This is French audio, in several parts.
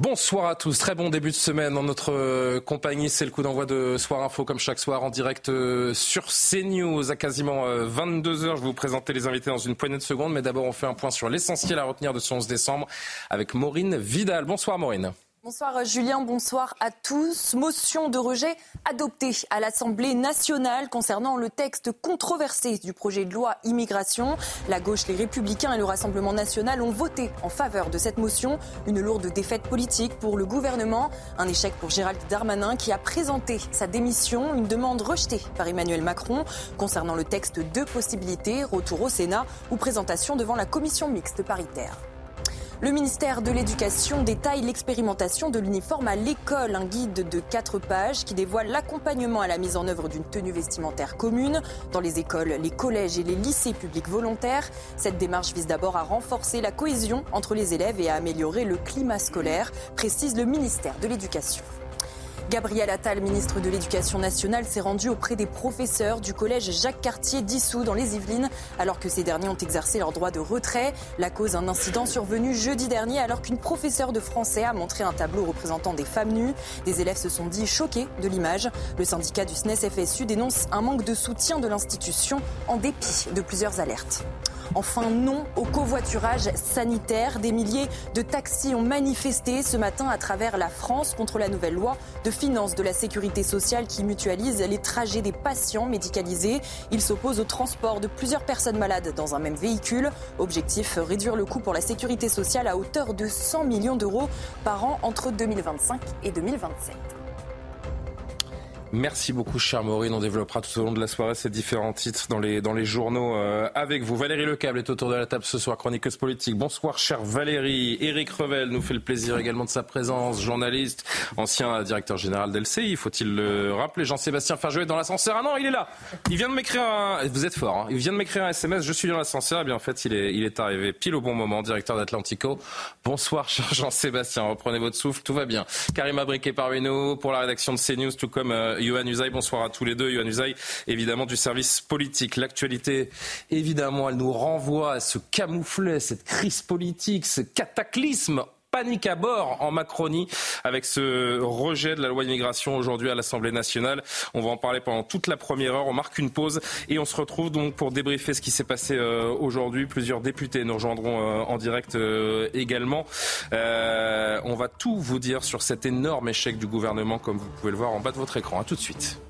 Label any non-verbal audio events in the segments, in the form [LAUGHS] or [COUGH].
Bonsoir à tous, très bon début de semaine en notre euh, compagnie. C'est le coup d'envoi de Soir Info comme chaque soir en direct euh, sur CNews à quasiment 22h. Je vais vous présenter les invités dans une poignée de secondes, mais d'abord on fait un point sur l'essentiel à retenir de ce 11 décembre avec Maureen Vidal. Bonsoir Maureen. Bonsoir Julien, bonsoir à tous. Motion de rejet adoptée à l'Assemblée nationale concernant le texte controversé du projet de loi immigration. La gauche, les républicains et le Rassemblement national ont voté en faveur de cette motion. Une lourde défaite politique pour le gouvernement. Un échec pour Gérald Darmanin qui a présenté sa démission, une demande rejetée par Emmanuel Macron. Concernant le texte, deux possibilités, retour au Sénat ou présentation devant la commission mixte paritaire. Le ministère de l'Éducation détaille l'expérimentation de l'uniforme à l'école, un guide de quatre pages qui dévoile l'accompagnement à la mise en œuvre d'une tenue vestimentaire commune dans les écoles, les collèges et les lycées publics volontaires. Cette démarche vise d'abord à renforcer la cohésion entre les élèves et à améliorer le climat scolaire, précise le ministère de l'Éducation. Gabriel Attal, ministre de l'Éducation nationale, s'est rendu auprès des professeurs du collège Jacques Cartier dissous dans les Yvelines, alors que ces derniers ont exercé leur droit de retrait. La cause, un incident survenu jeudi dernier, alors qu'une professeure de français a montré un tableau représentant des femmes nues. Des élèves se sont dit choqués de l'image. Le syndicat du SNES FSU dénonce un manque de soutien de l'institution en dépit de plusieurs alertes. Enfin, non au covoiturage sanitaire. Des milliers de taxis ont manifesté ce matin à travers la France contre la nouvelle loi de finances de la sécurité sociale qui mutualise les trajets des patients médicalisés. Ils s'opposent au transport de plusieurs personnes malades dans un même véhicule. Objectif, réduire le coût pour la sécurité sociale à hauteur de 100 millions d'euros par an entre 2025 et 2027. Merci beaucoup, cher Maureen. On développera tout au long de la soirée ces différents titres dans les, dans les journaux euh, avec vous. Valérie Lecable est autour de la table ce soir, chroniqueuse politique. Bonsoir, cher Valérie. Éric Revel nous fait le plaisir également de sa présence, journaliste, ancien directeur général d'LCI, faut-il le rappeler. Jean-Sébastien Ferjouet dans l'ascenseur. Ah non, il est là. Il vient de m'écrire un... Vous êtes fort, hein. Il vient de m'écrire un SMS. Je suis dans l'ascenseur. Eh bien, en fait, il est, il est arrivé pile au bon moment, directeur d'Atlantico. Bonsoir, cher Jean-Sébastien. Reprenez votre souffle, tout va bien. Karim Abriquet parmi nous pour la rédaction de CNews, tout comme euh, Yohann Usaï. Bonsoir à tous les deux. Yohann Usaï, évidemment, du service politique. L'actualité, évidemment, elle nous renvoie à ce camouflet, cette crise politique, ce cataclysme panique à bord en Macronie avec ce rejet de la loi immigration aujourd'hui à l'Assemblée nationale. On va en parler pendant toute la première heure. On marque une pause et on se retrouve donc pour débriefer ce qui s'est passé euh, aujourd'hui. Plusieurs députés nous rejoindront euh, en direct euh, également. on va tout vous dire sur cet énorme échec du gouvernement comme vous pouvez le voir en bas de votre écran. A tout de suite.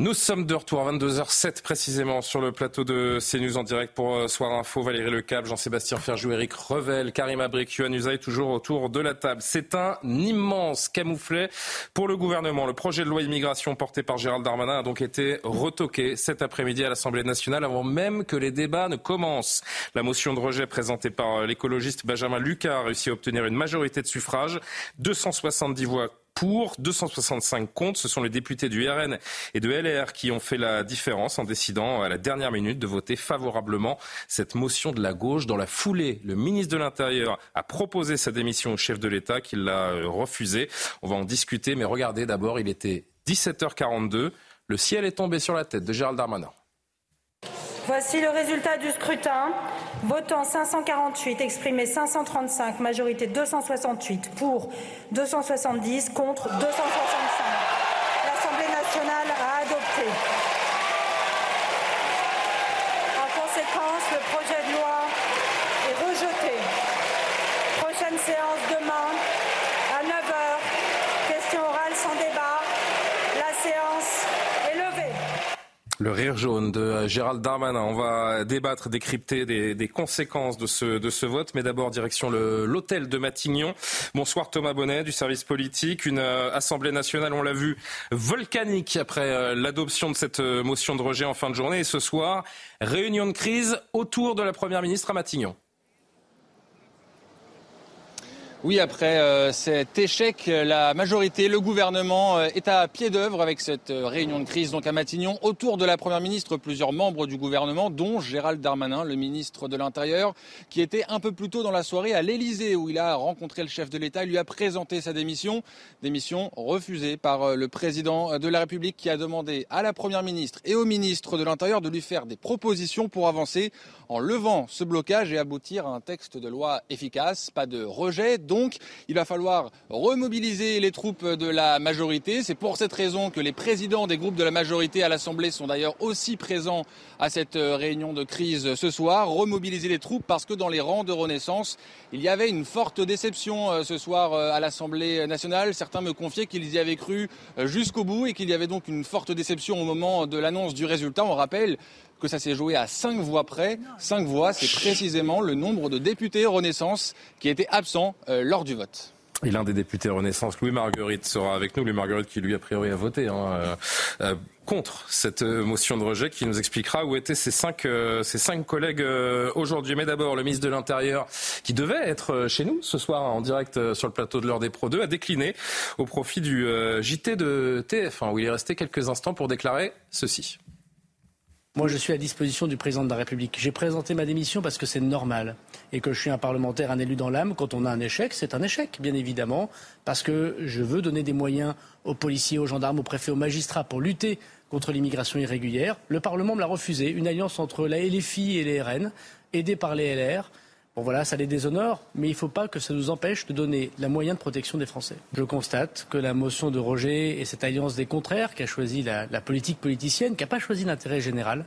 Nous sommes de retour à 22h07 précisément sur le plateau de CNews en direct pour euh, Soir Info. Valérie Lecable, Jean-Sébastien Ferjou, Eric Revel, Karim Abric, Yohann Usaï, toujours autour de la table. C'est un immense camouflet pour le gouvernement. Le projet de loi immigration porté par Gérald Darmanin a donc été retoqué cet après-midi à l'Assemblée nationale avant même que les débats ne commencent. La motion de rejet présentée par l'écologiste Benjamin Lucas a réussi à obtenir une majorité de suffrages, 270 voix pour, 265 contre. Ce sont les députés du RN et de LR qui ont fait la différence en décidant à la dernière minute de voter favorablement cette motion de la gauche. Dans la foulée, le ministre de l'Intérieur a proposé sa démission au chef de l'État qui l'a euh, refusé. On va en discuter, mais regardez d'abord, il était 17h42. Le ciel est tombé sur la tête de Gérald Darmanin. Voici le résultat du scrutin. Votant 548, exprimé 535, majorité 268, pour 270, contre 265. L'Assemblée nationale a adopté. En conséquence, le projet de loi est rejeté. Prochaine séance demain à 9h. Question orale sans débat. La séance est levée. Le rire jaune de Gérald Darmanin. On va débattre, décrypter des, conséquences de ce, de ce vote. Mais d'abord, direction l'hôtel de Matignon. Bonsoir Thomas Bonnet du service politique. Une euh, Assemblée nationale, on l'a vu, volcanique après euh, l'adoption de cette euh, motion de rejet en fin de journée. Et ce soir, réunion de crise autour de la Première ministre à Matignon. Oui, après euh, cet échec, la majorité, le gouvernement euh, est à pied d'œuvre avec cette euh, réunion de crise donc à Matignon. Autour de la Première ministre, plusieurs membres du gouvernement, dont Gérald Darmanin, le ministre de l'Intérieur, qui était un peu plus tôt dans la soirée à l'Élysée où il a rencontré le chef de l'État, lui a présenté sa démission. Démission refusée par le président de la République qui a demandé à la Première ministre et au ministre de l'Intérieur de lui faire des propositions pour avancer en levant ce blocage et aboutir à un texte de loi efficace. Pas de rejet donc, il va falloir remobiliser les troupes de la majorité. C'est pour cette raison que les présidents des groupes de la majorité à l'Assemblée sont d'ailleurs aussi présents à cette euh, réunion de crise ce soir. Remobiliser les troupes parce que dans les rangs de Renaissance, il y avait une forte déception euh, ce soir euh, à l'Assemblée nationale. Certains me confiaient qu'ils y avaient cru jusqu'au bout et qu'il y avait donc une forte déception au moment de l'annonce du résultat. On rappelle que ça s'est joué à cinq voix près. Cinq voix, c'est précisément le nombre de députés Renaissance qui étaient absents euh, lors du vote. Et l'un des députés Renaissance, Louis Marguerite, sera avec nous. Louis Marguerite qui, lui, a priori, a voté hein, euh, euh, contre cette motion de rejet, qui nous expliquera où étaient ses cinq, cinq collègues aujourd'hui. Mais d'abord, le ministre de l'Intérieur, qui devait être chez nous ce soir en direct sur le plateau de l'heure des Pro 2, a décliné au profit du JT de TF1, où il est resté quelques instants pour déclarer ceci. Moi, je suis à disposition du président de la République. J'ai présenté ma démission parce que c'est normal et que je suis un parlementaire, un élu dans l'âme. Quand on a un échec, c'est un échec, bien évidemment, parce que je veux donner des moyens aux policiers, aux gendarmes, aux préfets, aux magistrats pour lutter contre l'immigration irrégulière. Le Parlement me l'a refusé. Une alliance entre la LFI et les RN, aidée par les LR. Bon voilà, ça les déshonore, mais il ne faut pas que ça nous empêche de donner la moyen de protection des Français. Je constate que la motion de rejet et cette alliance des contraires qui a choisi la, politique politicienne, qui n'a pas choisi l'intérêt général,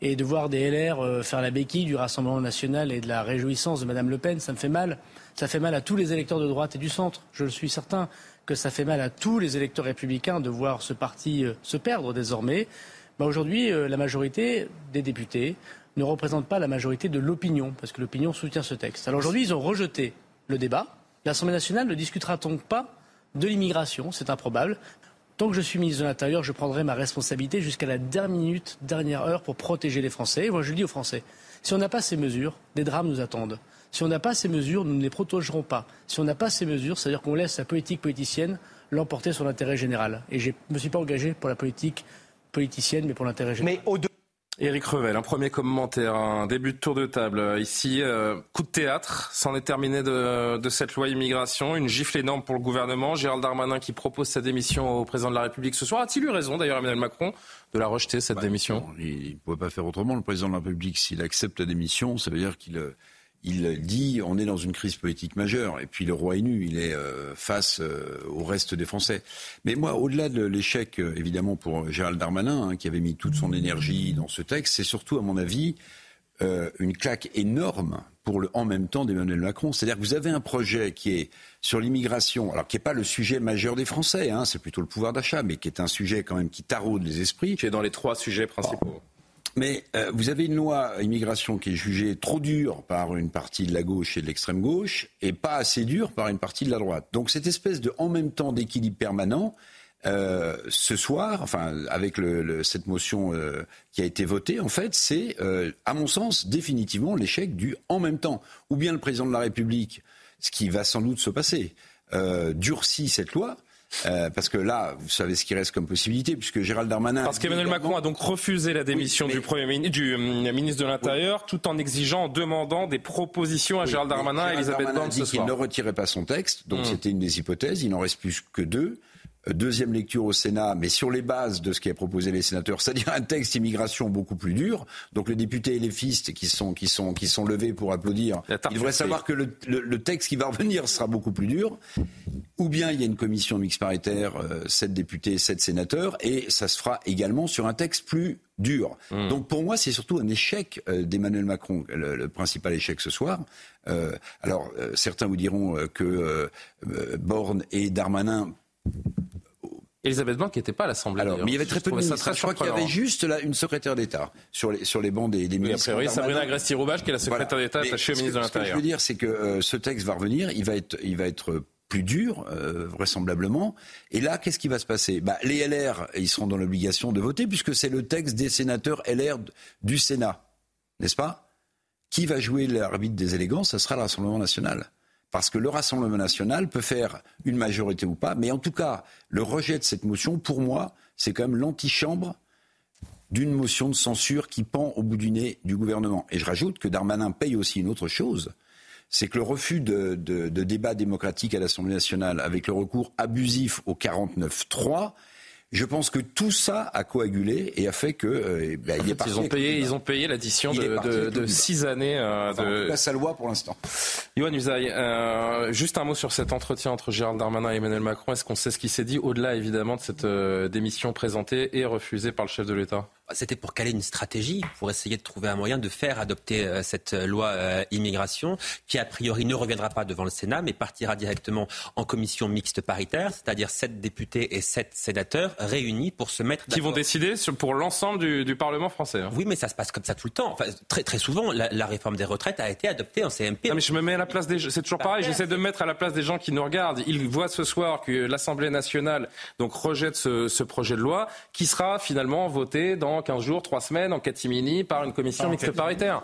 et de voir des LR euh, faire la béquille du Rassemblement national et de la réjouissance de Mme Le Pen, ça me fait mal. Ça fait mal à tous les électeurs de droite et du centre. Je le suis certain que ça fait mal à tous les électeurs républicains de voir ce parti euh, se perdre désormais. Bah, Aujourd'hui, euh, la majorité des députés ne représente pas la majorité de l'opinion, parce que l'opinion soutient ce texte. Alors aujourd'hui, ils ont rejeté le débat. L'Assemblée nationale ne discutera donc pas de l'immigration, c'est improbable. Tant que je suis ministre de l'Intérieur, je prendrai ma responsabilité jusqu'à la dernière minute, dernière heure pour protéger les Français. Et moi, je dis aux Français, si on n'a pas ces mesures, des drames nous attendent. Si on n'a pas ces mesures, nous ne les protégerons pas. Si on n'a pas ces mesures, c'est-à-dire qu'on laisse la politique politicienne l'emporter sur l'intérêt général. Et je ne me suis pas engagé pour la politique politicienne, mais pour l'intérêt général. Éric Revel, un premier commentaire, un début de tour de table. Ici, euh, coup de théâtre, c'en est terminé de, cette loi immigration, une gifle énorme pour le gouvernement. Gérald Darmanin qui propose sa démission au président de la République ce soir. A-t-il eu raison, d'ailleurs, Emmanuel Macron, de la rejeter, cette bah, démission? Il ne pouvait pas faire autrement. Le président de la République, s'il accepte la démission, ça veut dire qu'il euh, il dit on est dans une crise politique majeure et puis le roi est nu, il est euh, face euh, au reste des Français. Mais moi, au-delà de l'échec, euh, évidemment, pour Gérald Darmanin, hein, qui avait mis toute son énergie dans ce texte, c'est surtout, à mon avis, une claque énorme pour le en même temps d'Emmanuel Macron. C'est-à-dire que vous avez un projet qui est sur l'immigration, alors qui n'est pas le sujet majeur des Français, hein, c'est plutôt le pouvoir d'achat, mais qui est un sujet quand même qui taraude les esprits. Qui est dans les trois sujets principaux. Mais euh, vous avez une loi immigration qui est jugée trop dure par une partie de la gauche et de l'extrême gauche et pas assez dure par une partie de la droite. Donc cette espèce de en même temps d'équilibre permanent, euh, ce soir, enfin avec le, cette motion euh, qui a été votée, en fait, c'est à mon sens définitivement l'échec du en même temps. Ou bien le président de la République, ce qui va sans doute se passer, durcit cette loi euh, parce que là, vous savez ce qui reste comme possibilité, puisque Gérald Darmanin. Parce qu'Emmanuel Macron a donc refusé la démission du premier ministre, du euh, ministre de l'Intérieur, tout en exigeant, en demandant des propositions à Gérald Darmanin et Elisabeth Borne ce soir. Il ne retirait pas son texte, donc hmm. c'était une des hypothèses. Il n'en reste plus que deux. Euh, deuxième lecture au Sénat, mais sur les bases de ce qui a proposé les sénateurs, c'est-à-dire un texte immigration beaucoup plus dur. Donc les députés et les fistes qui sont, qui sont, qui sont levés pour applaudir, ils devraient savoir que le, le, texte qui va revenir sera beaucoup plus dur. Ou bien il y a une commission mixte paritaire, euh, sept députés, sept sénateurs, et ça se fera également sur un texte plus dur. Hmm. Donc pour moi, c'est surtout un échec euh, d'Emmanuel Macron, le, principal échec ce soir. Euh, alors certains vous diront que Borne et Darmanin Elisabeth Borne qui n'était pas à l'Assemblée. Alors, mais il y avait très peu de ministres. Je crois qu'il y avait juste là une secrétaire d'État sur les, sur les bancs des, des oui, ministres. A priori, Sabrina Agresti-Roubache, qui est la secrétaire d'État attachée au ministre de l'Intérieur. Ce que je veux dire, c'est que euh, ce texte va revenir, il va être, il va être plus dur, euh, vraisemblablement. Et là, qu'est-ce qui va se passer? Bah, Les LR, ils seront dans l'obligation de voter, puisque c'est le texte des sénateurs LR du Sénat, n'est-ce pas? Qui va jouer l'arbitre des élégances Ce sera le Rassemblement national. Parce que le Rassemblement national peut faire une majorité ou pas, mais en tout cas, le rejet de cette motion, pour moi, c'est quand même l'antichambre d'une motion de censure qui pend au bout du nez du gouvernement. Et je rajoute que Darmanin paye aussi une autre chose, c'est que le refus de, débat démocratique à l'Assemblée nationale avec le recours abusif au 49-3 je pense que tout ça a coagulé et a fait que euh, ben, il est ils ont payé, ils ont payé l'addition de, de, de, six années euh, enfin, de la sa loi pour l'instant. Yohann Usaï, euh, juste un mot sur cet entretien entre Gérald Darmanin et Emmanuel Macron. Est-ce qu'on sait ce qui s'est dit au-delà évidemment de cette euh, démission présentée et refusée par le chef de l'État? C'était pour caler une stratégie, pour essayer de trouver un moyen de faire adopter euh, cette loi euh, immigration, qui a priori ne reviendra pas devant le Sénat, mais partira directement en commission mixte paritaire, c'est-à-dire sept députés et sept sénateurs réunis pour se mettre Qui vont décider pour l'ensemble du, du, Parlement français. Hein. Oui, mais ça se passe comme ça tout le temps. Enfin, très, très souvent, la, la, réforme des retraites a été adoptée en CMP. Non, mais je me mets à la place des... C'est toujours pareil, j'essaie de me mettre à la place des gens qui nous regardent. Ils voient ce soir que l'Assemblée nationale donc, rejette ce, ce projet de loi, qui sera finalement voté dans 15 jours, 3 semaines en catimini par une commission mixte paritaire.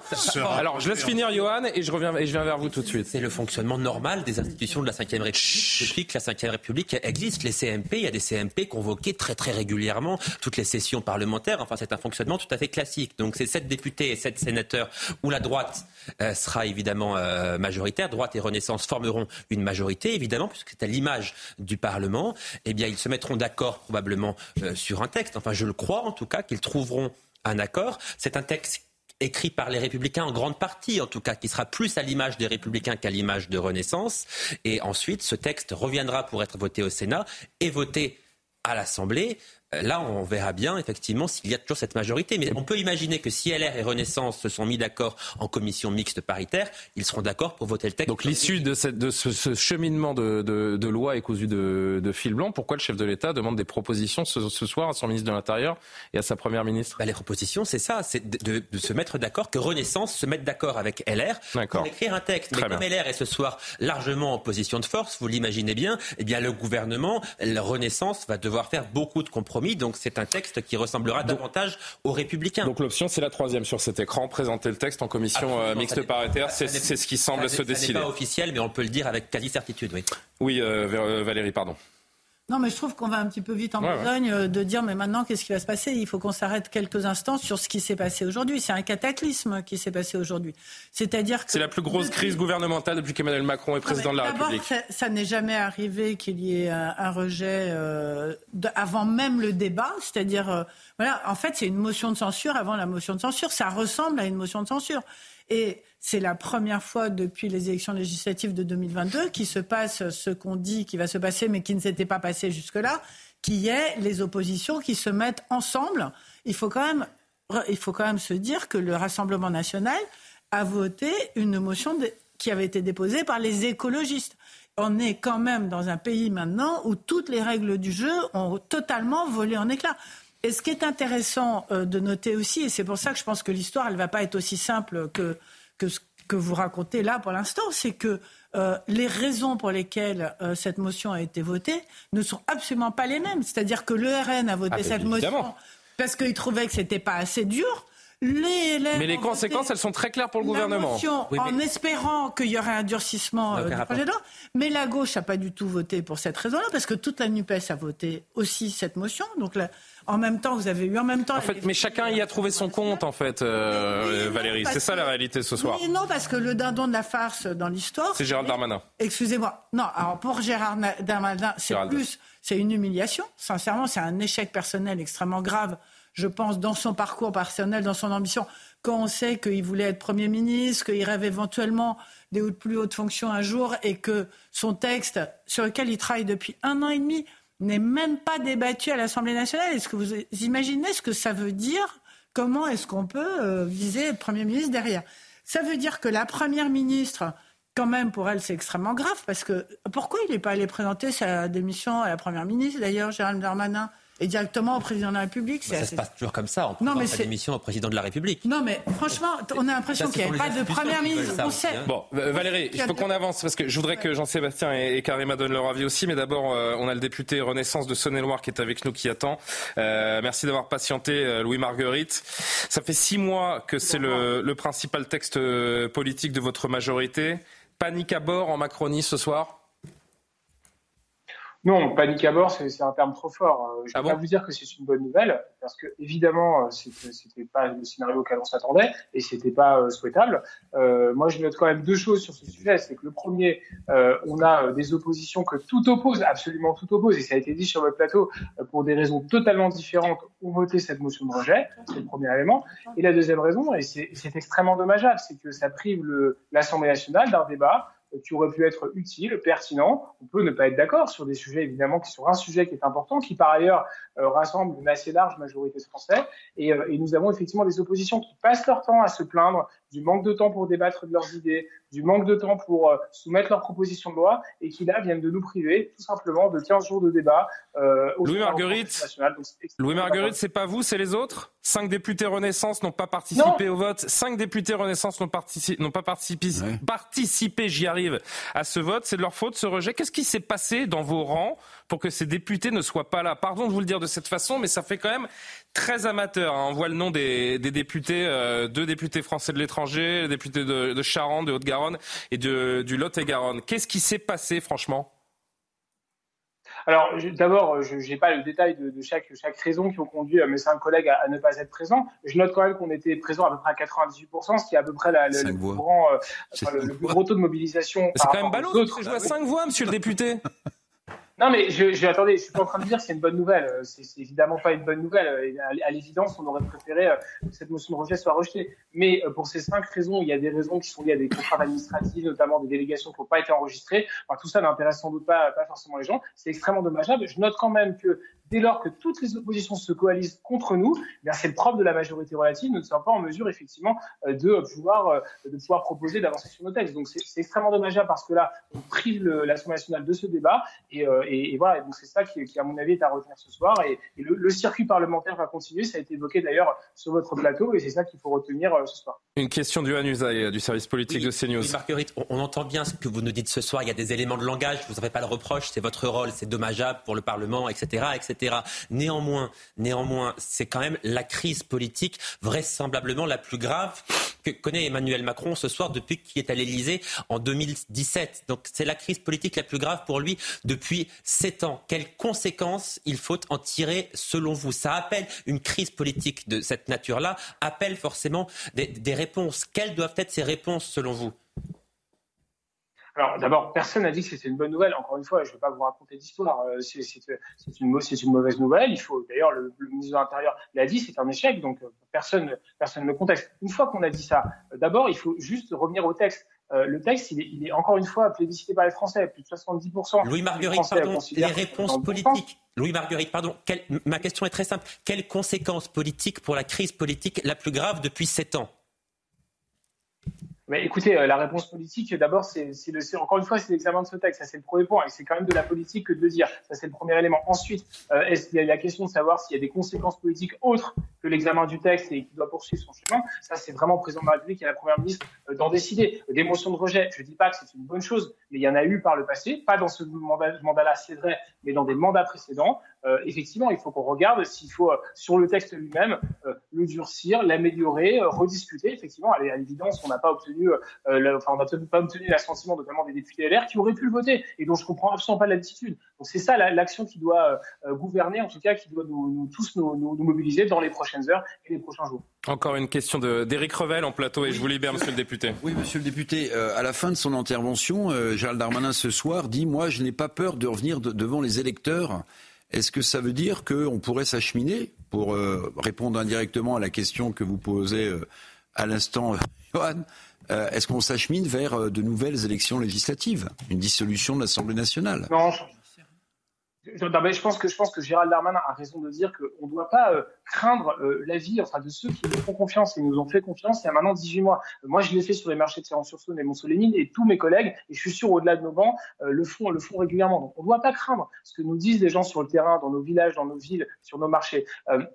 Alors, je laisse finir Johan et je reviens et je viens vers vous tout de suite. C'est le fonctionnement normal des institutions de la Ve République depuis que la Ve République existe. Les CMP, il y a des CMP convoqués très très régulièrement, toutes les sessions parlementaires. Enfin, c'est un fonctionnement tout à fait classique. Donc, c'est sept députés et sept sénateurs où la droite euh, sera évidemment euh, majoritaire. Droite et Renaissance formeront une majorité, évidemment, puisque c'est à l'image du Parlement. Eh bien, ils se mettront d'accord probablement euh, sur un texte. Enfin, je le crois en tout cas qu'ils trouveront un accord. C'est un texte écrit par les républicains en grande partie, en tout cas, qui sera plus à l'image des républicains qu'à l'image de Renaissance. Et ensuite, ce texte reviendra pour être voté au Sénat et voté à l'Assemblée. Là, on verra bien effectivement s'il y a toujours cette majorité. Mais on peut imaginer que si LR et Renaissance se sont mis d'accord en commission mixte paritaire, ils seront d'accord pour voter le texte. Donc l'issue de, ce, ce, cheminement de, de, de, loi est cousue de, fil blanc. Pourquoi le chef de l'État demande des propositions ce, ce, soir à son ministre de l'Intérieur et à sa première ministre? Bah, Les propositions, c'est ça, c'est de, de, se mettre d'accord, que Renaissance se mette d'accord avec LR pour écrire un texte. Très Mais bien. comme LR est ce soir largement en position de force, vous l'imaginez bien, eh bien le gouvernement, la Renaissance va devoir faire beaucoup de compromis. Donc c'est un texte qui ressemblera donc, davantage aux républicains. Donc l'option, c'est la troisième sur cet écran, présenter le texte en commission euh, mixte paritaire, c'est ce qui semble se décider. Ce n'est pas officiel, mais on peut le dire avec quasi certitude, oui. Oui, euh, Valérie, pardon. Non, mais je trouve qu'on va un petit peu vite en Ouais, besogne euh, de dire, mais maintenant, qu'est-ce qui va se passer? Il faut qu'on s'arrête quelques instants sur ce qui s'est passé aujourd'hui. C'est un cataclysme qui s'est passé aujourd'hui. C'est-à-dire que... C'est la plus grosse crise gouvernementale depuis qu'Emmanuel Macron est président de la République. ça, ça n'est jamais arrivé qu'il y ait un, un rejet euh, de- avant même le débat. C'est-à-dire, euh, voilà, en fait, c'est une motion de censure avant la motion de censure. Ça ressemble à une motion de censure. Et c'est la première fois depuis les élections législatives de 2022 qu'il se passe ce qu'on dit qui va se passer, mais qui ne s'était pas passé jusque-là, qui est les oppositions qui se mettent ensemble. Il faut quand même, il faut quand même se dire que le Rassemblement national a voté une motion qui avait été déposée par les écologistes. On est quand même dans un pays maintenant où toutes les règles du jeu ont totalement volé en éclats. Et ce qui est intéressant euh, de noter aussi, et c'est pour ça que je pense que l'histoire, elle ne va pas être aussi simple que, que ce que vous racontez là pour l'instant, c'est que euh, les raisons pour lesquelles euh, cette motion a été votée ne sont absolument pas les mêmes. C'est-à-dire que le RN a voté Ah, ben, cette évidemment. motion parce qu'il trouvait que c'était pas assez dur. Les Mais les ont conséquences, voté elles sont très claires pour le la gouvernement. motion Oui, mais- en espérant qu'il y aurait un durcissement euh, du projet de loi. Mais la gauche n'a pas du tout voté pour cette raison-là, parce que toute la NUPES a voté aussi cette motion. Donc là, en même temps, vous avez eu en même temps... En fait, mais chacun y a trouvé son compte, en fait, euh, non, Valérie. C'est ça la réalité ce soir. Oui, non, parce que le dindon de la farce dans l'histoire... C'est Gérald Darmanin. Excusez-moi. Non, alors pour Gérard Darmanin, c'est plus, c'est une humiliation. Sincèrement, c'est un échec personnel extrêmement grave, je pense, dans son parcours personnel, dans son ambition. Quand on sait qu'il voulait être Premier ministre, qu'il rêve éventuellement des plus hautes fonctions un jour et que son texte, sur lequel il travaille depuis un an et demi, n'est même pas débattu à l'Assemblée nationale. Est-ce que vous imaginez ce que ça veut dire? Comment est-ce qu'on peut euh, viser le Premier ministre derrière? Ça veut dire que la Première ministre quand même, pour elle, c'est extrêmement grave parce que pourquoi il n'est pas allé présenter sa démission à la première ministre, d'ailleurs, Gérald Darmanin? Et directement au président de la République. ça se passe toujours comme ça, on présente sa démission au président de la République. Non, mais franchement, on a l'impression qu'il n'y avait pas de première ministre. Hein. Bon, Valérie, il faut qu'on avance parce que je voudrais que Jean-Sébastien et Karima donnent leur avis aussi, mais d'abord, euh, on a le député Renaissance de Saône-et-Loire qui est avec nous, qui attend. Euh, merci d'avoir patienté, euh, Louis Marguerite. Ça fait six mois que c'est le, le principal texte politique de votre majorité. Panique à bord en Macronie ce soir? Non, panique à bord, c'est un terme trop fort. Euh, je ne vais ah pas vous dire que c'est une bonne nouvelle, parce que évidemment, euh, c'était pas le scénario auquel on s'attendait et c'était pas euh, souhaitable. Euh, moi, je note quand même deux choses sur ce sujet. C'est que le premier, euh, on a des oppositions que tout oppose, absolument tout oppose, et ça a été dit sur votre plateau, pour des raisons totalement différentes, ont voté cette motion de rejet. C'est le premier élément. Et la deuxième raison, et c'est extrêmement dommageable, c'est que ça prive l'Assemblée nationale d'un débat qui aurait pu être utile, pertinent. On peut ne pas être d'accord sur des sujets évidemment qui sont un sujet qui est important, qui par ailleurs euh, rassemble une assez large majorité de Français. Euh, et, nous avons effectivement des oppositions qui passent leur temps à se plaindre du manque de temps pour débattre de leurs idées, du manque de temps pour euh, soumettre leurs propositions de loi, et qui là viennent de nous priver tout simplement de 15 jours de débat. Louis Marguerite, Louis Marguerite, c'est pas vous, c'est les autres? Cinq députés Renaissance n'ont pas participé au vote. Cinq députés Renaissance n'ont pas participé. Participé, j'y arrive, à ce vote. C'est de leur faute, ce rejet. Qu'est-ce qui s'est passé dans vos rangs pour que ces députés ne soient pas là? Pardon de vous le dire de cette façon, mais ça fait quand même très amateur. Hein. On voit le nom des, députés, euh, deux députés français de l'étranger, les députés de, de Charente, de Haute-Garonne et de, du Lot-et-Garonne. Qu'est-ce qui s'est passé, franchement? Alors, d'abord, je n'ai pas le détail de, chaque, chaque raison qui ont conduit mes cinq collègues à, ne pas être présents. Je note quand même qu'on était présents à peu près à 98%, ce qui est à peu près la, le, plus grand, euh, le, plus gros taux de mobilisation. C'est quand même ballot, à cinq voix, monsieur le député. [LAUGHS] Non, mais je, je, attendez, je suis pas en train de dire c'est une bonne nouvelle. Euh, c'est évidemment pas une bonne nouvelle. À, l'évidence, on aurait préféré euh, que cette motion de rejet soit rejetée. Mais euh, pour ces cinq raisons, il y a des raisons qui sont liées à des contrats administratifs, notamment des délégations qui n'ont pas été enregistrées. Enfin, tout ça n'intéresse sans doute pas, pas forcément les gens. C'est extrêmement dommageable. Je note quand même que dès lors que toutes les oppositions se coalisent contre nous, eh c'est le propre de la majorité relative. Nous ne sommes pas en mesure, effectivement, euh, de pouvoir, euh, de pouvoir proposer d'avancer sur nos textes. Donc, c'est extrêmement dommageable parce que là, on prive l'Assemblée nationale de ce débat. Et, euh, et, voilà. donc, c'est ça qui, qui, à mon avis, est à retenir ce soir. Et, le, le, circuit parlementaire va continuer. Ça a été évoqué d'ailleurs sur votre plateau. Et c'est ça qu'il faut retenir ce soir. Une question du Usaï, du service politique de CNews. Oui, Marguerite, on, on, entend bien ce que vous nous dites ce soir. Il y a des éléments de langage. Vous n'avez pas le reproche. C'est votre rôle. C'est dommageable pour le Parlement, etc., etc. Néanmoins, Néanmoins, c'est quand même la crise politique vraisemblablement la plus grave que connaît Emmanuel Macron ce soir depuis qu'il est à l'Elysée en 2017. Donc c'est la crise politique la plus grave pour lui depuis sept ans. Quelles conséquences il faut en tirer selon vous? Ça appelle une crise politique de cette nature-là, appelle forcément des réponses. Quelles doivent être ces réponses selon vous? Alors d'abord, personne n'a dit que c'était une bonne nouvelle. Encore une fois, je ne vais pas vous raconter d'histoire. Euh, c'est une, une, mauvaise nouvelle. Il faut d'ailleurs le, ministre de l'Intérieur l'a dit, c'est un échec. Donc euh, personne personne ne conteste. Une fois qu'on a dit ça, euh, d'abord il faut juste revenir au texte. le texte, il est, encore une fois plébiscité par les Français, plus de 70%. Louis Marguerite, pardon, les réponses politiques. Louis Marguerite, pardon. ma question est très simple. Quelles conséquences politiques pour la crise politique la plus grave depuis sept ans? Mais écoutez, euh, la réponse politique, d'abord, c'est encore une fois, c'est l'examen de ce texte. Ça, c'est le premier point. Et c'est quand même de la politique que de le dire. Ça, c'est le premier élément. Ensuite, euh, est-ce qu'il y a la question de savoir s'il y a des conséquences politiques autres que l'examen du texte et qui doit poursuivre son chemin? Ça, c'est vraiment le président de la République et la première ministre euh, d'en décider. Des motions de rejet, je ne dis pas que c'est une bonne chose, mais il y en a eu par le passé. Pas dans ce mandat-là, c'est vrai, mais dans des mandats précédents. Euh, effectivement, il faut qu'on regarde s'il faut, euh, sur le texte lui-même, euh, le durcir, l'améliorer, rediscuter. Effectivement, à l'évidence, on n'a pas obtenu, enfin, on n'a pas obtenu l'assentiment notamment des députés LR qui auraient pu le voter et dont je comprends absolument pas l'attitude. Donc c'est ça l'action qui doit gouverner, en tout cas, qui doit nous, tous nous, mobiliser dans les prochaines heures et les prochains jours. Encore une question d'Éric Revel en plateau et je vous libère, monsieur le député. Oui, monsieur le député, à la fin de son intervention, Gérald Darmanin ce soir dit Moi, je n'ai pas peur de revenir devant les électeurs est-ce que ça veut dire qu'on pourrait s'acheminer, pour euh, répondre indirectement à la question que vous posez euh, à l'instant, [LAUGHS] Johan, euh, est-ce qu'on s'achemine vers de nouvelles élections législatives, une dissolution de l'Assemblée nationale? Non, je, pense que, je pense que Gérald Darmanin a raison de dire qu'on ne doit pas craindre euh, la vie enfin, de ceux qui nous font confiance et nous ont fait confiance il y a maintenant 18 mois. moi, je l'ai fait sur les marchés de Chalon-sur-Saône et Mont-Solémine et tous mes collègues, et je suis sûr au-delà de nos bancs, le font, le font régulièrement. Donc on ne doit pas craindre ce que nous disent les gens sur le terrain, dans nos villages, dans nos villes, sur nos marchés.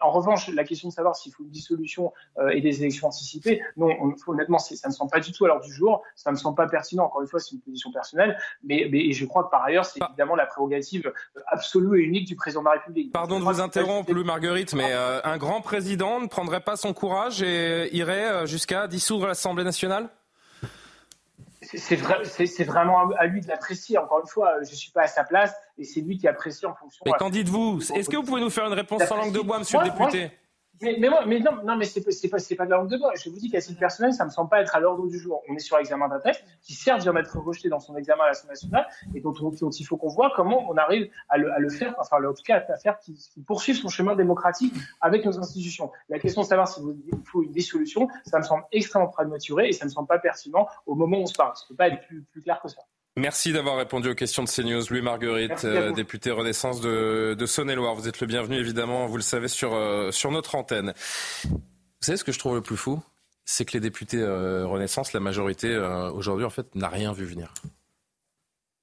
en revanche, la question de savoir s'il faut une dissolution et des élections anticipées, non, honnêtement, ça ne me semble pas du tout à l'heure du jour, ça ne me semble pas pertinent. Encore une fois, c'est une position personnelle, mais, mais je crois que par ailleurs, c'est évidemment la prérogative absolue et unique du président de la République. Pardon de vous interrompre, Louis Marguerite, mais euh, un grand président ne prendrait pas son courage et irait euh, jusqu'à dissoudre l'Assemblée nationale? C'est vraiment à lui de l'apprécier. Encore une fois, je ne suis pas à sa place et c'est lui qui apprécie en fonction. Mais qu'en dites-vous? Est-ce que vous pouvez nous faire une réponse sans langue de bois, monsieur le député? Mais, mais, mais, non, non, mais c'est pas, pas, de la langue de bois. Je vous dis qu'à titre personnel, ça me semble pas être à l'ordre du jour. On est sur l'examen d'un texte qui certes vient d'être rejeté dans son examen à l'Assemblée nationale et dont, il faut qu'on voit comment on arrive à le, à le faire, enfin en tout cas à faire qu'il poursuive son chemin démocratique avec nos institutions. La question de savoir s'il faut une dissolution, ça me semble extrêmement prématuré et ça me semble pas pertinent au moment où on se parle. Ça peut pas être plus, plus clair que ça. Merci d'avoir répondu aux questions de CNews. Louis Marguerite, euh, député Renaissance de, de Saône-et-Loire. Vous êtes le bienvenu, évidemment, vous le savez, sur, euh, sur notre antenne. Vous savez ce que je trouve le plus fou? C'est que les députés euh, Renaissance, la majorité, aujourd'hui, en fait, n'a rien vu venir.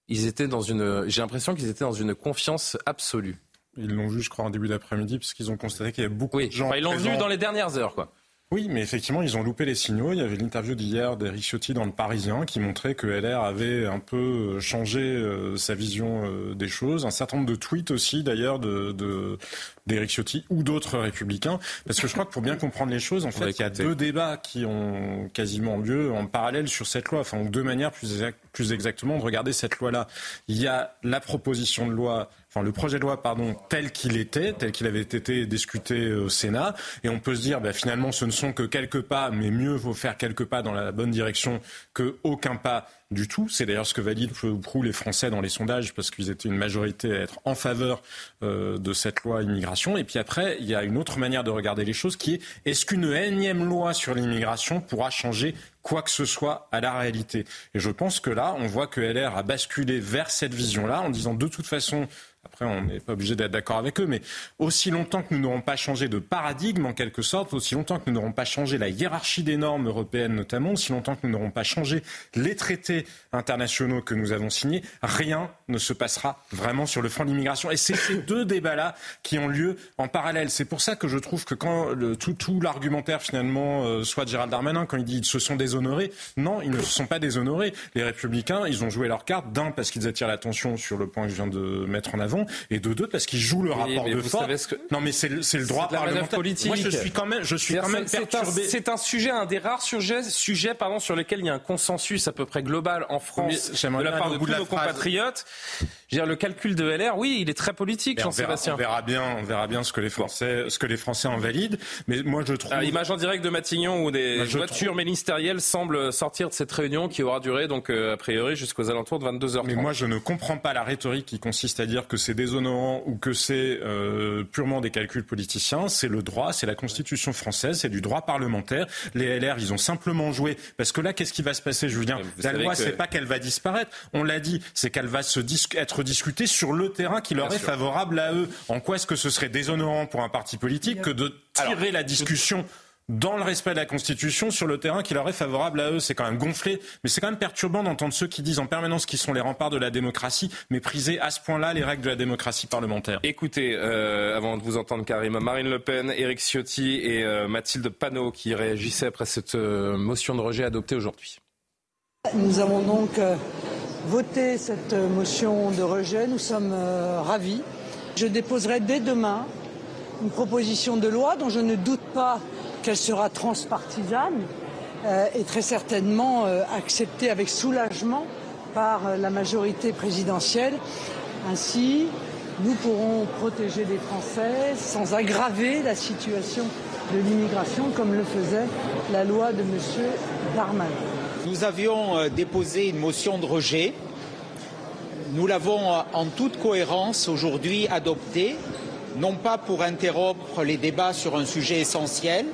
Ils étaient dans une. J'ai l'impression qu'ils étaient dans une confiance absolue. Ils l'ont vu, je crois, en début d'après-midi, puisqu'ils ont constaté qu'il y avait beaucoup de gens. ils l'ont vu dans les dernières heures, quoi. Oui, mais effectivement, ils ont loupé les signaux. Il y avait l'interview d'hier d'Eric Ciotti dans Le Parisien qui montrait que LR avait un peu euh, changé euh, sa vision euh, des choses. Un certain nombre de tweets aussi, d'ailleurs, de, d'Eric Ciotti ou d'autres républicains. Parce que je crois que pour bien comprendre les choses, en fait, il y a deux débats qui ont quasiment lieu en parallèle sur cette loi. Enfin, deux manières plus, plus exactement de regarder cette loi-là. Il y a la proposition de loi enfin le projet de loi pardon tel qu'il était, tel qu'il avait été discuté au Sénat, et on peut se dire bah, finalement ce ne sont que quelques pas, mais mieux vaut faire quelques pas dans la bonne direction que aucun pas du tout. C'est d'ailleurs ce que valident ou les Français dans les sondages parce qu'ils étaient une majorité à être en faveur euh, de cette loi immigration. Et puis après, il y a une autre manière de regarder les choses qui est est-ce qu'une énième loi sur l'immigration pourra changer quoi que ce soit à la réalité? Et je pense que là, on voit que LR a basculé vers cette vision-là en disant de toute façon, après, on n'est pas obligé d'être d'accord avec eux, mais aussi longtemps que nous n'aurons pas changé de paradigme, en quelque sorte, aussi longtemps que nous n'aurons pas changé la hiérarchie des normes européennes notamment, aussi longtemps que nous n'aurons pas changé les traités internationaux que nous avons signés, rien ne se passera vraiment sur le front de l'immigration. Et c'est ces deux débats-là qui ont lieu en parallèle. C'est pour ça que je trouve que quand le, tout, tout l'argumentaire finalement, euh, soit de Gérald Darmanin, quand il dit qu'ils se sont déshonorés, non, ils ne se sont pas déshonorés. Les républicains, ils ont joué leur carte, d'un, parce qu'ils attirent l'attention sur le point que je viens de mettre en avant, et de deux parce qu'ils jouent le rapport de force. Que... Non, mais c'est le droit parlementaire. Politique. Moi, je suis quand même, je suis quand même perturbé. C'est un, sujet, un des rares sujets, sujets pardon, sur lesquels il y a un consensus à peu près global en France de la part de tous nos compatriotes. Je veux dire, le calcul de LR, oui, il est très politique, Jean-Sébastien. On verra bien, on verra bien ce que les Français, ce que les Français en valident. Mais moi, je trouve. image en direct de Matignon où des voitures ministérielles semblent sortir de cette réunion qui aura duré donc euh, a priori jusqu'aux alentours de 22h30. Mais moi, je ne comprends pas la rhétorique qui consiste à dire que c'est déshonorant ou que c'est euh, purement des calculs politiciens. C'est le droit, c'est la Constitution française, c'est du droit parlementaire. Les LR, ils ont simplement joué parce que là, qu'est-ce qui va se passer, Julien? La loi, c'est pas qu'elle va disparaître. On l'a dit, c'est qu'elle va se être discuter sur le terrain qui leur est favorable à eux. En quoi est-ce que ce serait déshonorant pour un parti politique que de tirer la discussion dans le respect de la Constitution sur le terrain qui leur est favorable à eux? C'est quand même gonflé, mais c'est quand même perturbant d'entendre ceux qui disent en permanence qu'ils sont les remparts de la démocratie, mépriser à ce point-là les règles de la démocratie parlementaire. Écoutez, euh, avant de vous entendre Karim, Marine Le Pen, Éric Ciotti et euh, Mathilde Panot qui réagissaient après cette euh, motion de rejet adoptée aujourd'hui. Nous avons donc voter cette motion de rejet. Nous sommes euh, ravis. Je déposerai dès demain une proposition de loi dont je ne doute pas qu'elle sera transpartisane euh, et très certainement euh, acceptée avec soulagement par la majorité présidentielle. Ainsi, nous pourrons protéger les Français sans aggraver la situation de l'immigration comme le faisait la loi de M. Darmanin. Nous avions euh, déposé une motion de rejet. Nous l'avons euh, en toute cohérence aujourd'hui adoptée, non pas pour interrompre les débats sur un sujet essentiel,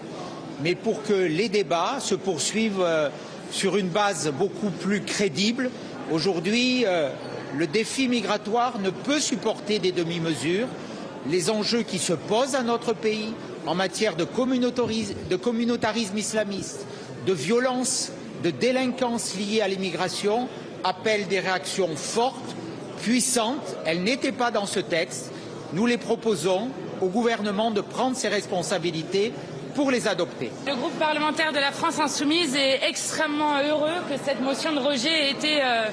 mais pour que les débats se poursuivent euh, sur une base beaucoup plus crédible. Aujourd'hui, le défi migratoire ne peut supporter des demi-mesures. Les enjeux qui se posent à notre pays en matière de communautarisme islamiste, de violence, de délinquance liée à l'immigration appellent des réactions fortes, puissantes. Elles n'étaient pas dans ce texte. Nous les proposons au gouvernement de prendre ses responsabilités pour les adopter. Le groupe parlementaire de la France insoumise est extrêmement heureux que cette motion de rejet ait été euh,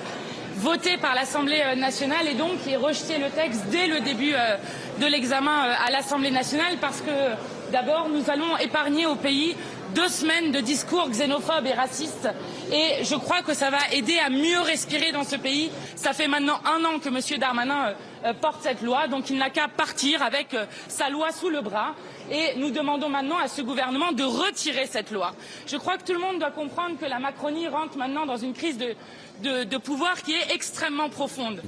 votée par l'Assemblée euh, nationale et donc ait rejeté le texte dès le début euh, de l'examen à l'Assemblée nationale parce que d'abord nous allons épargner au pays deux semaines de discours xénophobes et racistes. Et je crois que ça va aider à mieux respirer dans ce pays. Ça fait maintenant un an que M. Darmanin euh, porte cette loi, donc il n'a qu'à partir avec euh, sa loi sous le bras. Et nous demandons maintenant à ce gouvernement de retirer cette loi. Je crois que tout le monde doit comprendre que la Macronie rentre maintenant dans une crise de, de pouvoir qui est extrêmement profonde.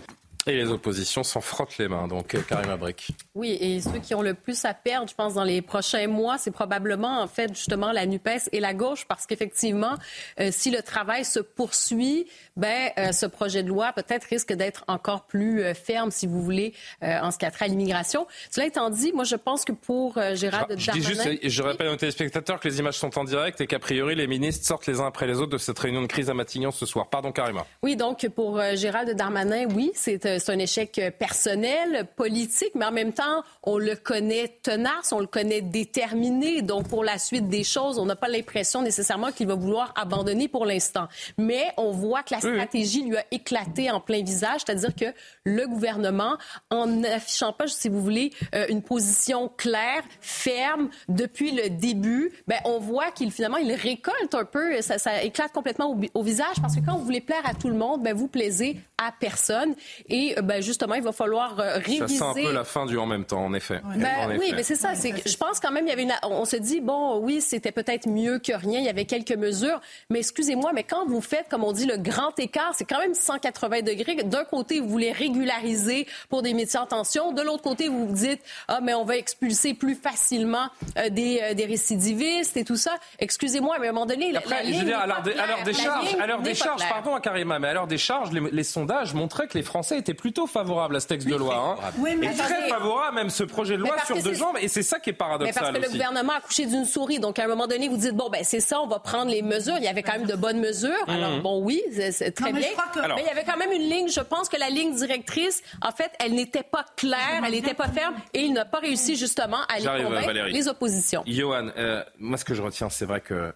Et les oppositions s'en frottent les mains, donc euh, Karim Abrik. Oui, et ceux qui ont le plus à perdre, je pense, dans les prochains mois, c'est probablement, en fait, justement, la NUPES et la gauche, parce qu'effectivement, euh, si le travail se poursuit, ben, euh, ce projet de loi peut-être risque d'être encore plus ferme, si vous voulez, en ce qui a trait à l'immigration. Cela étant dit, moi, je pense que pour Gérald je, je Dis juste, je rappelle aux téléspectateurs que les images sont en direct et qu'a priori, les ministres sortent les uns après les autres de cette réunion de crise à Matignon ce soir. Pardon, Karima. Oui, donc, pour Gérald Darmanin, oui, c'est c'est un échec personnel, politique, mais en même temps, on le connaît tenace, on le connaît déterminé. Donc, pour la suite des choses, on n'a pas l'impression nécessairement qu'il va vouloir abandonner pour l'instant. Mais on voit que la stratégie lui a éclaté en plein visage, c'est-à-dire que le gouvernement, en n'affichant pas, si vous voulez, euh, une position claire, ferme depuis le début, ben, on voit qu'il finalement il récolte un peu, ça, ça éclate complètement au, au, visage parce que quand vous voulez plaire à tout le monde, ben, vous plaisez à personne. Et ben, justement, il va falloir euh, réviser. Ça sent un peu la fin du en même temps, en effet. Ben, oui, mais c'est ça. Je pense quand même, il y avait une. On se dit bon, oui, c'était peut-être mieux que rien. Il y avait quelques mesures, mais excusez-moi, mais quand vous faites, comme on dit, le grand écart, c'est quand même 180 degrés. D'un côté, vous voulez régulariser pour des métiers en tension. De l'autre côté, vous vous dites ah, mais on va expulser plus facilement euh, des, euh, des, récidivistes et tout ça. Excusez-moi, mais à un moment donné, Après, la, je veux dire, à l'heure des, charges, à l'heure des charges, pardon, Karima, mais à l'heure des charges, les, les sondages montraient que les Français étaient plutôt favorable à ce texte de loi. Hein. Oui, mais et très favorable même ce projet de loi sur deux jambes. Et c'est ça qui est paradoxal. Mais parce que le gouvernement a couché d'une souris. Donc à un moment donné, vous dites bon ben c'est ça, on va prendre les mesures. Il y avait quand même de bonnes mesures. Mhm. Alors bon oui, c'est très bien. Mais, il y avait quand même une ligne. Je pense que la ligne directrice, en fait, elle n'était pas claire, elle n'était pas ferme, et il n'a pas réussi justement à aller convaincre les oppositions. Johan, euh, moi ce que je retiens, c'est vrai que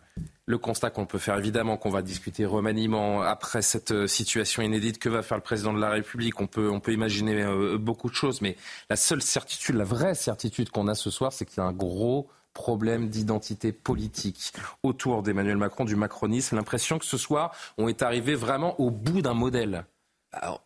le constat qu'on peut faire, évidemment, qu'on va discuter remaniement après cette euh, situation inédite. Que va faire le président de la République on peut, imaginer euh, beaucoup de choses, mais la seule certitude, la vraie certitude qu'on a ce soir, c'est qu'il y a un gros problème d'identité politique autour d'Emmanuel Macron, du macronisme. L'impression que ce soir, on est arrivé vraiment au bout d'un modèle. Alors,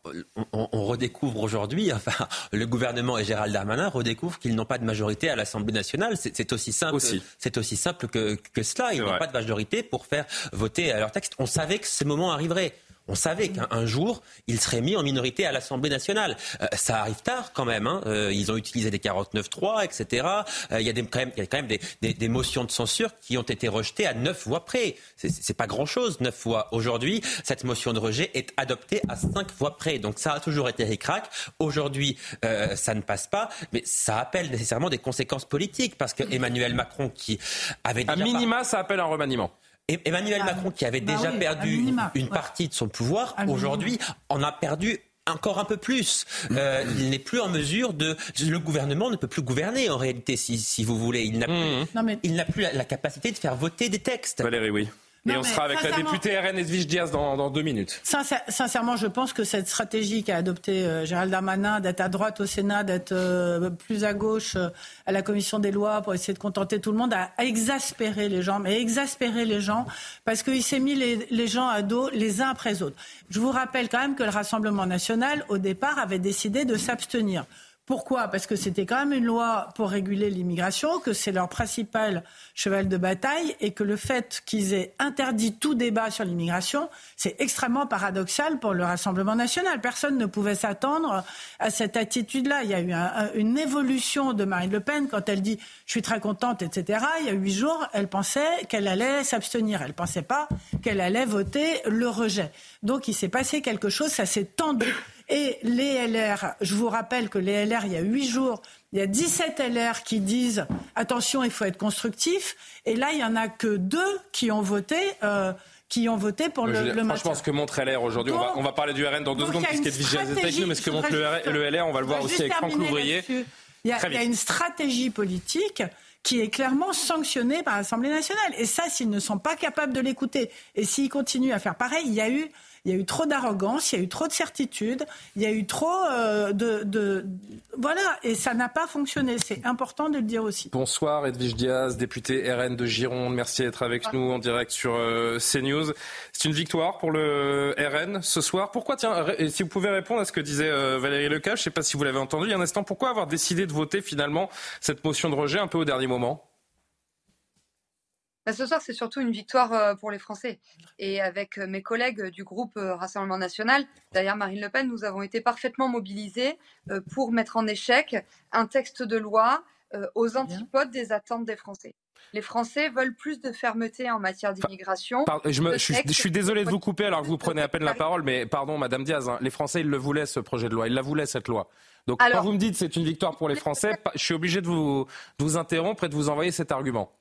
on, on, redécouvre aujourd'hui, [LAUGHS] enfin, le gouvernement et Gérald Darmanin redécouvrent qu'ils n'ont pas de majorité à l'Assemblée nationale. C'est aussi simple, c'est aussi simple que, que cela. Ils n'ont pas de majorité pour faire voter leur texte. On savait que ce moment arriverait. On savait qu'un jour, il serait mis en minorité à l'Assemblée nationale. Euh, ça arrive tard quand même. Hein. Euh, ils ont utilisé des 49-3, etc. Euh, il, y a des, quand même, il y a quand même des, des, des, motions de censure qui ont été rejetées à neuf voix près. C'est pas grand-chose, neuf voix. Aujourd'hui, cette motion de rejet est adoptée à cinq voix près. Donc ça a toujours été ricrac. Aujourd'hui, ça ne passe pas. Mais ça appelle nécessairement des conséquences politiques parce que Emmanuel Macron, qui avait déjà... À minima, ça appelle un remaniement. Emmanuel ah, Macron, qui avait bah déjà perdu une partie de son pouvoir, aujourd'hui en a perdu encore un peu plus. Euh, il n'est plus en mesure de. Le gouvernement ne peut plus gouverner en réalité, si, si vous voulez. Il n'a mmh. plus, plus la, la, capacité de faire voter des textes. Valérie, oui et on sera avec la députée RN Edwige Diaz dans, dans, deux minutes. sincèrement, je pense que cette stratégie qu'a adoptée euh, Gérald Darmanin, d'être à droite au Sénat, d'être euh, plus à gauche euh, à la commission des lois pour essayer de contenter tout le monde, a, exaspéré les gens, mais exaspéré les gens parce qu'il s'est mis les, les, gens à dos les uns après les autres. Je vous rappelle quand même que le Rassemblement national, au départ, avait décidé de s'abstenir. Pourquoi? Parce que c'était quand même une loi pour réguler l'immigration, que c'est leur principal cheval de bataille et que le fait qu'ils aient interdit tout débat sur l'immigration, c'est extrêmement paradoxal pour le Rassemblement national. Personne ne pouvait s'attendre à cette attitude-là. Il y a eu une évolution de Marine Le Pen quand elle dit je suis très contente, etc. Il y a huit jours, elle pensait qu'elle allait s'abstenir. Elle ne pensait pas qu'elle allait voter le rejet. Donc il s'est passé quelque chose, ça s'est tendu. Et les LR, je vous rappelle que les LR, il y a huit jours, il y a 17 LR qui disent attention, il faut être constructif. Et là, il y en a que deux qui ont voté. Euh, qui ont voté pour le, le Franchement, ce que montre LR aujourd'hui, on va, on va, parler du RN dans deux secondes, puisqu'il est avec nous, mais ce que montre le, LR, on va le voir aussi avec Franck Louvrier. Il y, a, il y a une stratégie politique qui est clairement sanctionnée par l'Assemblée nationale. Et ça, s'ils ne sont pas capables de l'écouter, et s'ils continuent à faire pareil, il y a eu il y a eu trop d'arrogance, il y a eu trop de certitude, il y a eu trop euh, de, Voilà, et ça n'a pas fonctionné. C'est important de le dire aussi. Bonsoir, Edwige Diaz, député RN de Gironde. Merci d'être avec nous en direct sur euh, CNews. C'est une victoire pour le RN ce soir. Pourquoi, tiens, si vous pouvez répondre à ce que disait euh, Valérie Lecage, je ne sais pas si vous l'avez entendu il y a un instant, pourquoi avoir décidé de voter finalement cette motion de rejet un peu au dernier moment? Bah, ce soir, c'est surtout une victoire euh, pour les Français. Et avec euh, mes collègues du groupe euh, Rassemblement national, derrière Marine Le Pen, nous avons été parfaitement mobilisés pour mettre en échec un texte de loi aux antipodes des attentes des Français. Les Français veulent plus de fermeté en matière d'immigration. Je, je, suis désolé de vous couper alors que vous prenez à peine la parole, mais pardon, Madame Diaz, hein, les Français, ils le voulaient, ce projet de loi. Ils la voulaient, cette loi. Donc quand vous me dites c'est une victoire pour les Français, je suis obligé de vous, de vous interrompre et de vous envoyer cet argument.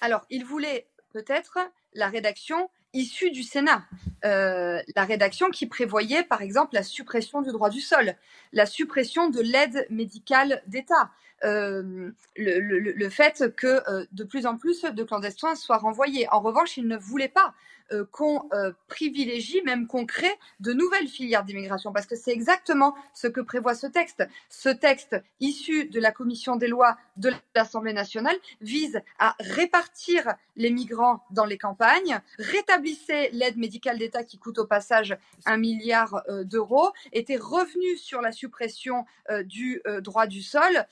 Alors, il voulait peut-être la rédaction issue du Sénat, euh, la rédaction qui prévoyait par exemple la suppression du droit du sol, la suppression de l'aide médicale d'État, euh, le, fait que euh, de plus en plus de clandestins soient renvoyés. En revanche, il ne voulait pas euh, qu'on euh, privilégie, même qu'on crée de nouvelles filières d'immigration, parce que c'est exactement ce que prévoit ce texte. Ce texte, issu de la commission des lois de l'Assemblée nationale, vise à répartir les migrants dans les campagnes, rétablissait l'aide médicale d'État qui coûte au passage un milliard euh, d'euros, était revenu sur la suppression du droit du sol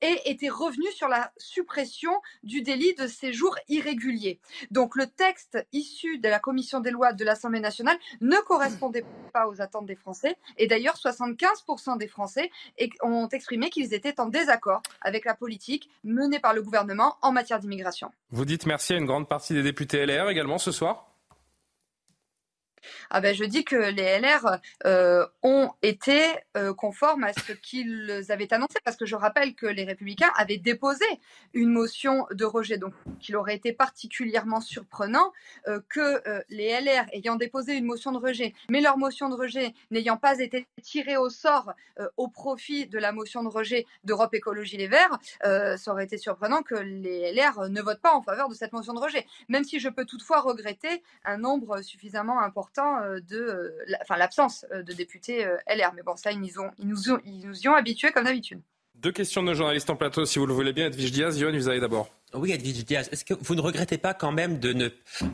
et était revenu sur la suppression du délit de séjour irrégulier. Donc le texte issu de la commission des lois de l'Assemblée nationale ne correspondait pas aux attentes des Français. Et d'ailleurs, 75% des Français ont exprimé qu'ils étaient en désaccord avec la politique menée par le gouvernement en matière d'immigration. Vous dites merci à une grande partie des députés LR également ce soir? Ah ben, je dis que les LR euh, ont été euh, conformes à ce qu'ils avaient annoncé, parce que je rappelle que les Républicains avaient déposé une motion de rejet, donc qu'il aurait été particulièrement surprenant euh, que les LR ayant déposé une motion de rejet, mais leur motion de rejet n'ayant pas été tirée au sort au profit de la motion de rejet d'Europe Écologie Les Verts, ça aurait été surprenant que les LR ne votent pas en faveur de cette motion de rejet, même si je peux toutefois regretter un nombre suffisamment important euh, de euh, enfin, l'absence euh, de députés LR. Mais bon, ça, ils nous, ont, ils nous, ont, ils nous y ont habitués comme d'habitude. Deux questions de nos journalistes en plateau, si vous le voulez bien. Edwige Diaz, Yohann avez d'abord. Oui, Edwige Diaz, est-ce que vous ne regrettez pas quand même de ne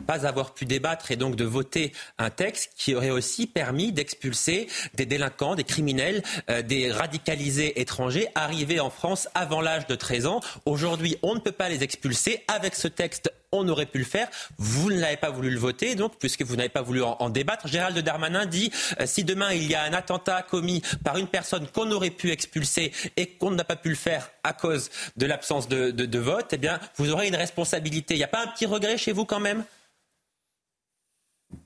pas avoir pu débattre et donc de voter un texte qui aurait aussi permis d'expulser des délinquants, des criminels, des radicalisés étrangers arrivés en France avant l'âge de 13 ans? Aujourd'hui, on ne peut pas les expulser. Avec ce texte, on aurait pu le faire. Vous ne l'avez pas voulu le voter, donc, puisque vous n'avez pas voulu en, débattre. Gérald Darmanin dit euh, si demain il y a un attentat commis par une personne qu'on aurait pu expulser et qu'on n'a pas pu le faire à cause de l'absence de, vote, eh bien, vous aurez une responsabilité. Il n'y a pas un petit regret chez vous quand même?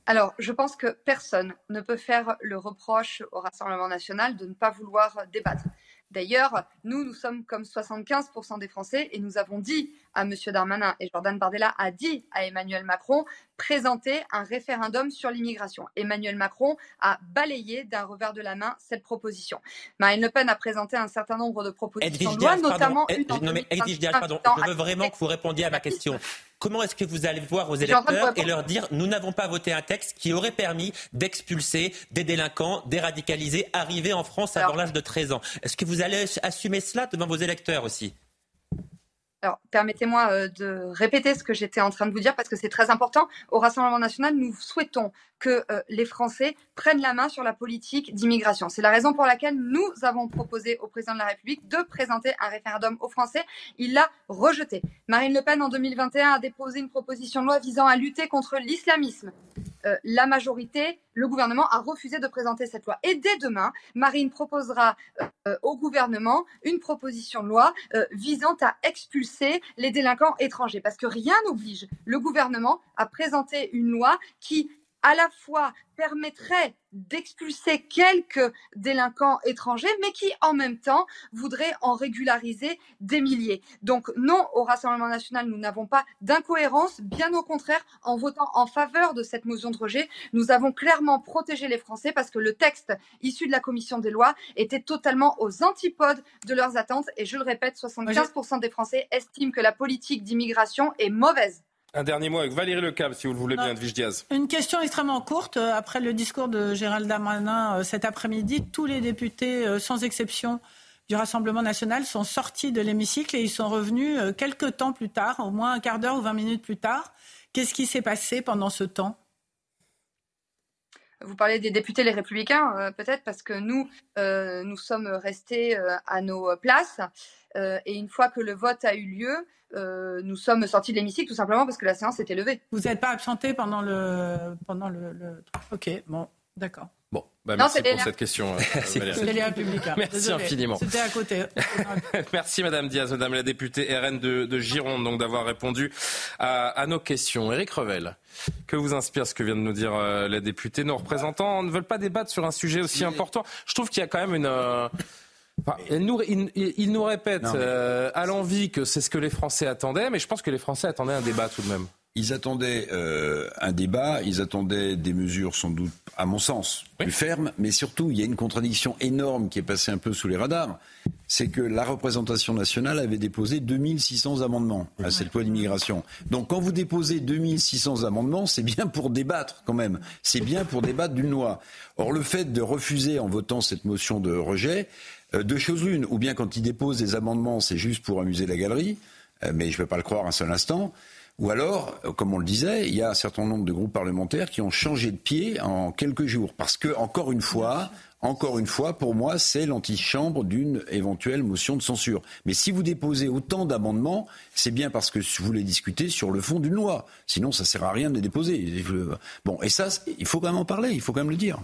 Alors, je pense que personne ne peut faire le reproche au Rassemblement national de ne pas vouloir débattre. D'ailleurs, nous, nous sommes comme 75% des Français et nous avons dit à M. Darmanin et Jordan Bardella a dit à Emmanuel Macron présenter un référendum sur l'immigration. Emmanuel Macron a balayé d'un revers de la main cette proposition. Marine Le Pen a présenté un certain nombre de propositions de loi, notamment une non, mais pardon, je veux vraiment que vous répondiez à ma question. Comment est-ce que vous allez voir aux électeurs et leur dire nous n'avons pas voté un texte qui aurait permis d'expulser des délinquants, des radicalisés arrivés en France avant l'âge de 13 ans? Est-ce que vous allez assumer cela devant vos électeurs aussi? Alors, permettez-moi euh, de répéter ce que j'étais en train de vous dire parce que c'est très important. Au Rassemblement national, nous souhaitons que euh, les Français prennent la main sur la politique d'immigration. C'est la raison pour laquelle nous avons proposé au président de la République de présenter un référendum aux Français. Il l'a rejeté. Marine Le Pen, en 2021, a déposé une proposition de loi visant à lutter contre l'islamisme. Euh, la majorité, le gouvernement a refusé de présenter cette loi. Et dès demain, Marine proposera euh, au gouvernement une proposition de loi visant à expulser les délinquants étrangers. Parce que rien n'oblige le gouvernement à présenter une loi qui à la fois permettrait d'expulser quelques délinquants étrangers, mais qui en même temps voudrait en régulariser des milliers. Donc non, au Rassemblement national, nous n'avons pas d'incohérence. Bien au contraire, en votant en faveur de cette motion de rejet, nous avons clairement protégé les Français parce que le texte issu de la commission des lois était totalement aux antipodes de leurs attentes. Et je le répète, 75% des Français estiment que la politique d'immigration est mauvaise. Un dernier mot avec Valérie Lecable, si vous le voulez bien, Edwige Diaz. Une question extrêmement courte. Euh, après le discours de Gérald Darmanin euh, cet après-midi, tous les députés, euh, sans exception, du Rassemblement national sont sortis de l'hémicycle et ils sont revenus quelques temps plus tard, au moins un quart d'heure ou vingt minutes plus tard. Qu'est-ce qui s'est passé pendant ce temps? Vous parlez des députés les républicains, peut-être, parce que nous, nous sommes restés à nos places. et une fois que le vote a eu lieu, euh, nous sommes sortis de l'hémicycle tout simplement parce que la séance était levée. Vous n'êtes pas absenté pendant le pendant le, Ok, bon, d'accord. Bon, bah merci pour cette question. Euh, [LAUGHS] Républicains. Merci infiniment. C'était à côté. [LAUGHS] merci Madame Diaz, Madame la députée RN de, de Gironde, donc d'avoir répondu à, à, nos questions. Éric Revel, que vous inspire ce que vient de nous dire euh, la députée? Nos représentants ne veulent pas débattre sur un sujet aussi important. Je trouve qu'il y a quand même une il, nous, il, nous, répète euh, à l'envie que c'est ce que les Français attendaient, mais je pense que les Français attendaient un débat tout de même. Ils attendaient euh, un débat, ils attendaient des mesures sans doute, à mon sens, plus fermes, mais surtout, il y a une contradiction énorme qui est passée un peu sous les radars, c'est que la représentation nationale avait déposé 2600 amendements à cette loi d'immigration. Donc quand vous déposez 2600 amendements, c'est bien pour débattre quand même, c'est bien pour débattre d'une loi. Or, le fait de refuser en votant cette motion de rejet, euh, deux choses l'une, ou bien quand ils déposent des amendements, c'est juste pour amuser la galerie, euh, mais je ne vais pas le croire un seul instant. Ou alors, euh, comme on le disait, il y a un certain nombre de groupes parlementaires qui ont changé de pied en quelques jours. Parce que, encore une fois, encore une fois, pour moi, c'est l'antichambre d'une éventuelle motion de censure. Mais si vous déposez autant d'amendements, c'est bien parce que vous voulez discuter sur le fond d'une loi. Sinon, ça ne sert à rien de les déposer. Bon, et ça, il faut quand même en parler, il faut quand même le dire.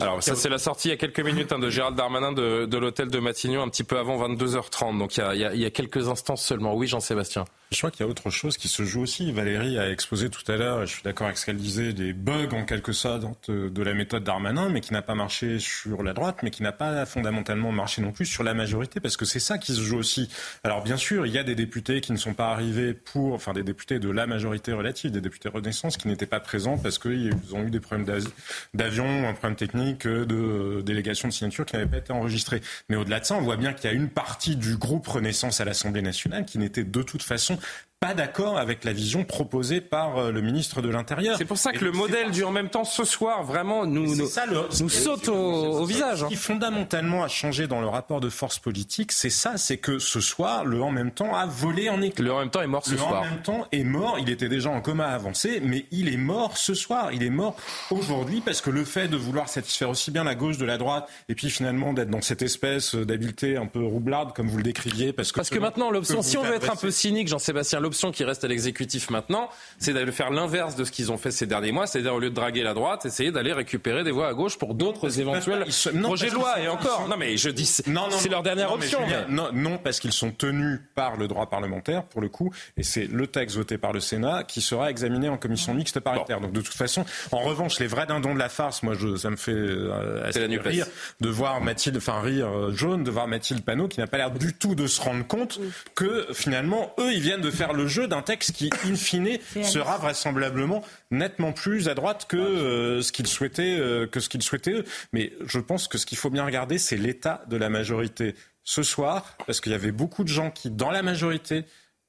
Alors ça c'est la sortie il y a quelques minutes hein, de Gérald Darmanin de, de l'hôtel de Matignon un petit peu avant 22h30 donc il y a, il y a, il y a quelques instants seulement. Oui Jean-Sébastien. Je crois qu'il y a autre chose qui se joue aussi. Valérie a exposé tout à l'heure, je suis d'accord avec ce qu'elle disait, des bugs en quelque sorte de la méthode Darmanin, mais qui n'a pas marché sur la droite, mais qui n'a pas fondamentalement marché non plus sur la majorité, parce que c'est ça qui se joue aussi. Alors bien sûr, il y a des députés qui ne sont pas arrivés pour, enfin des députés de la majorité relative, des députés Renaissance qui n'étaient pas présents parce qu'ils ont eu des problèmes d'avion, un problème technique, de délégation de signature qui n'avaient pas été enregistrés. Mais au-delà de ça, on voit bien qu'il y a une partie du groupe Renaissance à l'Assemblée nationale qui n'était de toute façon pas d'accord avec la vision proposée par euh, le ministre de l'Intérieur. C'est pour ça que le modèle du en même temps ce soir vraiment nous, nous, nous saute au, visage. Ce qui fondamentalement a changé dans le rapport de force politique, c'est ça, c'est que ce soir, le en même temps a volé en éclats. Le en même temps est mort ce le soir. Le en même temps est mort, il était déjà en coma avancé, mais il est mort ce soir, il est mort aujourd'hui parce que le fait de vouloir satisfaire aussi bien la gauche de la droite et puis finalement d'être dans cette espèce d'habileté un peu roublarde comme vous le décriviez parce que parce que maintenant l'option si on veut être un peu cynique Jean-Sébastien l'option qui reste à l'exécutif maintenant, c'est d'aller faire l'inverse de ce qu'ils ont fait ces derniers mois, c'est-à-dire au lieu de draguer la droite, essayer d'aller récupérer des voix à gauche pour d'autres éventuels projets de loi. Et encore, non mais je dis, c'est leur dernière option. non, non, parce qu'ils sont tenus par le droit parlementaire, pour le coup, et c'est le texte voté par le Sénat qui sera examiné en commission mixte paritaire. Donc de toute façon, en revanche, les vrais dindons de la farce, moi, je, ça me fait euh, assez rire de voir Mathilde, enfin rire euh, jaune, de voir Mathilde Panot qui n'a pas l'air du tout de se rendre compte que finalement, eux, ils viennent de faire le jeu d'un texte qui, in fine, [LAUGHS] sera vraisemblablement nettement plus à droite que euh, ce qu'ils souhaitaient, euh, que ce qu'ils souhaitaient eux. Mais je pense que ce qu'il faut bien regarder, c'est l'état de la majorité ce soir, parce qu'il y avait beaucoup de gens qui, dans la majorité,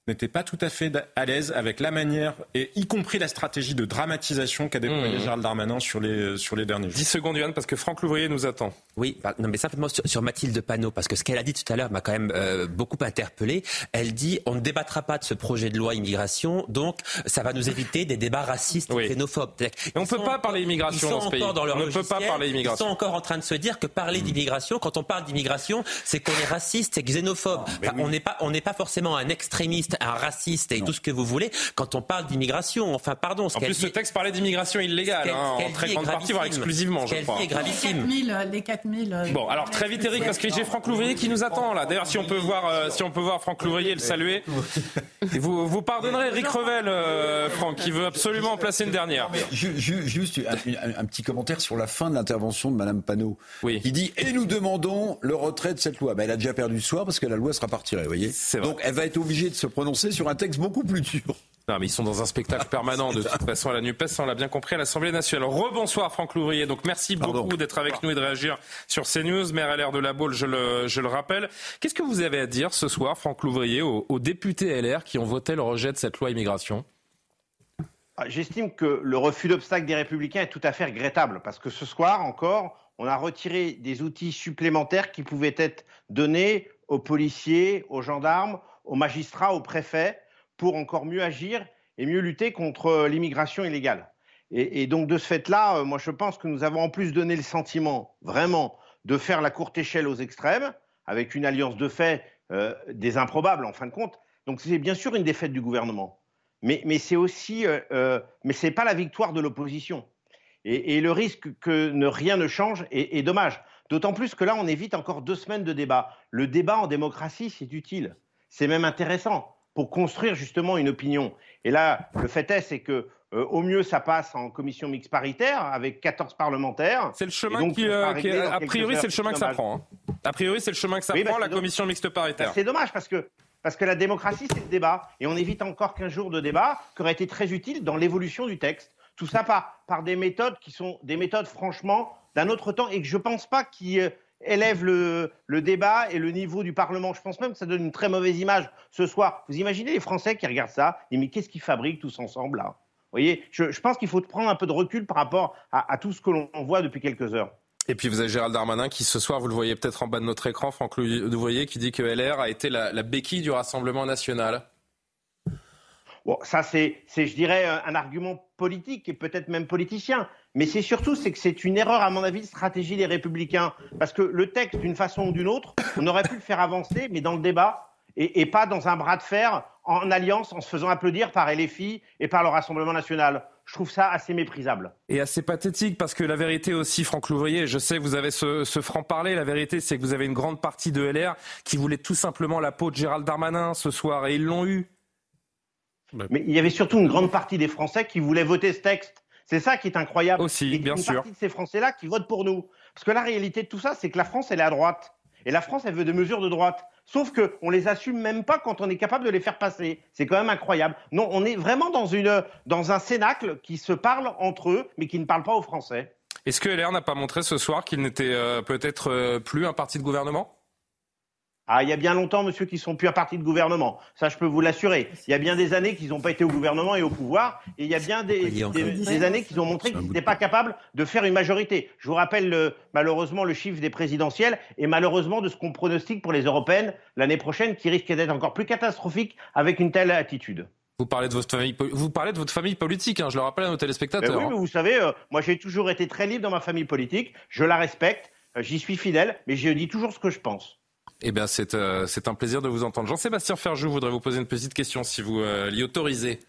n'était pas tout à fait à l'aise avec la manière, et y compris la stratégie de dramatisation qu'a déployé mmh. Gérald Darmanin sur les, sur les derniers jours. 10 secondes, Yann, parce que Franck Louvrier nous attend. Oui, bah, non, mais simplement sur, Mathilde Panot, parce que ce qu'elle a dit tout à l'heure m'a quand même euh, beaucoup interpellé. Elle dit on ne débattra pas de ce projet de loi immigration, donc ça va nous éviter des débats racistes et xénophobes. on ne peut pas parler immigration dans ce pays. Dans leur on ne peut pas parler immigration. Ils sont encore en train de se dire que parler d'immigration, quand on parle d'immigration, c'est qu'on est raciste, c'est xénophobe. on n'est pas, on n'est pas forcément un extrémiste un raciste et tout ce que vous voulez quand on parle d'immigration. Enfin, pardon. Ce en plus, ce texte parlait d'immigration illégale, hein, en très grande partie, voire exclusivement, je crois. Est gravissime. Les 4000. Euh, bon, alors très vite, Eric, parce que j'ai Franck Louvrier qui nous attend là. D'ailleurs, si on peut voir, euh, si on peut voir Franck Louvrier le saluer. vous, vous pardonnerez Eric Revel, euh, Franck, qui veut absolument en placer une dernière. Juste un, petit commentaire sur la fin de l'intervention de Madame Panot, oui. qui dit et nous demandons le retrait de cette loi. Ben, elle a déjà perdu le soir parce que la loi sera pas retirée, vous voyez. Donc elle va être obligée de se prononcer sur un texte beaucoup plus dur. Non, mais ils sont dans un spectacle permanent de toute façon à la NUPES, on l'a bien compris, à l'Assemblée nationale. Rebonsoir Franck Louvrier. Donc merci beaucoup d'être avec nous et de réagir sur CNews. Maire LR de la Baule, je le, je le rappelle. Qu'est-ce que vous avez à dire ce soir, Franck Louvrier, aux, aux députés LR qui ont voté le rejet de cette loi immigration? Ah, J'estime que le refus d'obstacle des Républicains est tout à fait regrettable parce que ce soir encore, on a retiré des outils supplémentaires qui pouvaient être donnés aux policiers, aux gendarmes, aux magistrats, aux préfets pour encore mieux agir et mieux lutter contre l'immigration illégale. Et, donc de ce fait-là, euh, moi je pense que nous avons en plus donné le sentiment vraiment de faire la courte échelle aux extrêmes, avec une alliance de fait euh, des improbables en fin de compte. Donc c'est bien sûr une défaite du gouvernement, mais, c'est aussi, euh, mais c'est pas la victoire de l'opposition. Et, le risque que ne, rien ne change est dommage. D'autant plus que là, on évite encore deux semaines de débat. Le débat en démocratie, c'est utile. C'est même intéressant pour construire justement une opinion. Et là, le fait est, c'est que euh, au mieux, ça passe en commission mixte paritaire avec 14 parlementaires. C'est le chemin qui, euh, a priori, c'est le chemin que ça prend. Hein. A priori, c'est le chemin que ça prend, la commission mixte paritaire. c'est dommage parce que parce que la démocratie, c'est le débat. Et on évite encore qu'un jour de débat qui aurait été très utile dans l'évolution du texte. Tout ça par, par des méthodes qui sont des méthodes, franchement, d'un autre temps et que je ne pense pas qui élève le, débat et le niveau du Parlement. Je pense même que ça donne une très mauvaise image ce soir. Vous imaginez les Français qui regardent ça et mais qu'est-ce qu'ils fabriquent tous ensemble là? Vous voyez, je, pense qu'il faut prendre un peu de recul par rapport à, tout ce que l'on voit depuis quelques heures. Et puis vous avez Gérald Darmanin qui ce soir, vous le voyez peut-être en bas de notre écran, Franck voyez, qui dit que LR a été la, la béquille du Rassemblement national. Bon, ça c'est, je dirais, un argument politique et peut-être même politicien. Mais c'est surtout c'est que c'est une erreur, à mon avis, de stratégie des Républicains. Parce que le texte, d'une façon ou d'une autre, on aurait pu le faire avancer, mais dans le débat, et, pas dans un bras de fer, en alliance, en se faisant applaudir par LFI et par le Rassemblement national. Je trouve ça assez méprisable. Et assez pathétique, parce que la vérité aussi, Franck Louvrier, je sais, vous avez ce, ce franc-parler, la vérité, c'est que vous avez une grande partie de LR qui voulait tout simplement la peau de Gérald Darmanin ce soir, et ils l'ont eu. Mais il y avait surtout une grande partie des Français qui voulaient voter ce texte. C'est ça qui est incroyable. Aussi, bien une sûr. partie de ces Français-là qui votent pour nous. Parce que la réalité de tout ça, c'est que la France, elle est à droite. Et la France, elle veut des mesures de droite. Sauf qu'on les assume même pas quand on est capable de les faire passer. C'est quand même incroyable. Non, on est vraiment dans, une, dans un cénacle qui se parle entre eux, mais qui ne parle pas aux Français. Est-ce que LR n'a pas montré ce soir qu'il n'était euh, peut-être euh, plus un parti de gouvernement? Ah, il y a bien longtemps, monsieur, qu'ils sont plus un parti de gouvernement. Ça, je peux vous l'assurer. Il y a bien des années qu'ils n'ont pas été au gouvernement et au pouvoir. Et il y a bien des, années qu'ils ont montré qu'ils n'étaient pas capables de faire une majorité. Je vous rappelle malheureusement le chiffre des présidentielles et malheureusement de ce qu'on pronostique pour les européennes l'année prochaine qui risque d'être encore plus catastrophique avec une telle attitude. Vous parlez de votre famille, vous parlez de votre famille politique, hein, je le rappelle à nos téléspectateurs. Ben oui, hein. mais vous savez, euh, moi j'ai toujours été très libre dans ma famille politique. Je la respecte, euh, j'y suis fidèle, mais je dis toujours ce que je pense. Eh bien, euh, c'est un plaisir de vous entendre. Jean-Sébastien Ferjou voudrais vous poser une petite question, si vous euh, l'y autorisez.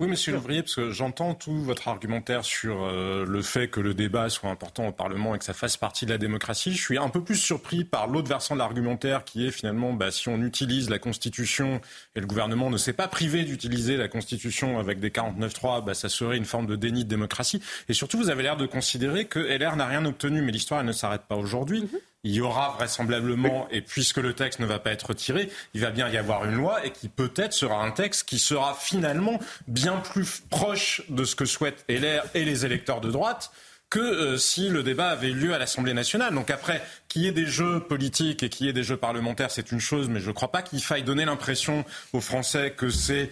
Oui, monsieur Louvrier, parce que j'entends tout votre argumentaire sur euh, le fait que le débat soit important au Parlement et que ça fasse partie de la démocratie. Je suis un peu plus surpris par l'autre versant de l'argumentaire qui est finalement, bah, si on utilise la Constitution et le gouvernement ne s'est pas privé d'utiliser la Constitution avec des 49.3, bah, ça serait une forme de déni de démocratie. Et surtout, vous avez l'air de considérer que LR n'a rien obtenu, mais l'histoire ne s'arrête pas aujourd'hui. Mm-hmm il y aura vraisemblablement, et puisque le texte ne va pas être retiré, il va bien y avoir une loi et qui peut-être sera un texte qui sera finalement bien plus proche de ce que souhaitent LR et les électeurs de droite que euh, si le débat avait eu lieu à l'Assemblée nationale. Donc après, qu'il y ait des jeux politiques et qu'il y ait des jeux parlementaires, c'est une chose, mais je ne crois pas qu'il faille donner l'impression aux Français que c'est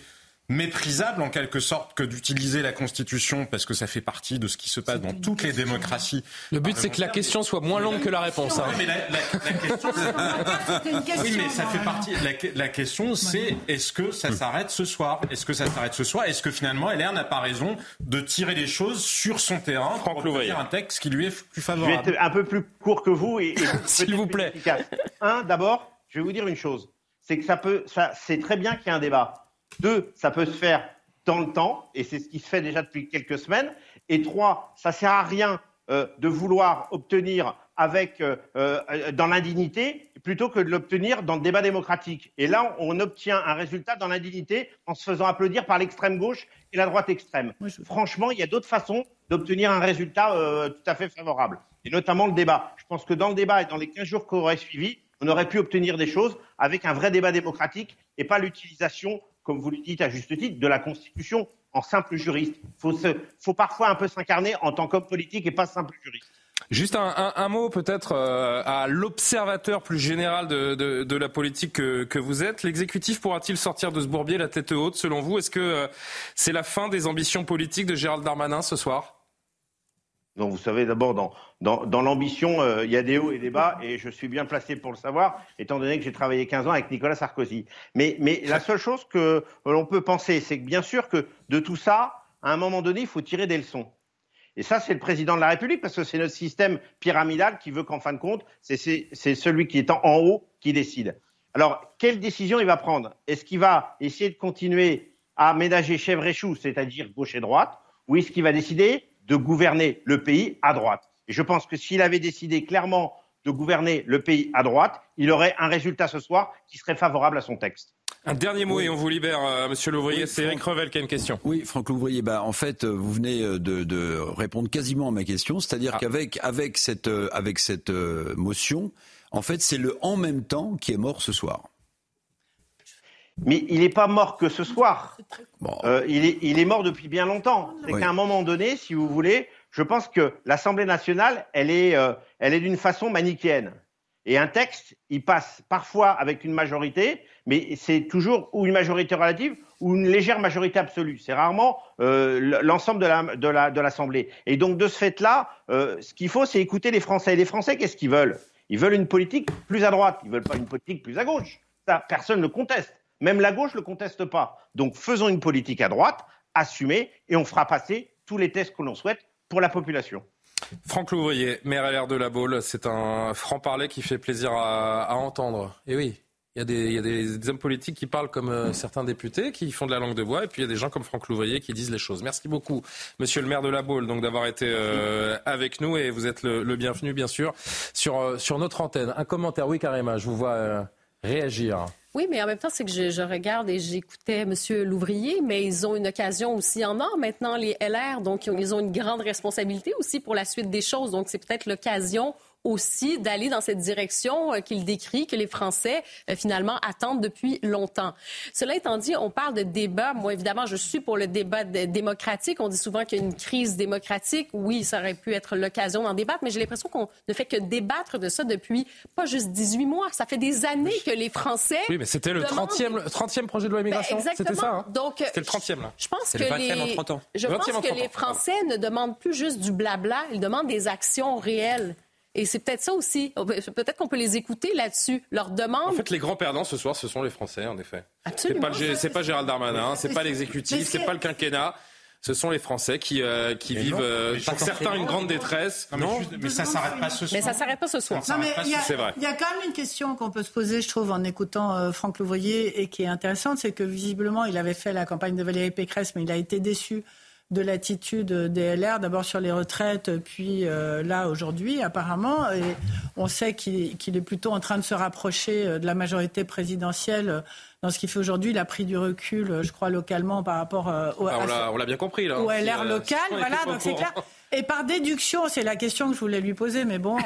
méprisable en quelque sorte que d'utiliser la Constitution parce que ça fait partie de ce qui se passe dans toutes les démocraties. Le but c'est que la question soit moins longue que la réponse. Hein. Oui, mais la, [LAUGHS] question, oui, mais ça fait partie. La, question c'est est-ce que ça s'arrête ce soir? Est-ce que ça s'arrête ce soir? Est-ce que finalement LR n'a pas raison de tirer les choses sur son terrain pour faire un texte qui lui est plus favorable Je vais être un peu plus court que vous et, [LAUGHS] s'il vous plaît. Un, d'abord, je vais vous dire une chose c'est que ça peut, ça, c'est très bien qu'il y ait un débat. Deux, ça peut se faire dans le temps, et c'est ce qui se fait déjà depuis quelques semaines. Et trois, ça sert à rien euh, de vouloir obtenir avec euh, euh, dans l'indignité plutôt que de l'obtenir dans le débat démocratique. Et là, on obtient un résultat dans l'indignité en se faisant applaudir par l'extrême gauche et la droite extrême. Franchement, il y a d'autres façons d'obtenir un résultat tout à fait favorable, et notamment le débat. Je pense que dans le débat et dans les 15 jours qui auraient suivi, on aurait pu obtenir des choses avec un vrai débat démocratique et pas l'utilisation, comme vous le dites à juste titre, de la Constitution en simple juriste. Il faut, parfois un peu s'incarner en tant qu'homme politique et pas simple juriste. Juste un, mot peut-être euh, à l'observateur plus général de, la politique que, vous êtes. L'exécutif pourra-t-il sortir de ce bourbier la tête haute selon vous? Est-ce que euh, c'est la fin des ambitions politiques de Gérald Darmanin ce soir? Donc vous savez, d'abord, dans, dans, l'ambition, euh, il y a des hauts et des bas, et je suis bien placé pour le savoir, étant donné que j'ai travaillé 15 ans avec Nicolas Sarkozy. Mais, mais la seule chose que l'on peut penser, c'est que bien sûr que de tout ça, à un moment donné, il faut tirer des leçons. Et ça, c'est le président de la République, parce que c'est notre système pyramidal qui veut qu'en fin de compte, c'est celui qui est en haut qui décide. Alors, quelle décision il va prendre? Est-ce qu'il va essayer de continuer à ménager chèvre et chou, c'est-à-dire gauche et droite, ou est-ce qu'il va décider de gouverner le pays à droite. Et je pense que s'il avait décidé clairement de gouverner le pays à droite, il aurait un résultat ce soir qui serait favorable à son texte. Un dernier mot et on vous libère, euh, Monsieur Louvrier. c'est Eric Revel qui a une question. Oui, Franck Louvrier. Bah, en fait, vous venez euh, de, répondre quasiment à ma question, c'est-à-dire ah. qu'avec avec cette euh, avec cette motion, en fait, c'est le en même temps qui est mort ce soir. Mais il n'est pas mort que ce soir. Euh, il, est, il, est, mort depuis bien longtemps. C'est qu'à un moment donné, si vous voulez, je pense que l'Assemblée nationale, elle est, euh, elle est d'une façon manichéenne. Et un texte, il passe parfois avec une majorité, mais c'est toujours ou une majorité relative ou une légère majorité absolue. C'est rarement euh, l'ensemble de l'Assemblée. La, de Et donc, de ce fait-là, ce qu'il faut, c'est écouter les Français. Et les Français, qu'est-ce qu'ils veulent? Ils veulent une politique plus à droite. Ils veulent pas une politique plus à gauche. Ça, personne ne conteste. Même la gauche ne le conteste pas. Donc faisons une politique à droite, assumée, et on fera passer tous les tests que l'on souhaite pour la population. Franck Louvrier, maire LR de la Baule, c'est un franc-parler qui fait plaisir à, entendre. Et oui, il y a, des, des, hommes politiques qui parlent comme euh, certains députés, qui font de la langue de bois, et puis il y a des gens comme Franck Louvrier qui disent les choses. Merci beaucoup, monsieur le maire de la Baule, donc d'avoir été euh, avec nous, et vous êtes le, bienvenu, bien sûr, sur, euh, sur notre antenne. Un commentaire, oui, carrément, je vous vois Oui, mais en même temps, c'est que je, regarde et j'écoutais M. Louvrier, mais ils ont une occasion aussi en or maintenant, les LR, donc ils ont une grande responsabilité aussi pour la suite des choses. Donc c'est peut-être l'occasion aussi d'aller dans cette direction euh, qu'il décrit, que les Français euh, finalement attendent depuis longtemps. Cela étant dit, on parle de débat. Moi, évidemment, je suis pour le débat démocratique. On dit souvent qu'il y a une crise démocratique. Oui, ça aurait pu être l'occasion d'en débattre, mais j'ai l'impression qu'on ne fait que débattre de ça depuis pas juste 18 mois. Ça fait des années que les Français. Oui, mais c'était le 30e, 30e projet de loi immigration. Ben, c'était ça. Hein? Donc, c'était le 30e, là. Je pense que, les, Je pense que les Français ne demandent plus juste du blabla, ils demandent des actions réelles. Et c'est peut-être ça aussi. Peut-être qu'on peut les écouter là-dessus. Leur demande. En fait, les grands perdants ce soir, ce sont les Français, en effet. Absolument. C'est pas, pas Gérald Darmanin, c'est pas l'exécutif, c'est pas le quinquennat ce sont les Français qui, euh, qui vivent, euh, certains, une grande détresse. Non, mais, ça s'arrête pas ce soir. Mais ça s'arrête pas ce soir. C'est vrai. Il y a quand même une question qu'on peut se poser, je trouve, en écoutant euh, Franck Louvrier et qui est intéressante, c'est que visiblement, il avait fait la campagne de Valérie Pécresse, mais il a été déçu de l'attitude des LR, d'abord sur les retraites, puis euh, là aujourd'hui apparemment. Et on sait qu'il est plutôt en train de se rapprocher euh, de la majorité présidentielle euh, dans ce qu'il fait aujourd'hui. Il a pris du recul, je crois, localement par rapport au, ah, on l'a bien compris là. Au LR local, voilà, donc c'est clair. Et par déduction, c'est la question que je voulais lui poser, mais bon,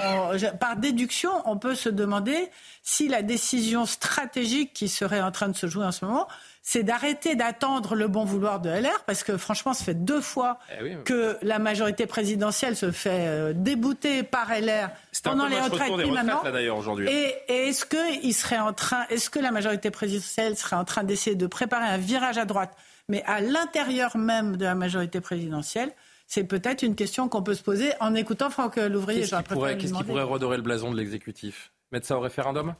par déduction, on peut se demander si la décision stratégique qui serait en train de se jouer en ce moment, c'est d'arrêter d'attendre le bon vouloir de LR, parce que franchement, ça fait deux fois eh que la majorité présidentielle se fait euh, débouter par LR pendant les retraites, maintenant. et, est-ce que il serait en train, est-ce que la majorité présidentielle serait en train d'essayer de préparer un virage à droite, mais à l'intérieur même de la majorité présidentielle? C'est peut-être une question qu'on peut se poser en écoutant Franck Louvrier. Qu'est-ce qui pourrait, redorer le blason de l'exécutif? Mettre ça au référendum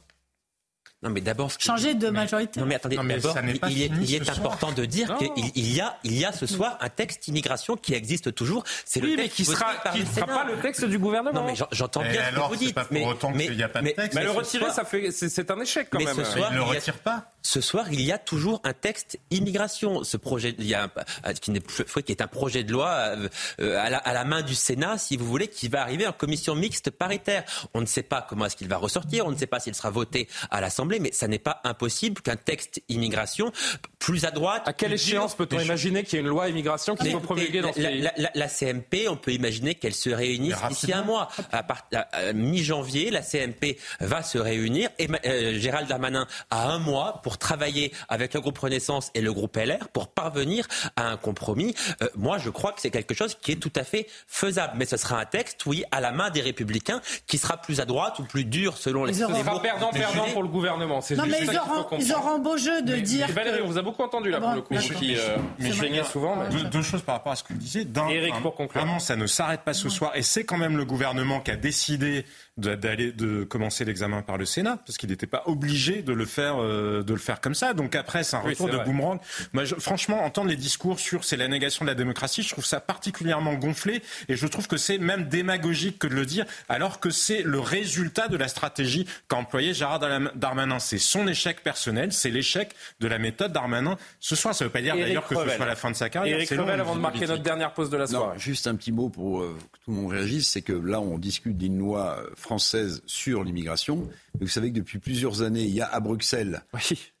Non, mais d'abord, changer de majorité. Non, mais attendez, d'abord, il, il, est important de dire qu'il il y a, il y a ce soir un texte immigration qui existe toujours. C'est le texte qui sera, qui ne sera pas le texte du gouvernement. Non, mais j'entends bien ce que vous dites. Pas pour autant qu'il n'y a pas de texte. Mais, le retirer, ça fait, c'est un échec quand mais même. Ce soir, il ne le retire pas. Ce soir, il y a toujours un texte immigration. Ce projet, il y a un, qui, est, qui est un projet de loi euh, à, la, à la main du Sénat, si vous voulez, qui va arriver en commission mixte paritaire. On ne sait pas comment est-ce qu'il va ressortir, on ne sait pas s'il sera voté à l'Assemblée, mais ça n'est pas impossible qu'un texte immigration plus à droite. À quelle échéance peut-on imaginer qu'il y ait une loi immigration qui soit promulguée dans ce la, pays la, la, CMP, on peut imaginer qu'elle se réunisse d'ici un mois. À, à mi-janvier, la CMP va se réunir et euh, Gérald Darmanin a un mois pour travailler avec le groupe Renaissance et le groupe LR pour parvenir à un compromis. Euh, moi, je crois que c'est quelque chose qui est tout à fait faisable. Mais ce sera un texte, oui, à la main des Républicains, qui sera plus à droite ou plus dur selon les. Ils auront perdant-perdant pour le gouvernement. Non, mais ils auront, ils auront beau jeu de dire. Valérie, on vous a beaucoup entendu là pour le coup, qui euh, souvent. Deux, choses par rapport à ce que vous disiez. Eric, pour conclure. Vraiment, ça ne s'arrête pas ce soir, et c'est quand même le gouvernement qui a décidé d'aller de commencer l'examen par le Sénat parce qu'il n'était pas obligé de le faire euh, de le faire comme ça. Donc après c'est un retour de boomerang. Moi je, franchement entendre les discours sur c'est la négation de la démocratie, je trouve ça particulièrement gonflé et je trouve que c'est même démagogique que de le dire alors que c'est le résultat de la stratégie qu'a employé Gérard Darmanin. C'est son échec personnel, c'est l'échec de la méthode Darmanin. Ce soir ça ne veut pas dire d'ailleurs que ce soit la fin de sa carrière. Éric Revel avant de marquer notre dernière pause de la soirée. Non, juste un petit mot pour euh, que tout le monde réagisse, c'est que là on discute d'une loi euh, française sur l'immigration. Mais vous savez que depuis plusieurs années, il y a à Bruxelles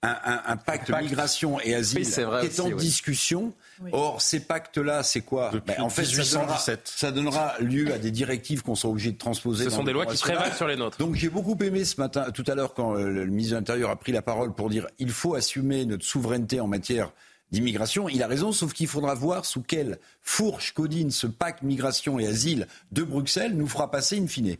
un, pacte migration et asile qui est en discussion. Or, ces pactes-là, c'est quoi? Ben, En fait, ça donnera, lieu à des directives qu'on sera obligé de transposer. Ce sont des lois qui prévalent sur les nôtres. Donc, j'ai beaucoup aimé ce matin, tout à l'heure, quand euh, le ministre de l'Intérieur a pris la parole pour dire il faut assumer notre souveraineté en matière d'immigration. Il a raison, sauf qu'il faudra voir sous quelle fourche codine ce pacte migration et asile de Bruxelles nous fera passer in fine.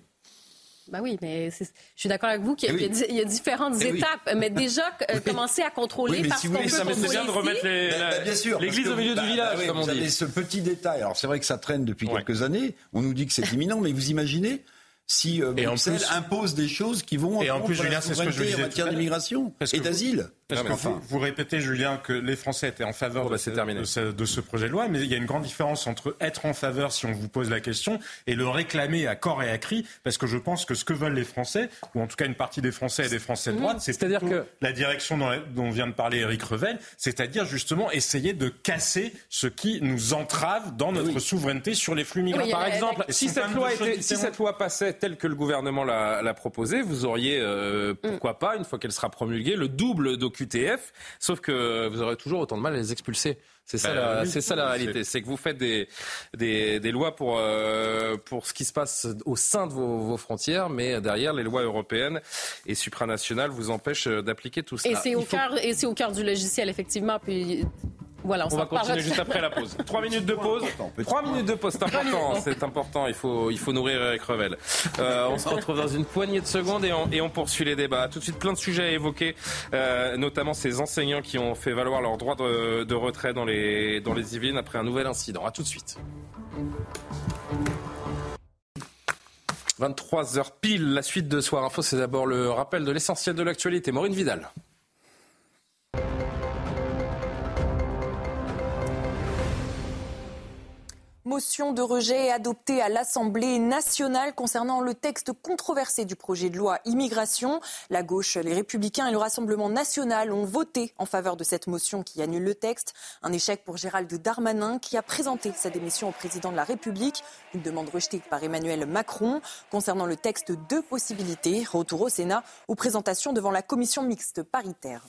Ben oui, mais je suis d'accord avec vous qu'il y, eh y, a différentes eh étapes. Mais déjà, euh, commencer à contrôler oui, parce si qu'on peut C'est bien de remettre bah, l'église au milieu du village, bah, comme on dit. Ce petit détail. Alors c'est vrai que ça traîne depuis quelques années. On nous dit que c'est imminent, mais vous imaginez si euh, Bruxelles impose des choses qui vont et en plus, Julien, c'est ce que je disais en matière d'immigration et d'asile. Parce que vous, vous, répétez, Julien, que les Français étaient en faveur oh, bah, de, ce, de, ce, de, ce, projet de loi, mais il y a une grande différence entre être en faveur, si on vous pose la question, et le réclamer à corps et à cri, parce que je pense que ce que veulent les Français, ou en tout cas une partie des Français et des Français de droite, c'est à dire que la direction dont, dont, vient de parler Eric Revel, c'est-à-dire justement essayer de casser ce qui nous entrave dans notre souveraineté sur les flux migratoires. Par exemple, si cette, loi était, si cette loi passait telle que le gouvernement l'a proposé, vous auriez, euh, pourquoi pas, une fois qu'elle sera promulguée, le double d'OQTF QTF, sauf que vous aurez toujours autant de mal à les expulser. C'est ça, bah la, c'est ça la réalité. C'est que vous faites des, des, des lois pour, euh, pour ce qui se passe au sein de vos, vos, frontières, mais derrière, les lois européennes et supranationales vous empêchent d'appliquer tout ça. Et c'est au, cœur, et c'est au cœur du logiciel, effectivement. Puis voilà, on, va continuer juste après la pause. Trois minutes de pause. Trois minutes de pause, c'est important. C'est important. Il faut, il faut nourrir Eric Revel. Euh, on se retrouve dans une poignée de secondes et on, et on poursuit les débats. Tout de suite, plein de sujets à évoquer, euh, notamment ces enseignants qui ont fait valoir leur droit de, de retrait dans les, dans les Yvelines après un nouvel incident. À tout de suite. 23h pile, la suite de Soir Info, c'est d'abord le rappel de l'essentiel de l'actualité. Maureen Vidal. Motion de rejet adoptée à l'Assemblée nationale concernant le texte controversé du projet de loi immigration. La gauche, les républicains et le Rassemblement national ont voté en faveur de cette motion qui annule le texte. Un échec pour Gérald Darmanin qui a présenté sa démission au président de la République. Une demande rejetée par Emmanuel Macron. Concernant le texte, deux possibilités. Retour au Sénat ou présentation devant la commission mixte paritaire.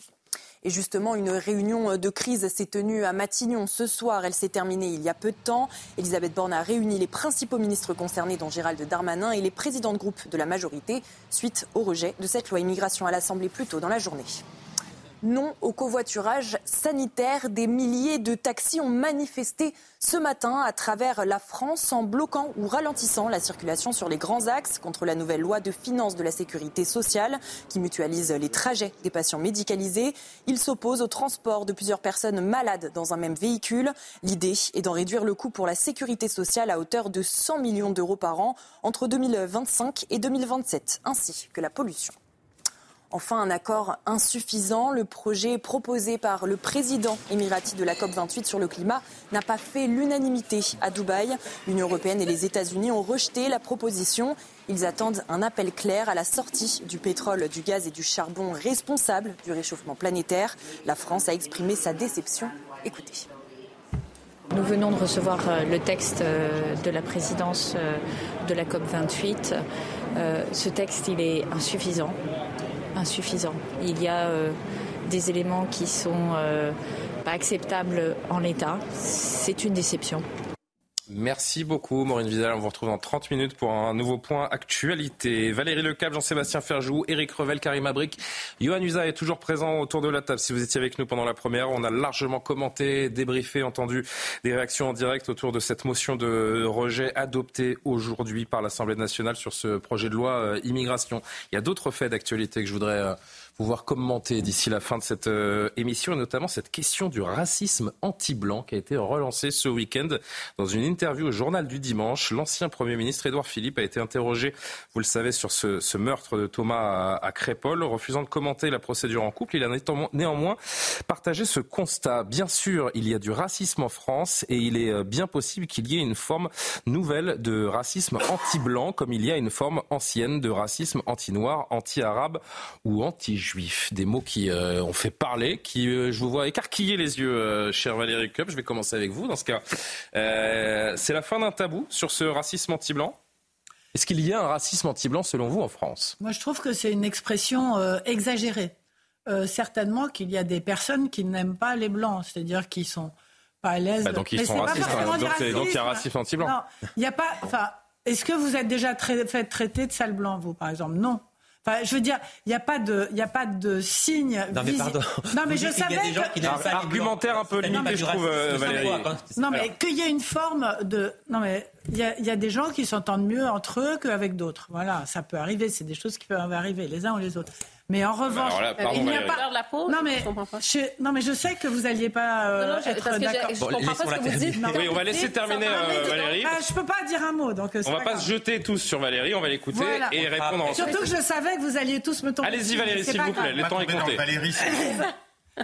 Et justement, une réunion de crise s'est tenue à Matignon ce soir. Elle s'est terminée il y a peu de temps. Elisabeth Borne a réuni les principaux ministres concernés, dont Gérald Darmanin, et les présidents de groupe de la majorité, suite au rejet de cette loi immigration à l'Assemblée plus tôt dans la journée. Non au covoiturage sanitaire. Des milliers de taxis ont manifesté ce matin à travers la France en bloquant ou ralentissant la circulation sur les grands axes contre la nouvelle loi de finances de la sécurité sociale qui mutualise les trajets des patients médicalisés. Ils s'opposent au transport de plusieurs personnes malades dans un même véhicule. L'idée est d'en réduire le coût pour la sécurité sociale à hauteur de 100 millions d'euros par an entre 2025 et 2027, ainsi que la pollution. Enfin, un accord insuffisant. Le projet proposé par le président émirati de la COP28 sur le climat n'a pas fait l'unanimité à Dubaï. L'Union européenne et les États-Unis ont rejeté la proposition. Ils attendent un appel clair à la sortie du pétrole, du gaz et du charbon responsables du réchauffement planétaire. La France a exprimé sa déception. Écoutez. Nous venons de recevoir euh, le texte euh, de la présidence euh, de la COP28. Ce texte, il est insuffisant. Il y a des éléments qui sont pas acceptables en l'état. C'est une déception. Merci beaucoup, Maureen Vidal. On vous retrouve dans 30 minutes pour un nouveau point actualité. Valérie Lecable, Jean-Sébastien Ferjou, Éric Revel, Karim Abric, Johan Usa est toujours présent autour de la table. Si vous étiez avec nous pendant la première, on a largement commenté, débriefé, entendu des réactions en direct autour de cette motion de rejet adoptée aujourd'hui par l'Assemblée nationale sur ce projet de loi euh, immigration. Il y a d'autres faits d'actualité que je voudrais euh, pouvoir commenter d'ici la fin de cette euh, émission, et notamment cette question du racisme anti-blanc qui a été relancée ce week-end. Dans une interview au journal du dimanche, l'ancien Premier ministre Édouard Philippe a été interrogé, vous le savez, sur ce, meurtre de Thomas à, Crépol. Refusant de commenter la procédure en couple, il a néanmoins partagé ce constat. Bien sûr, il y a du racisme en France et il est euh, bien possible qu'il y ait une forme nouvelle de racisme anti-blanc, comme il y a une forme ancienne de racisme anti-noir, anti-arabe ou anti-juif juifs. Des mots qui euh, ont fait parler, qui, euh, je vous vois écarquiller les yeux, euh, cher Valérie Cup. Je vais commencer avec vous dans ce cas. c'est la fin d'un tabou sur ce racisme anti-blanc Est-ce qu'il y a un racisme anti-blanc selon vous en France? Moi, je trouve que c'est une expression exagérée. certainement qu'il y a des personnes qui n'aiment pas les blancs, c'est-à-dire qui sont pas à l'aise. Bah, donc ils sont racistes. Hein. Donc, il y a un racisme anti-blanc. Non, il n'y a pas. Enfin, est-ce que vous êtes déjà fait traiter de sale blanc, vous, par exemple? Non je veux dire, il n'y a pas de, il a pas de signe. Non mais pardon. Non mais je savais. Que... Argumentaire un peu limité, je trouve, euh, Valérie. Non mais qu'il y ait une forme de. Non mais il y, a, y a des gens qui s'entendent mieux entre eux qu'avec d'autres. Voilà, ça peut arriver. C'est des choses qui peuvent arriver les uns ou les autres. Mais en revanche, il n'y a pas de la peau. Non mais, je, non mais je sais que vous alliez pas euh, non, non, être d'accord. Je, comprends pas ce que vous dites. oui, on va laisser terminer euh, Valérie. Ah, je peux pas dire un mot, donc. On va pas se jeter tous sur Valérie, on va l'écouter et répondre. ensemble. Surtout que je savais que vous alliez tous me tomber. Allez-y Valérie, s'il vous plaît, le temps est compté.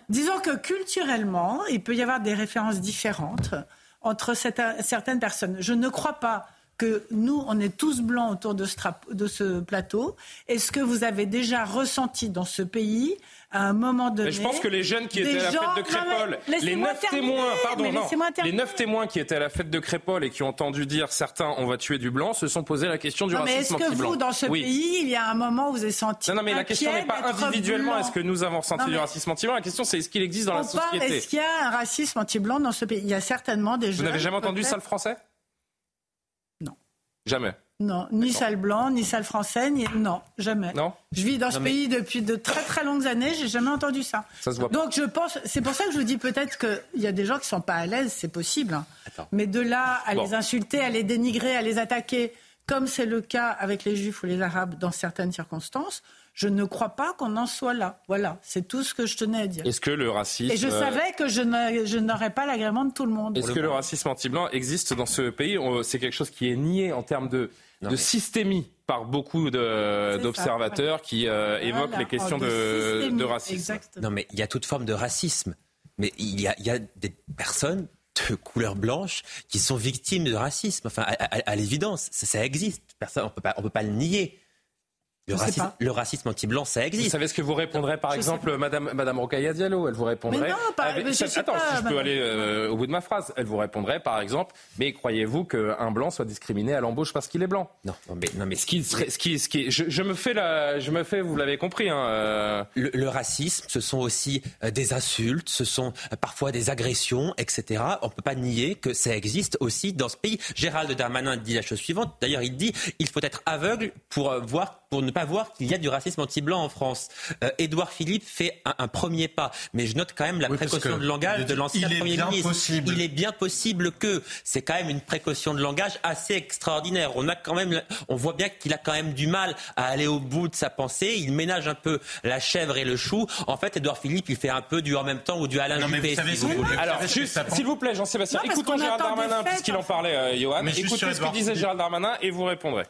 Disons que culturellement, il peut y avoir des références différentes entre certaines personnes. Je ne crois pas que nous, on est tous blancs autour de ce, de ce plateau. Est-ce que vous avez déjà ressenti dans ce pays, à un moment donné... Mais je pense que les jeunes qui étaient à la fête de Crépol, les neuf témoins, pardon, non, les neuf témoins qui étaient à la fête de Crépol et qui ont entendu dire certains on va tuer du blanc, se sont posé la question du non, racisme Mais est-ce que vous, dans ce pays, il y a un moment où vous avez senti Non, non, mais la question n'est pas individuellement est-ce que nous avons ressenti du racisme anti-blanc? La question c'est est-ce qu'il existe dans la société? Est-ce qu'il y a un racisme anti-blanc dans ce pays? Il y a certainement des Vous n'avez jamais entendu ça le français? Jamais. Non, ni salle blanc, ni salle français, ni... non, jamais. Non. Je vis dans ce pays depuis de très très longues années, j'ai jamais entendu ça. Ça se voit Donc je pense, c'est pour ça que je vous dis peut-être qu'il y a des gens qui sont pas à l'aise, c'est possible. Hein. Mais de là à les insulter, à les dénigrer, à les attaquer, comme c'est le cas avec les juifs ou les arabes dans certaines circonstances, je ne crois pas qu'on en soit là. Voilà, c'est tout ce que je tenais à dire. Est-ce que le racisme... Et je euh, savais que je n'aurais pas l'agrément de tout le monde. Est-ce que le racisme anti-blanc existe dans ce pays C'est quelque chose qui est nié en termes de, de systémie par beaucoup d'observateurs qui euh, évoquent les questions de, de, racisme. Non, mais il y a toute forme de racisme. Mais il y a, il y a des personnes de [LAUGHS] couleur blanche qui sont victimes de racisme. Enfin, à, l'évidence, ça, existe. Personne, on on peut pas le nier. Le racisme, anti-blanc, ça existe. Vous savez ce que vous répondrez, par exemple, Madame, Madame Rocaille Diallo Elle vous répondrait. Mais non, pas, Attends, si je peux aller euh, au bout de ma phrase. Elle vous répondrait, par exemple, mais croyez-vous qu'un blanc soit discriminé à l'embauche parce qu'il est blanc? Non, mais, non, mais ce qui, ce qui, ce qui, je, me fais la, je me fais, vous l'avez compris. Hein, euh. le, racisme, ce sont aussi euh, des insultes, ce sont parfois des agressions, etc. On peut pas nier que ça existe aussi dans ce pays. Gérald Darmanin dit la chose suivante. D'ailleurs, il dit il faut être aveugle pour voir, pour ne pas voir qu'il y a du racisme anti-blanc en France. Euh, Édouard Philippe fait un, premier pas, mais je note quand même la précaution de langage de l'ancien Premier ministre. Il est bien possible que c'est quand même une précaution de langage assez extraordinaire. On a quand même, on voit bien qu'il a quand même du mal à aller au bout de sa pensée. Il ménage un peu la chèvre et le chou. En fait, Édouard Philippe, il fait un peu du en même temps ou du Alain Juppé. Alors, juste, s'il vous plaît, Jean-Sébastien, écoutons Gérald Darmanin puisqu'il en parlait, euh, Johan. Écoutez ce que disait Gérald Darmanin et vous répondrez.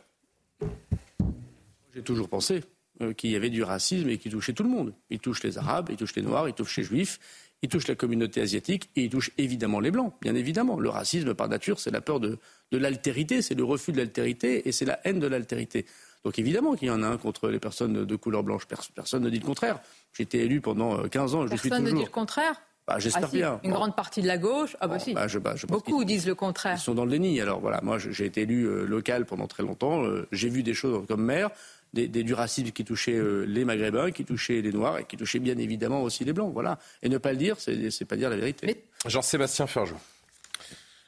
J'ai toujours pensé euh, qu'il y avait du racisme et qui touchait tout le monde. Il touche les Arabes, il touche les Noirs, il touche les Juifs, il touche la communauté asiatique et il touche évidemment les Blancs, bien évidemment. Le racisme, par nature, c'est la peur de, l'altérité, c'est le refus de l'altérité et c'est la haine de l'altérité. Donc évidemment qu'il y en a un contre les personnes de couleur blanche. Personne ne dit le contraire. J'ai été élu pendant 15 ans, je suis toujours. Personne ne dit le contraire? Bah, J'espère ah, bien. Une grande partie de la gauche? Ah bah si. Bah, je, bah, je Beaucoup disent le contraire. Ils sont dans le déni. Alors voilà, moi j'ai été élu euh, local pendant très longtemps. Euh, j'ai vu des choses comme maire, des, du racisme qui touchait euh, les Maghrébins, qui touchait les Noirs et qui touchait bien évidemment aussi les Blancs. Voilà. Et ne pas le dire, c'est pas dire la vérité. Jean-Sébastien Ferjou.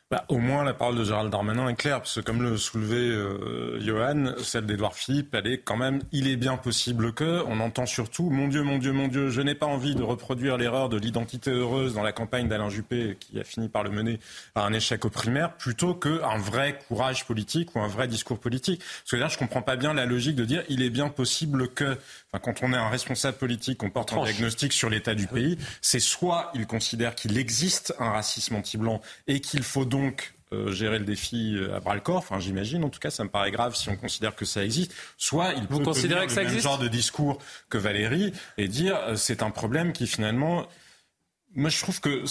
Bah, au moins, la parole de Gérald Darmanin est claire, parce que comme le soulevait euh, Johan, celle d'Edouard Philippe, elle est quand même, il est bien possible que, on entend surtout, mon Dieu, mon Dieu, mon Dieu, je n'ai pas envie de reproduire l'erreur de l'identité heureuse dans la campagne d'Alain Juppé, qui a fini par le mener à un échec au primaire, plutôt qu'un vrai courage politique ou un vrai discours politique. Parce que là, je comprends pas bien la logique de dire, il est bien possible que, enfin, quand on est un responsable politique, on porte un diagnostic sur l'état du pays, c'est soit il considère qu'il existe un racisme anti-blanc et qu'il faut donc donc euh, gérer le défi euh, à bras le corps. Enfin, j'imagine. En tout cas, ça me paraît grave si on considère que ça existe. Soit il peut considérer que ça le même genre de discours que Valérie et dire euh, c'est un problème qui finalement. Moi, je trouve que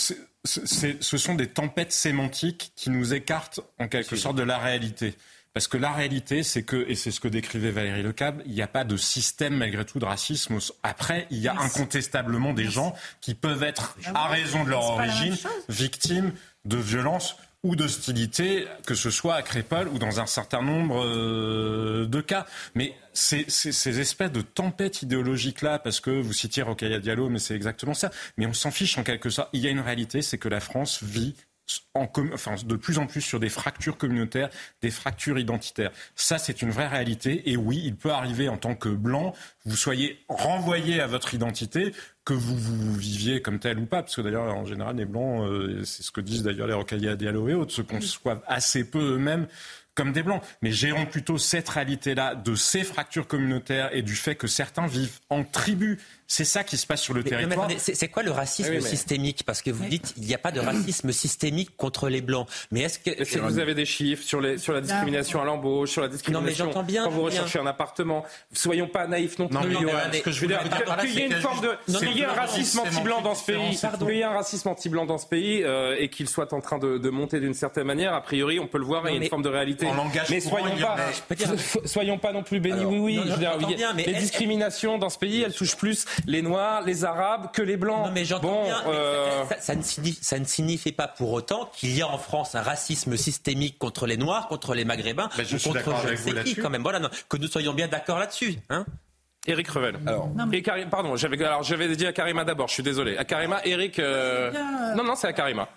ce sont des tempêtes sémantiques qui nous écartent en quelque sorte de la réalité. Parce que la réalité, c'est que, et c'est ce que décrivait Valérie Lecable, il n'y a pas de système malgré tout de racisme. Après, il y a incontestablement des gens qui peuvent être, à raison de leur origine, victimes de violences ou d'hostilité, que ce soit à Crépole ou dans un certain nombre euh, de cas. Mais ces, ces, espèces de tempêtes idéologiques-là, parce que vous citiez Rokhaya Diallo, mais c'est exactement ça. Mais on s'en fiche en quelque sorte. Il y a une réalité, c'est que la France vit de plus en plus sur des fractures communautaires, des fractures identitaires. Ça, c'est une vraie réalité. Et oui, il peut arriver en tant que blanc, vous soyez renvoyé à votre identité, que vous, vous viviez comme tel ou pas, parce que d'ailleurs, en général, les blancs, euh, c'est ce que disent d'ailleurs les Rocalia Diallo et autres, se conçoivent assez peu eux-mêmes comme des blancs. Mais gérons plutôt cette réalité-là de ces fractures communautaires et du fait que certains vivent en tribu c'est ça qui se passe sur le territoire. C'est quoi le racisme systémique? Parce que vous dites il n'y a pas de racisme systémique contre les blancs. Mais est-ce que, est que vous avez des chiffres sur, les, sur la discrimination à l'embauche, sur la discrimination non, bien, quand vous recherchez un appartement? Soyons pas naïfs non plus. Non, mais, ce que je veux dire, qu'il y ait une forme de, qu'il y ait un racisme anti-blanc dans ce pays, qu'il y ait un racisme anti-blanc dans ce pays et qu'il soit en train de, de monter d'une certaine manière, a priori, on peut le voir, il y a une forme de réalité. Mais soyons pas, soyons pas non plus bénis. Oui, oui. Les discriminations dans ce pays, elles touchent plus les Noirs, les Arabes que les Blancs. Non, mais j'entends bien. Euh, ça, ne signifie, ça, ne signifie, pas pour autant qu'il y a en France un racisme systémique contre les Noirs, contre les Maghrébins, je suis contre je sais qui, quand même. Voilà, que nous soyons bien d'accord là-dessus. Hein Éric Revel. Alors, et Karim, pardon, j'avais alors j'avais dit à Karima d'abord. Je suis désolé. À Karima, Éric. Euh, non, non, c'est à Karima.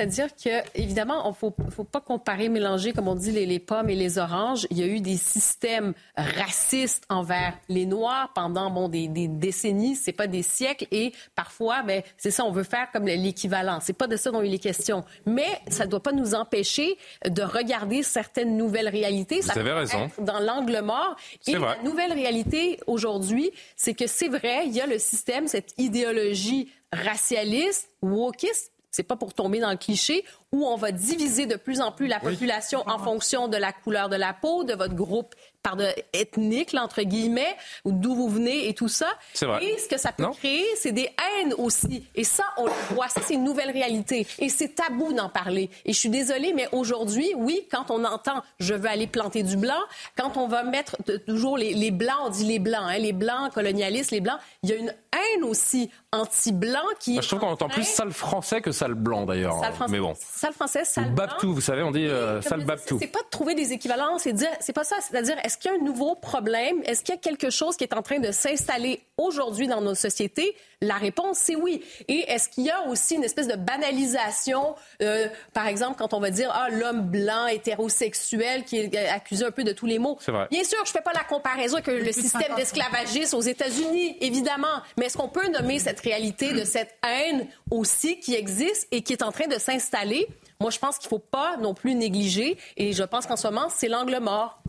C'est-à-dire que, évidemment, il ne faut, pas comparer, mélanger, comme on dit, les, pommes et les oranges. Il y a eu des systèmes racistes envers les Noirs pendant bon, des, des décennies, c'est pas des siècles. Et parfois, ben, c'est ça, on veut faire comme l'équivalent. C'est pas de ça dont il est question. Mais ça ne doit pas nous empêcher de regarder certaines nouvelles réalités. Vous avez raison. Dans l'angle mort. Et la nouvelle réalité aujourd'hui, c'est que c'est vrai, il y a le système, cette idéologie racialiste, wokiste, c'est pas pour tomber dans le cliché, où on va diviser de plus en plus la population en fonction de la couleur de la peau, de votre groupe par de, ethnique, là, entre guillemets, ou d'où vous venez et tout ça. Vrai. Et ce que ça peut créer, c'est des haines aussi. Et ça, on le voit. Ça, c'est une nouvelle réalité. Et c'est tabou d'en parler. Et je suis désolée, mais aujourd'hui, oui, quand on entend « je veux aller planter du blanc », quand on va mettre toujours les, les blancs, on dit les blancs, hein, les blancs colonialistes, les blancs, il y a une haine aussi anti-blanc qui Je trouve qu'on entend plus sale français que sale blanc, d'ailleurs. Mais bon. Sale français, sale blanc. Babtou, vous savez, on dit euh, sale babtou. C'est pas de trouver des équivalences, c'est dire, c'est pas ça. C'est-à-dire, est-ce qu'il y a un nouveau problème? Est-ce qu'il y a quelque chose qui est en train de s'installer aujourd'hui dans nos sociétés? La réponse, c'est oui. Et est-ce qu'il y a aussi une espèce de banalisation, euh, par exemple, quand on va dire, ah, l'homme blanc, hétérosexuel, qui est accusé un peu de tous les mots? Vrai. Bien sûr, je fais pas la comparaison avec le système d'esclavagisme aux États-Unis, évidemment. Mais est-ce qu'on peut nommer cette réalité de cette haine aussi qui existe et qui est en train de s'installer? Moi, je pense qu'il ne faut pas non plus négliger. Et je pense qu'en ce moment, c'est l'angle mort.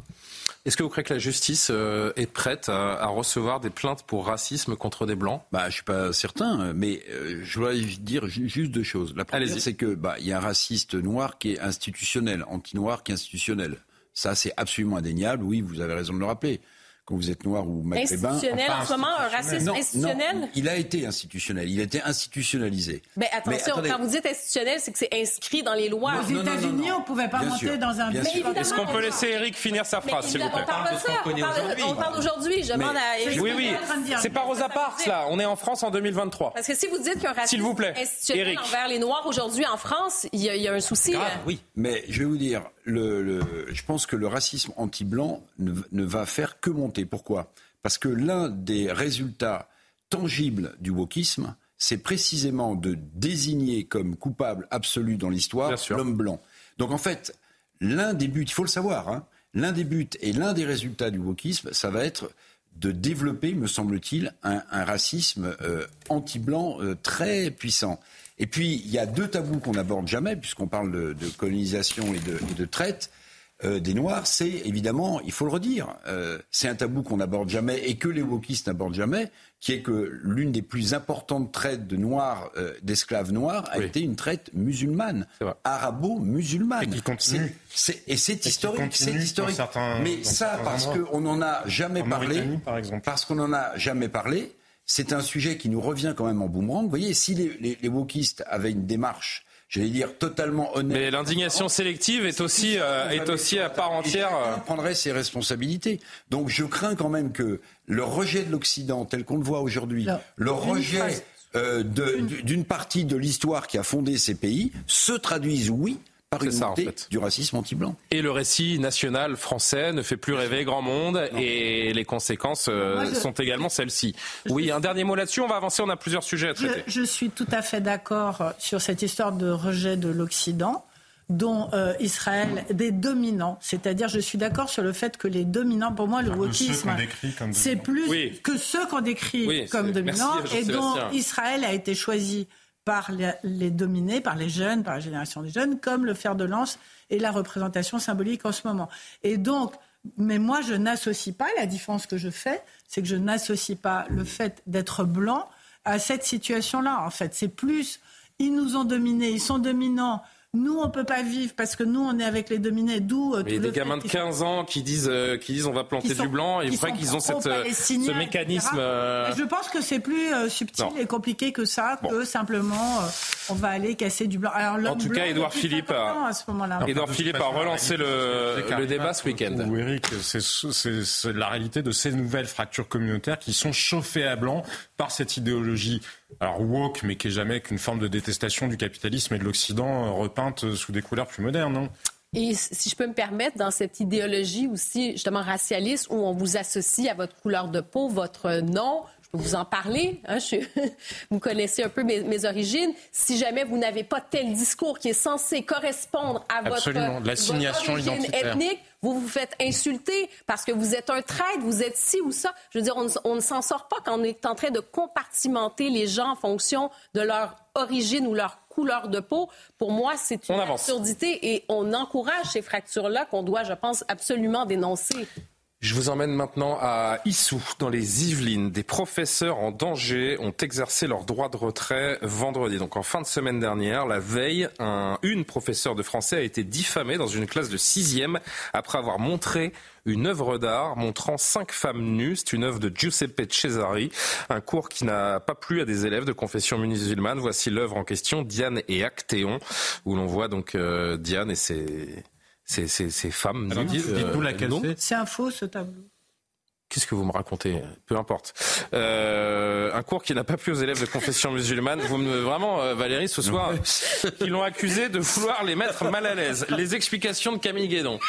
Est-ce que vous croyez que la justice euh, est prête à, recevoir des plaintes pour racisme contre des blancs? Bah, je suis pas certain, mais euh, je voudrais dire juste deux choses. La première, c'est que bah, il y a un raciste noir qui est institutionnel, anti-noir qui est institutionnel. Ça, c'est absolument indéniable. Oui, vous avez raison de le rappeler quand vous êtes noir ou maghrébin. Institutionnel en ce moment, un racisme institutionnel non, Il a été institutionnel, il a été institutionnalisé. Mais attention, quand vous dites institutionnel, c'est que c'est inscrit dans les lois. Aux États-Unis, on ne pouvait pas monter dans un bus. Est-ce qu'on peut laisser Eric finir sa phrase, s'il vous plaît? On parle de ça, on parle d'aujourd'hui. Je demande à Eric. Oui, oui, c'est pas Rosa Parks, là. On est en France en vous Parce que si vous dites qu'il y a un racisme institutionnel envers les Noirs aujourd'hui en France, il y, a, un souci. Ah, oui, mais je vais vous dire, le, je pense que le racisme anti-blanc ne, ne va faire que monter. Pourquoi? Parce que l'un des résultats tangibles du wokisme, c'est précisément de désigner comme coupable absolu dans l'histoire l'homme blanc. Donc en fait, l'un des buts, il faut le savoir, hein, l'un des buts et l'un des résultats du wokisme, ça va être de développer, me semble-t-il, un, racisme euh, anti-blanc euh, très puissant. Et puis, il y a deux tabous qu'on n'aborde jamais, puisqu'on parle de, colonisation et de, et de traite. Euh, des Noirs, c'est évidemment, il faut le redire, euh, c'est un tabou qu'on n'aborde jamais et que les wokistes n'abordent jamais, qui est que l'une des plus importantes traites de Noirs, euh, d'esclaves noirs, a été une traite musulmane, arabo-musulmane. Et qui continue. et c'est historique, c'est historique. Mais ça, parce qu'on n'en a jamais parlé, parce qu'on n'en a jamais parlé, c'est un sujet qui nous revient quand même en boomerang. Vous voyez, si les, les, les wokistes avaient une démarche j'allais dire, totalement honnête. Mais l'indignation sélective est aussi, euh, est aussi à part entière. Euh, prendrait ses responsabilités. Donc je crains quand même que le rejet de l'Occident, tel qu'on le voit aujourd'hui, le rejet euh, d'une partie de l'histoire qui a fondé ces pays, se traduise, oui, par une montée du racisme anti-blanc. Et le récit national français ne fait plus rêver grand monde et les conséquences euh, sont également celles-ci. Oui, un dernier mot là-dessus, on va avancer, on a plusieurs sujets à traiter. Je, suis tout à fait d'accord sur cette histoire de rejet de l'Occident dont euh, Israël, des dominants. C'est-à-dire, je suis d'accord sur le fait que les dominants, pour moi, le wokisme, c'est plus que ceux qu'on décrit comme dominants et dont Israël a été choisi par les, dominés, par les jeunes, par la génération des jeunes, comme le fer de lance et la représentation symbolique en ce moment. Et donc, mais moi, je n'associe pas, la différence que je fais, c'est que je n'associe pas le fait d'être blanc à cette situation-là. En fait, c'est plus, ils nous ont dominés, ils sont dominants nous, on peut pas vivre parce que nous, on est avec les dominés. D'où euh, des gamins de 15 ans qui disent, euh, qui disent on va planter du blanc et vrai qu'ils ont cette, euh, ce mécanisme. Je pense que c'est plus subtil et compliqué que ça, que simplement on va aller casser du blanc. en tout cas, Édouard Philippe, a, Édouard Philippe a relancé le, le débat ce week-end. Ou Eric, c'est la réalité de ces nouvelles fractures communautaires qui sont chauffées à blanc par cette idéologie alors woke, mais qui est jamais qu'une forme de détestation du capitalisme et de l'Occident euh, repeinte sous des couleurs plus modernes. Hein. Et si je peux me permettre, dans cette idéologie aussi justement racialiste où on vous associe à votre couleur de peau, votre nom, vous en parler. Hein, [LAUGHS] vous connaissez un peu mes, origines. Si jamais vous n'avez pas tel discours qui est censé correspondre à votre, origine ethnique, vous vous faites insulter parce que vous êtes un traître, vous êtes ci ou ça. Je veux dire, on, ne s'en sort pas quand on est en train de compartimenter les gens en fonction de leur origine ou leur couleur de peau. Pour moi, c'est une absurdité et on encourage ces fractures-là qu'on doit, je pense, absolument dénoncer. Je vous emmène maintenant à Issou, dans les Yvelines. Des professeurs en danger ont exercé leur droit de retrait vendredi. Donc en fin de semaine dernière, la veille, une professeure de français a été diffamée dans une classe de sixième après avoir montré une œuvre d'art montrant cinq femmes nues. C'est une œuvre de Giuseppe Cesari, un cours qui n'a pas plu à des élèves de confession musulmane. Voici l'œuvre en question, Diane et Actéon, où l'on voit donc euh, Diane et ses ces, ces, femmes. Dites-nous laquelle c'est. C'est un faux ce tableau. Qu'est-ce que vous me racontez Peu importe. Euh, un cours qui n'a pas plu aux élèves de confession musulmane. Vous me vraiment, euh, Valérie, ce soir, ils l'ont accusé de vouloir les mettre mal à l'aise. Les explications de Camille Guédon.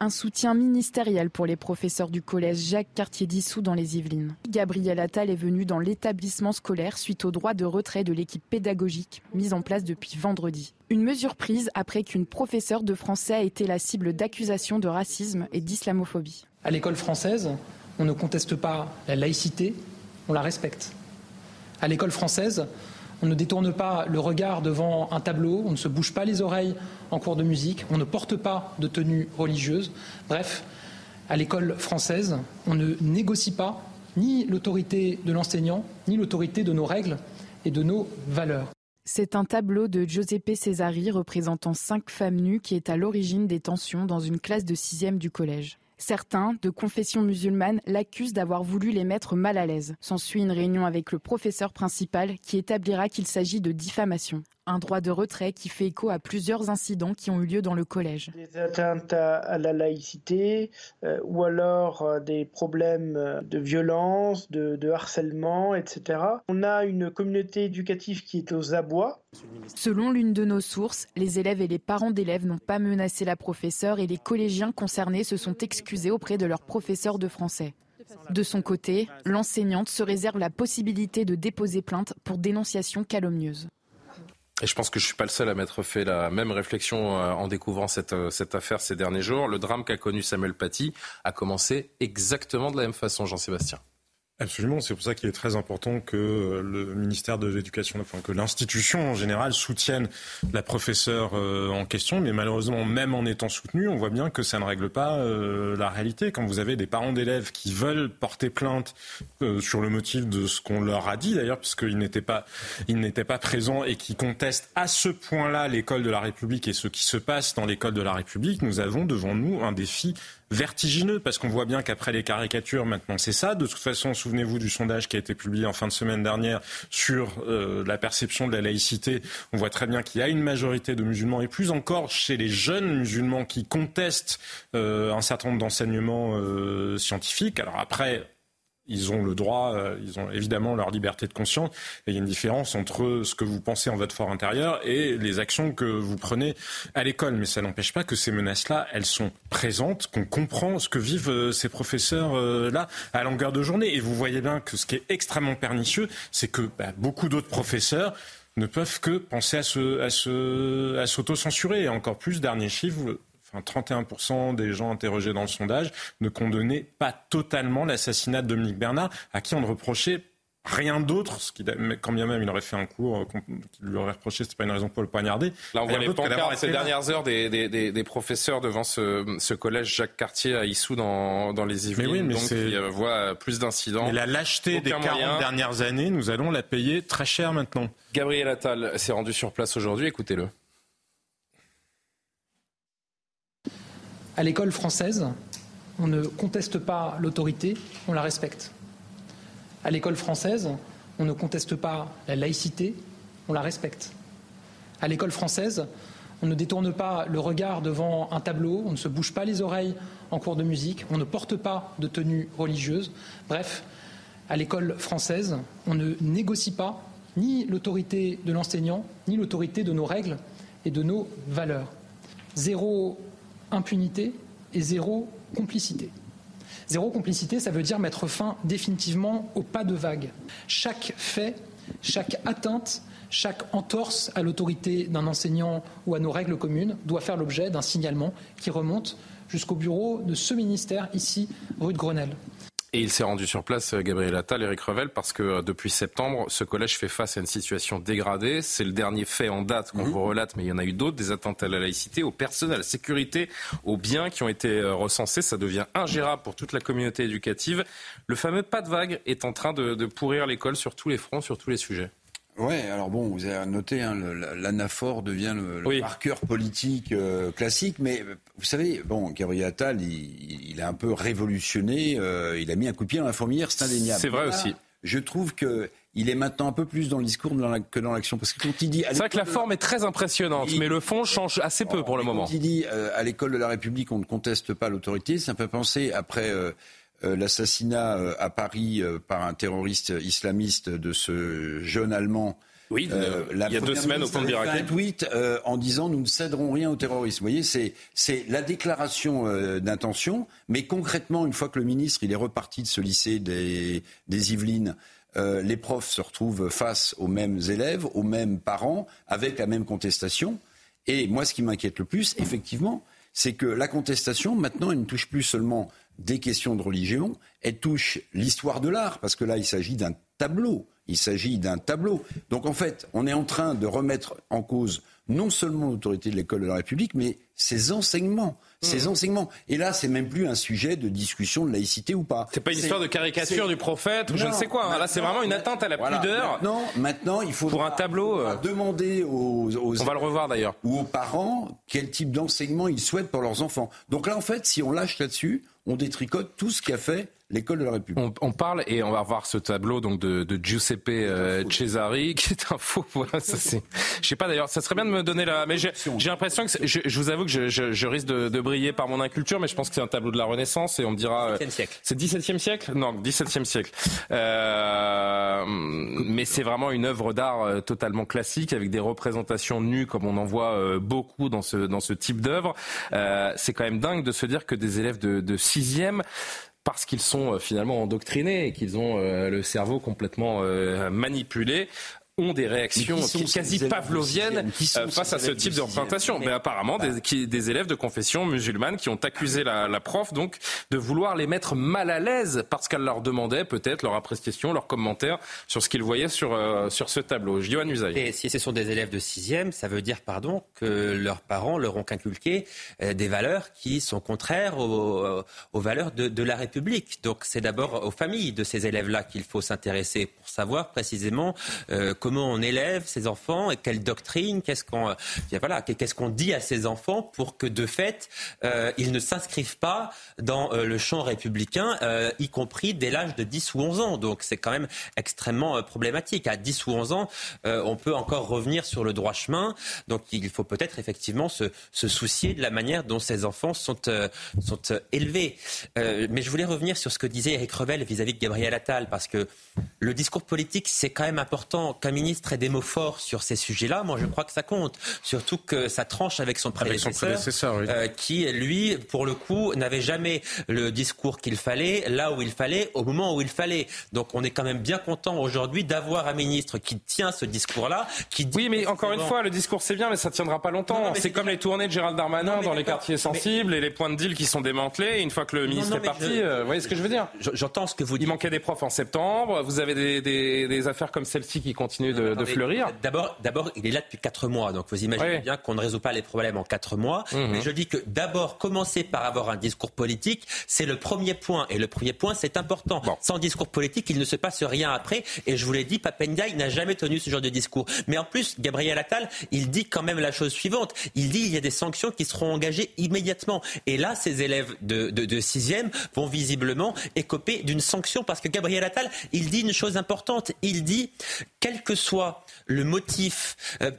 Un soutien ministériel pour les professeurs du collège Jacques Cartier-Dissous dans les Yvelines. Gabriel Attal est venu dans l'établissement scolaire suite au droit de retrait de l'équipe pédagogique mise en place depuis vendredi. Une mesure prise après qu'une professeure de français a été la cible d'accusations de racisme et d'islamophobie. À l'école française, on ne conteste pas la laïcité, on la respecte. À l'école française, on ne détourne pas le regard devant un tableau, on ne se bouge pas les oreilles en cours de musique, on ne porte pas de tenue religieuse. Bref, à l'école française, on ne négocie pas ni l'autorité de l'enseignant, ni l'autorité de nos règles et de nos valeurs. C'est un tableau de Giuseppe Cesari représentant cinq femmes nues qui est à l'origine des tensions dans une classe de sixième du collège. Certains, de confession musulmane, l'accusent d'avoir voulu les mettre mal à l'aise. S'ensuit une réunion avec le professeur principal qui établira qu'il s'agit de diffamation. Un droit de retrait qui fait écho à plusieurs incidents qui ont eu lieu dans le collège. Des atteintes à, la laïcité euh, ou alors euh, des problèmes euh, de violence, de, de harcèlement, etc. On a une communauté éducative qui est aux abois. Selon l'une de nos sources, les élèves et les parents d'élèves n'ont pas menacé la professeure et les collégiens concernés se sont excusés auprès de leur professeur de français. De son côté, l'enseignante se réserve la possibilité de déposer plainte pour dénonciation calomnieuse. Et je pense que je suis pas le seul à m'être fait la même réflexion euh, en découvrant cette, euh, cette affaire ces derniers jours. Le drame qu'a connu Samuel Paty a commencé exactement de la même façon, Jean-Sébastien. Absolument, c'est pour ça qu'il est très important que euh, le ministère de l'Éducation, enfin que l'institution en général soutienne la professeure euh, en question, mais malheureusement, même en étant soutenu, on voit bien que ça ne règle pas euh, la réalité. Quand vous avez des parents d'élèves qui veulent porter plainte sur le motif de ce qu'on leur a dit, d'ailleurs, puisqu'ils n'étaient pas, ils n'étaient pas présents et qui contestent à ce point-là l'école de la République et ce qui se passe dans l'école de la République, nous avons devant nous un défi vertigineux parce qu'on voit bien qu'après les caricatures, maintenant c'est ça. De toute façon, souvenez-vous du sondage qui a été publié en fin de semaine dernière sur euh, la perception de la laïcité. On voit très bien qu'il y a une majorité de musulmans et plus encore chez les jeunes musulmans qui contestent euh, un certain nombre d'enseignements euh, scientifiques. Alors après, ils ont le droit, euh, ils ont évidemment leur liberté de conscience. Et il y a une différence entre ce que vous pensez en votre fort intérieur et les actions que vous prenez à l'école. Mais ça n'empêche pas que ces menaces-là, elles sont présentes, qu'on comprend ce que vivent euh, ces professeurs-là à longueur de journée. Et vous voyez bien que ce qui est extrêmement pernicieux, c'est que bah, beaucoup d'autres professeurs ne peuvent que penser à se, à se, à s'auto-censurer. Et encore plus, dernier chiffre, 31% des gens interrogés dans le sondage ne condamnaient pas totalement l'assassinat de Dominique Bernard, à qui on ne reprochait rien d'autre, ce qui, quand bien même il aurait fait un cours euh, qui lui aurait reproché, c'était pas une raison pour le poignarder. Là, on voit les pancartes ces dernières heures des, des, des, professeurs devant ce, ce, collège Jacques Cartier à Issou dans, dans les Yvelines, mais oui, mais donc il euh, voit plus d'incidents. Mais la lâcheté des 40 dernières années, nous allons la payer très cher maintenant. Gabriel Attal s'est rendu sur place aujourd'hui, écoutez-le. À l'école française, on ne conteste pas l'autorité, on la respecte. À l'école française, on ne conteste pas la laïcité, on la respecte. À l'école française, on ne détourne pas le regard devant un tableau, on ne se bouge pas les oreilles en cours de musique, on ne porte pas de tenue religieuse. Bref, à l'école française, on ne négocie pas ni l'autorité de l'enseignant, ni l'autorité de nos règles et de nos valeurs. Zéro impunité et zéro complicité. Zéro complicité, ça veut dire mettre fin définitivement au pas de vague. Chaque fait, chaque atteinte, chaque entorse à l'autorité d'un enseignant ou à nos règles communes doit faire l'objet d'un signalement qui remonte jusqu'au bureau de ce ministère ici, rue de Grenelle. Et il s'est rendu sur place, euh, Gabriel Attal, Eric Revel, parce que euh, depuis septembre, ce collège fait face à une situation dégradée. C'est le dernier fait en date qu'on mhm. vous relate, mais il y en a eu d'autres, des atteintes à la laïcité, au personnel, à la sécurité, aux biens qui ont été euh, recensés. Ça devient ingérable pour toute la communauté éducative. Le fameux pas de vague est en train de, de pourrir l'école sur tous les fronts, sur tous les sujets. Ouais, alors bon, vous avez noté, hein, l'anaphore devient le, marqueur politique euh, classique, mais euh, vous savez, bon, Gabriel Attal, il, il a un peu révolutionné, euh, il a mis un coup de pied dans la fourmilière, c'est indéniable. C'est vrai aussi. Je trouve que il est maintenant un peu plus dans le discours que dans l'action. Parce que quand il dit. C'est vrai que la forme est très impressionnante, mais le fond change assez peu pour le moment. Quand il dit à l'école de la République, on ne conteste pas l'autorité, ça peut penser après. Euh, l'assassinat euh, à Paris euh, par un terroriste islamiste de ce jeune Allemand. Oui, il y a deux semaines au pont de un tweet en disant nous ne céderons rien au terrorisme. Vous voyez, c'est, c'est la déclaration d'intention, mais concrètement, une fois que le ministre il est reparti de ce lycée des, des Yvelines, les profs se retrouvent face aux mêmes élèves, aux mêmes parents, avec la même contestation. Et moi, ce qui m'inquiète le plus, effectivement, c'est que la contestation, maintenant, elle ne touche plus seulement des questions de religion, elle touche l'histoire de l'art, parce que là, il s'agit d'un tableau. Il s'agit d'un tableau. Donc en fait, on est en train de remettre en cause non seulement l'autorité de l'école de la République, mais ses enseignements. Ses mmh. enseignements. Et là, c'est même plus un sujet de discussion de laïcité ou pas. C'est pas une histoire de caricature du prophète ou je ne sais quoi. Hein. Là, c'est vraiment une atteinte à la pudeur. Maintenant, maintenant, il faut pour un tableau euh, demander aux, on va le revoir d'ailleurs ou aux parents quel type d'enseignement ils souhaitent pour leurs enfants. Donc là, en fait, si on lâche là-dessus, on détricote tout ce qui a fait l'école de la République. On, parle et on va voir ce tableau donc de, de Giuseppe euh, Cesari [LAUGHS] qui est un faux. Voilà, ça c'est. Je sais pas d'ailleurs. Ça serait bien de me donner la. Mais j'ai l'impression que je, je, vous avoue que je, je, je risque de, de, briller par mon inculture, mais je pense que c'est un tableau de la Renaissance et on me dira. 17e siècle. C'est 17e siècle? Non, 17e siècle. Euh, mais c'est vraiment une œuvre d'art euh, totalement classique avec des représentations nues comme on en voit euh, beaucoup dans ce dans ce type d'œuvre. Euh, c'est quand même dingue de se dire que des élèves de, de sixième parce qu'ils sont finalement endoctrinés et qu'ils ont le cerveau complètement manipulé, ont des réactions quasi pavloviennes euh, face à ce type de représentation. Mais apparemment, des, qui, des, élèves de confession musulmane qui ont accusé la, la, prof donc de vouloir les mettre mal à l'aise parce qu'elle leur demandait peut-être leur appréciation, leurs commentaires sur ce qu'ils voyaient sur, euh, sur ce tableau. Johan Usaï. Et si ce sont des élèves de sixième, ça veut dire, pardon, que leurs parents leur ont inculqué euh, des valeurs qui sont contraires aux, aux valeurs de, de, la République. Donc c'est d'abord aux familles de ces élèves-là qu'il faut s'intéresser pour savoir précisément comment on élève ses enfants et quelle doctrine, qu'est-ce qu'on euh, voilà, dit à ses enfants pour que de fait euh, ils ne s'inscrivent pas dans euh, le champ républicain, y compris dès l'âge de 10 ou 11 ans. Donc c'est quand même extrêmement problématique. À 10 ou 11 ans, on peut encore revenir sur le droit chemin. Donc il faut peut-être effectivement se, se, soucier de la manière dont ces enfants sont, sont élevés. mais je voulais revenir sur ce que disait Eric Revel vis-à-vis de Gabriel Attal, parce que le discours politique, c'est quand même important ministre ait des mots forts sur ces sujets-là, moi je crois que ça compte. Surtout que ça tranche avec son prédécesseur, euh, qui, lui, pour le coup, n'avait jamais le discours qu'il fallait, là où il fallait, au moment où il fallait. Donc on est quand même bien content aujourd'hui d'avoir un ministre qui tient ce discours-là, qui dit... Oui, mais encore une fois, le discours c'est bien, mais ça tiendra pas longtemps. C'est comme les tournées de Gérald Darmanin dans les quartiers sensibles et les points de deal qui sont démantelés. une fois que le ministre est parti, euh, vous voyez ce que je veux dire J'entends ce que vous dites. Il manquait des profs en septembre. Vous avez des, des, des affaires comme celle-ci qui continuent de, fleurir. D'abord, d'abord, il est là depuis quatre mois, donc vous imaginez bien qu'on ne résout pas les problèmes en quatre mois. Mhm. Mais je dis que d'abord, commencer par avoir un discours politique, c'est le premier point. Et le premier point, c'est important. Sans discours politique, il ne se passe rien après. Et je vous l'ai dit, Papendiaï n'a jamais tenu ce genre de discours. Mais en plus, Gabriel Attal, il dit quand même la chose suivante. Il dit il y a des sanctions qui seront engagées immédiatement. Et là, ces élèves de, de, de sixième vont visiblement écoper d'une sanction parce que Gabriel Attal, il dit une chose importante. Il dit, quel que soit le motif, euh,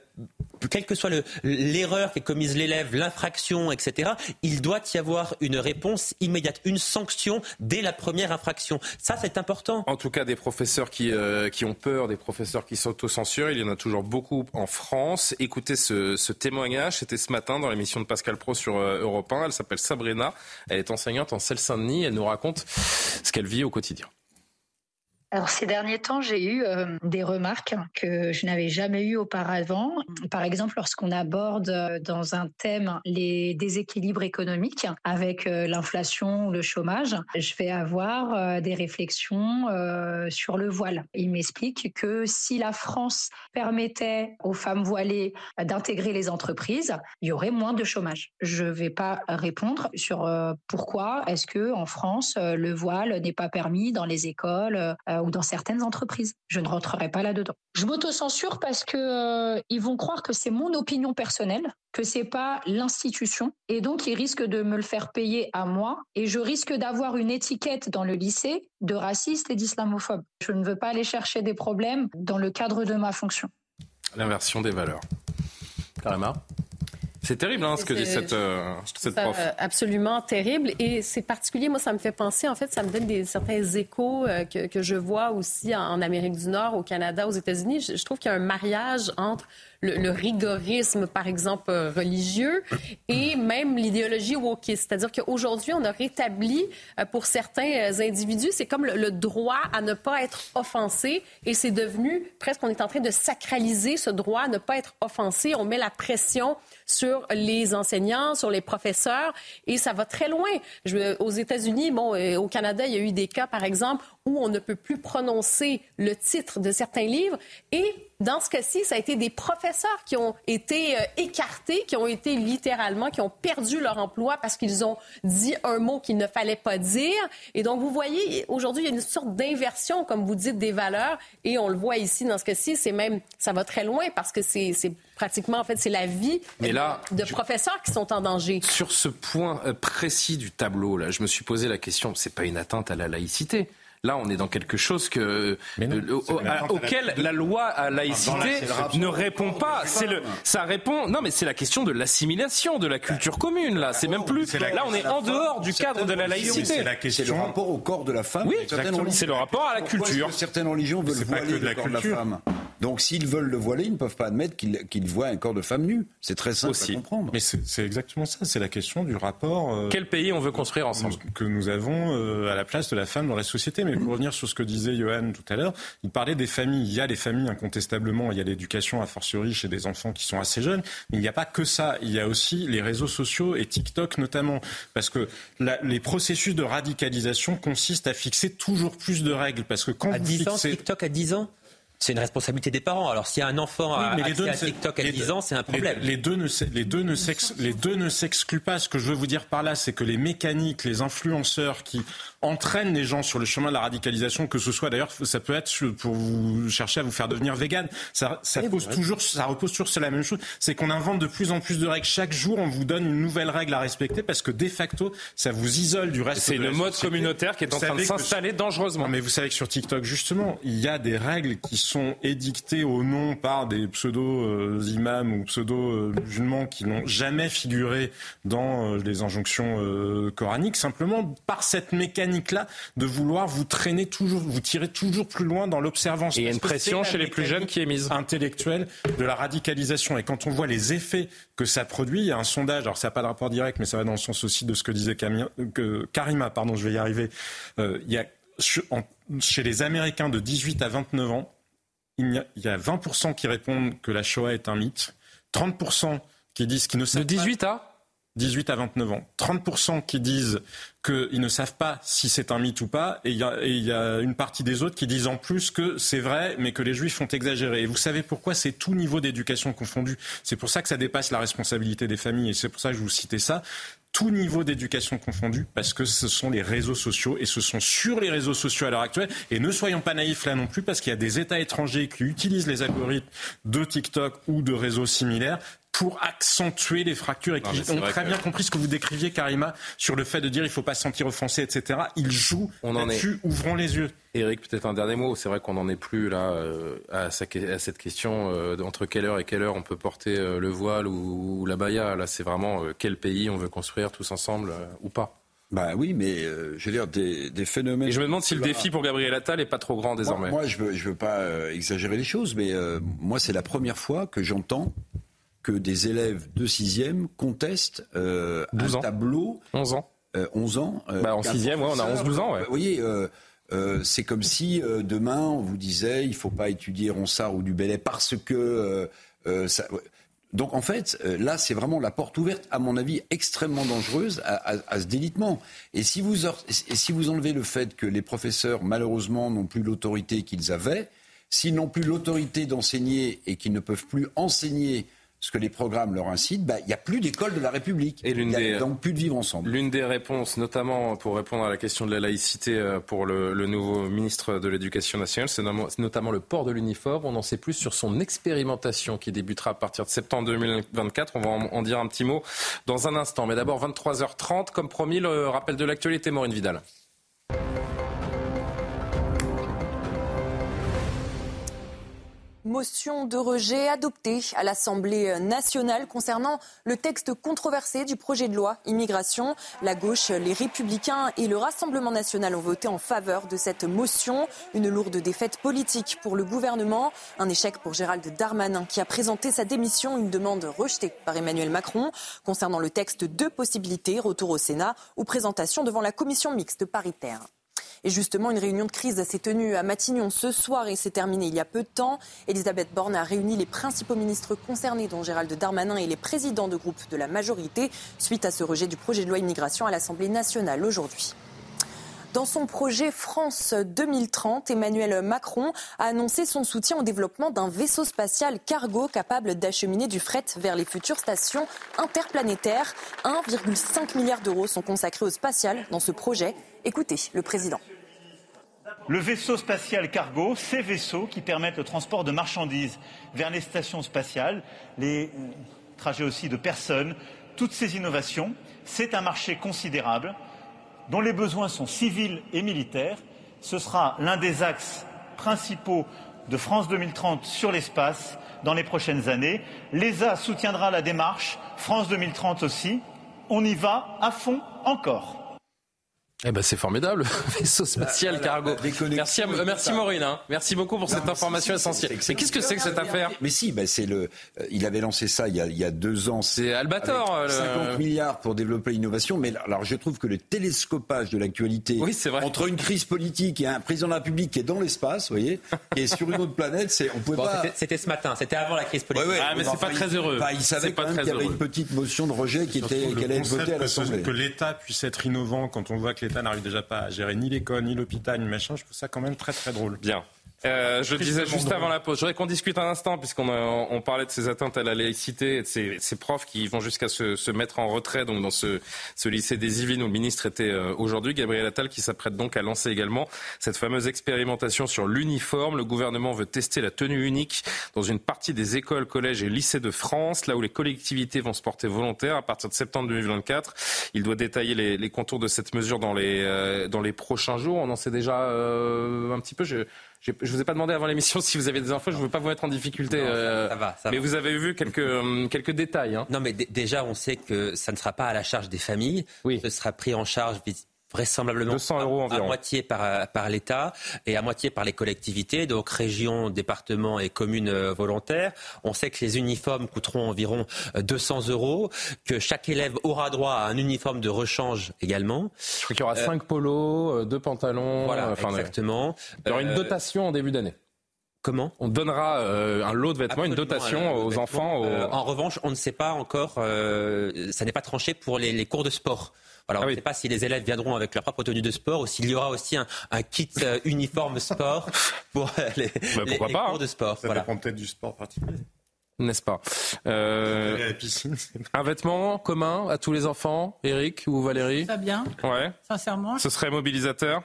quelle que soit l'erreur qu'ait commise l'élève, l'infraction, etc., il doit y avoir une réponse immédiate, une sanction dès la première infraction. Ça, c'est important. En tout cas, des professeurs qui, euh, qui ont peur, des professeurs qui s'autocensurent, il y en a toujours beaucoup en France. Écoutez ce, ce témoignage, c'était ce matin dans l'émission de Pascal Pro sur euh, Europe 1. Elle s'appelle Sabrina, elle est enseignante en Seine-Saint-Denis, elle nous raconte ce qu'elle vit au quotidien. Alors ces derniers temps, j'ai eu euh, des remarques que je n'avais jamais eues auparavant. Par exemple, lorsqu'on aborde euh, dans un thème les déséquilibres économiques avec euh, l'inflation ou le chômage, je vais avoir des réflexions sur le voile. Il m'explique que si la France permettait aux femmes voilées d'intégrer les entreprises, il y aurait moins de chômage. Je ne vais pas répondre sur pourquoi est-ce que en France le voile n'est pas permis dans les écoles ou dans certaines entreprises. Je ne rentrerai pas là-dedans. Je m'auto-censure parce que euh, ils vont croire que c'est mon opinion personnelle, que c'est pas l'institution, et donc ils risquent de me le faire payer à moi, et je risque d'avoir une étiquette dans le lycée de raciste et d'islamophobe. Je ne veux pas aller chercher des problèmes dans le cadre de ma fonction. L'inversion des valeurs. Karima? C'est terrible hein, ce que dit cette, euh, cette prof. Euh, absolument terrible. Et c'est particulier, moi, ça me fait penser, en fait, ça me donne des, certains échos euh, que, que, je vois aussi en, Amérique du Nord, au Canada, aux États-Unis. Je, je trouve qu'il y a un mariage entre le, rigorisme, par exemple, euh, religieux, et même l'idéologie wokiste. C'est-à-dire qu'aujourd'hui, on a rétabli pour certains individus, c'est comme le, droit à ne pas être offensé, et c'est devenu presque, on est en train de sacraliser ce droit à ne pas être offensé. On met la pression sur les enseignants, sur les professeurs, et ça va très loin. Je, aux États-Unis, bon, au Canada, il y a eu des cas, par exemple, où on ne peut plus prononcer le titre de certains livres. Et dans ce cas-ci, ça a été des professeurs qui ont été euh, écartés, qui ont été littéralement, qui ont perdu leur emploi parce qu'ils ont dit un mot qu'il ne fallait pas dire. Et donc, vous voyez, aujourd'hui, il y a une sorte d'inversion, comme vous dites, des valeurs. Et on le voit ici, dans ce cas-ci, c'est même, ça va très loin parce que c'est pratiquement, en fait, c'est la vie de professeurs qui sont en danger. Sur ce point euh, précis du tableau, là, je me suis posé la question, c'est pas une atteinte à la laïcité Là, on est dans quelque chose que, euh, auquel la loi à laïcité ne répond pas. C'est le, ça répond. Non, mais c'est la question de l'assimilation de la culture commune. Là, c'est même plus. Là, on est en dehors du cadre de la laïcité. C'est le rapport au corps de la femme. Oui, c'est le rapport à la culture. Certaines religions veulent voiler le corps de la femme. Donc, s'ils veulent le voiler, ils ne peuvent pas admettre qu'ils voient un corps de femme nu. C'est très simple à comprendre. Mais c'est exactement ça. C'est la question du rapport. Euh, Quel pays on veut construire ensemble Que nous avons euh, à la place de la femme dans la société. Mais pour revenir sur ce que disait Johan tout à l'heure, il parlait des familles. Il y a les familles incontestablement, il y a l'éducation a fortiori chez des enfants qui sont assez jeunes, mais il n'y a pas que ça. Il y a aussi les réseaux sociaux et TikTok notamment, parce que les processus de radicalisation consistent à fixer toujours plus de règles. Parce que quand à vous 10 fixez... ans, TikTok à 10 ans? C'est une responsabilité des parents. Alors s'il y a un enfant à, TikTok à 10 ans, c'est un problème. Les, deux ne, les deux ne s'excluent pas. Ce que je veux vous dire par là, c'est que les mécaniques, les influenceurs qui entraînent les gens sur le chemin de la radicalisation, que ce soit d'ailleurs, ça peut être pour vous chercher à vous faire devenir vegan. Ça, ça pose toujours, ça repose toujours sur la même chose. C'est qu'on invente de plus en plus de règles. Chaque jour, on vous donne une nouvelle règle à respecter parce que de facto, ça vous isole du reste. C'est le mode communautaire qui est en train de s'installer dangereusement. Mais vous savez que sur TikTok, justement, il y a des règles qui sont édictées au nom par des pseudo-imams ou pseudo-musulmans qui n'ont jamais figuré dans euh, les injonctions euh, coraniques, simplement par cette mécanique-là de vouloir vous traîner toujours, vous tirer toujours plus loin dans l'observance. Et il y a une pression chez les plus jeunes qui est mise. Intellectuelle de la radicalisation. Et quand on voit les effets que ça produit, il y a un sondage, alors ça n'a pas de rapport direct, mais ça va dans le sens aussi de ce que disait Karima, pardon, je vais y arriver. Euh, il y a chez les Américains de 18 à 29 ans, il y, a, il y a 20% qui répondent que la Shoah est un mythe, 30% qui disent qu'ils ne savent de 18 à 18 à 29 ans. 30% qui disent qu'ils ne savent pas si c'est un mythe ou pas, et il y, a une partie des autres qui disent en plus que c'est vrai, mais que les juifs font exagérer. Et vous savez pourquoi c'est tout niveau d'éducation confondu. C'est pour ça que ça dépasse la responsabilité des familles, et c'est pour ça que je vous citais ça tout niveau d'éducation confondu, parce que ce sont les réseaux sociaux, et ce sont sur les réseaux sociaux à l'heure actuelle, et ne soyons pas naïfs là non plus, parce qu'il y a des États étrangers qui utilisent les algorithmes de TikTok ou de réseaux similaires pour accentuer les fractures et qui ont très bien compris ce que vous décriviez, Karima, sur le fait de dire il ne faut pas se sentir offensé, etc. Ils jouent on en là-dessus, ouvrons les yeux. Eric, peut-être un dernier mot. C'est vrai qu'on n'en est plus là euh, à, cette question euh, entre quelle heure et quelle heure on peut porter euh, le voile ou, la baya. Là, c'est vraiment quel pays on veut construire tous ensemble ou pas. Bah oui, mais je veux dire, des, phénomènes. Et je me demande si le défi pour Gabriel Attal n'est pas trop grand désormais. Moi, je ne veux, je veux pas exagérer les choses, mais moi, c'est la première fois que j'entends que des élèves de 6e contestent euh, un tableau. 11 ans. 11 ans. Euh, bah, en 6e, ouais, on a 11-12 ans. Ouais. Vous voyez, euh, c'est comme si demain on vous disait il ne faut pas étudier Ronsard ou du Bellay parce que ça. Donc en fait, là, c'est vraiment la porte ouverte, à mon avis, extrêmement dangereuse à, ce délitement. Et si, vous, et si vous enlevez le fait que les professeurs, malheureusement, n'ont plus l'autorité qu'ils avaient, s'ils n'ont plus l'autorité d'enseigner et qu'ils ne peuvent plus enseigner ce que les programmes leur incitent, bah, il n'y a plus d'école de la République. Et l'une des, donc plus de vivre ensemble. L'une des réponses, notamment pour répondre à la question de la laïcité euh, pour le, nouveau ministre de l'Éducation nationale, c'est notamment le port de l'uniforme. On en sait plus sur son expérimentation qui débutera à partir de septembre 2024. On va en, en dire un petit mot dans un instant. Mais d'abord, 23h30, comme promis, le rappel de l'actualité, Maureen Vidal. Motion de rejet adoptée à l'Assemblée nationale concernant le texte controversé du projet de loi immigration. La gauche, les républicains et le Rassemblement national ont voté en faveur de cette motion. Une lourde défaite politique pour le gouvernement. Un échec pour Gérald Darmanin qui a présenté sa démission, une demande rejetée par Emmanuel Macron. Concernant le texte, deux possibilités, retour au Sénat ou présentation devant la commission mixte paritaire. Et justement, une réunion de crise s'est tenue à Matignon ce soir et s'est terminée il y a peu de temps. Elisabeth Borne a réuni les principaux ministres concernés, dont Gérald Darmanin et les présidents de groupe de la majorité, suite à ce rejet du projet de loi immigration à l'Assemblée nationale aujourd'hui. Dans son projet France 2030, Emmanuel Macron a annoncé son soutien au développement d'un vaisseau spatial cargo capable d'acheminer du fret vers les futures stations interplanétaires. 1,5 milliard d'euros sont consacrés au spatial dans ce projet. Écoutez le président. Le vaisseau spatial cargo, ces vaisseaux qui permettent le transport de marchandises vers les stations spatiales, les euh, trajets aussi de personnes, toutes ces innovations, c'est un marché considérable dont les besoins sont civils et militaires. Ce sera l'un des axes principaux de France 2030 sur l'espace dans les prochaines années. L'ESA soutiendra la démarche, France 2030 aussi. On y va à fond encore. Eh ben c'est formidable, [LAUGHS] vaisseau spatial cargo. Merci, merci Maureen. Hein. Merci beaucoup pour cette information essentielle. Mais qu'est-ce que c'est que cette affaire Mais si, ben c'est le. Euh, il avait lancé ça il y a, il y a deux ans. C'est Albator. 50 milliards pour développer l'innovation. Mais alors je trouve que le télescopage de l'actualité oui, entre une crise politique et un président de la République qui est dans l'espace, vous voyez, et sur une autre planète, c'est on pouvait pas. C'était ce matin. C'était avant la crise politique. ah mais c'est pas très heureux. il savait quand même qu'il y avait une petite motion de rejet qui était qu'elle allait être votée à l'Assemblée. Que l'État puisse être innovant quand on voit que l'État n'arrive déjà pas à gérer ni l'école, ni l'hôpital, ni machin. Je trouve ça quand même très très drôle. Bien. Euh, je disais juste avant la pause, je voudrais qu'on discute un instant, puisqu'on on parlait de ces atteintes à la laïcité, et de ces, ces profs qui vont jusqu'à se, se, mettre en retrait donc dans ce, ce lycée des Yvelines où le ministre était euh, aujourd'hui, Gabriel Attal, qui s'apprête donc à lancer également cette fameuse expérimentation sur l'uniforme. Le gouvernement veut tester la tenue unique dans une partie des écoles, collèges et lycées de France, là où les collectivités vont se porter volontaires à partir de septembre 2024. Il doit détailler les, les contours de cette mesure dans les, euh, dans les prochains jours. On en sait déjà euh, un petit peu. Je, je vous ai pas demandé avant l'émission [LAUGHS] si vous avez des infos. Je ne veux pas vous mettre en difficulté. Non, ça, ça va, ça mais va. vous avez vu quelques euh, quelques détails. Hein. Non, mais déjà, on sait que ça ne sera pas à la charge des familles. Oui. Ce sera pris en charge vraisemblablement 200 euros à, environ. à moitié par, par l'État et à moitié par les collectivités, donc régions, départements et communes euh, volontaires. On sait que les uniformes coûteront environ 200 euros, que chaque élève aura droit à un uniforme de rechange également. Je crois qu'il y aura euh, 5 polos, 2 pantalons. Voilà, enfin, exactement. Il y aura une dotation en début d'année. Comment? On donnera euh, un lot de vêtements, Absolument, une dotation aux vêtements. enfants. Aux... Euh, en revanche, on ne sait pas encore, euh, ça n'est pas tranché pour les, les cours de sport. Voilà, Ah on ne sait pas si les élèves viendront avec leur propre tenue de sport ou s'il y aura aussi un, un kit euh, uniforme sport pour euh, les, Bah, les- pas, cours hein. de sport. Ça Voilà. dépend peut-être du sport particulier. N'est-ce pas Euh, Aller à la piscine, c'est Un vêtement commun à tous les enfants, Eric ou Valérie? Ça bien, Ouais. sincèrement. Ce serait mobilisateur?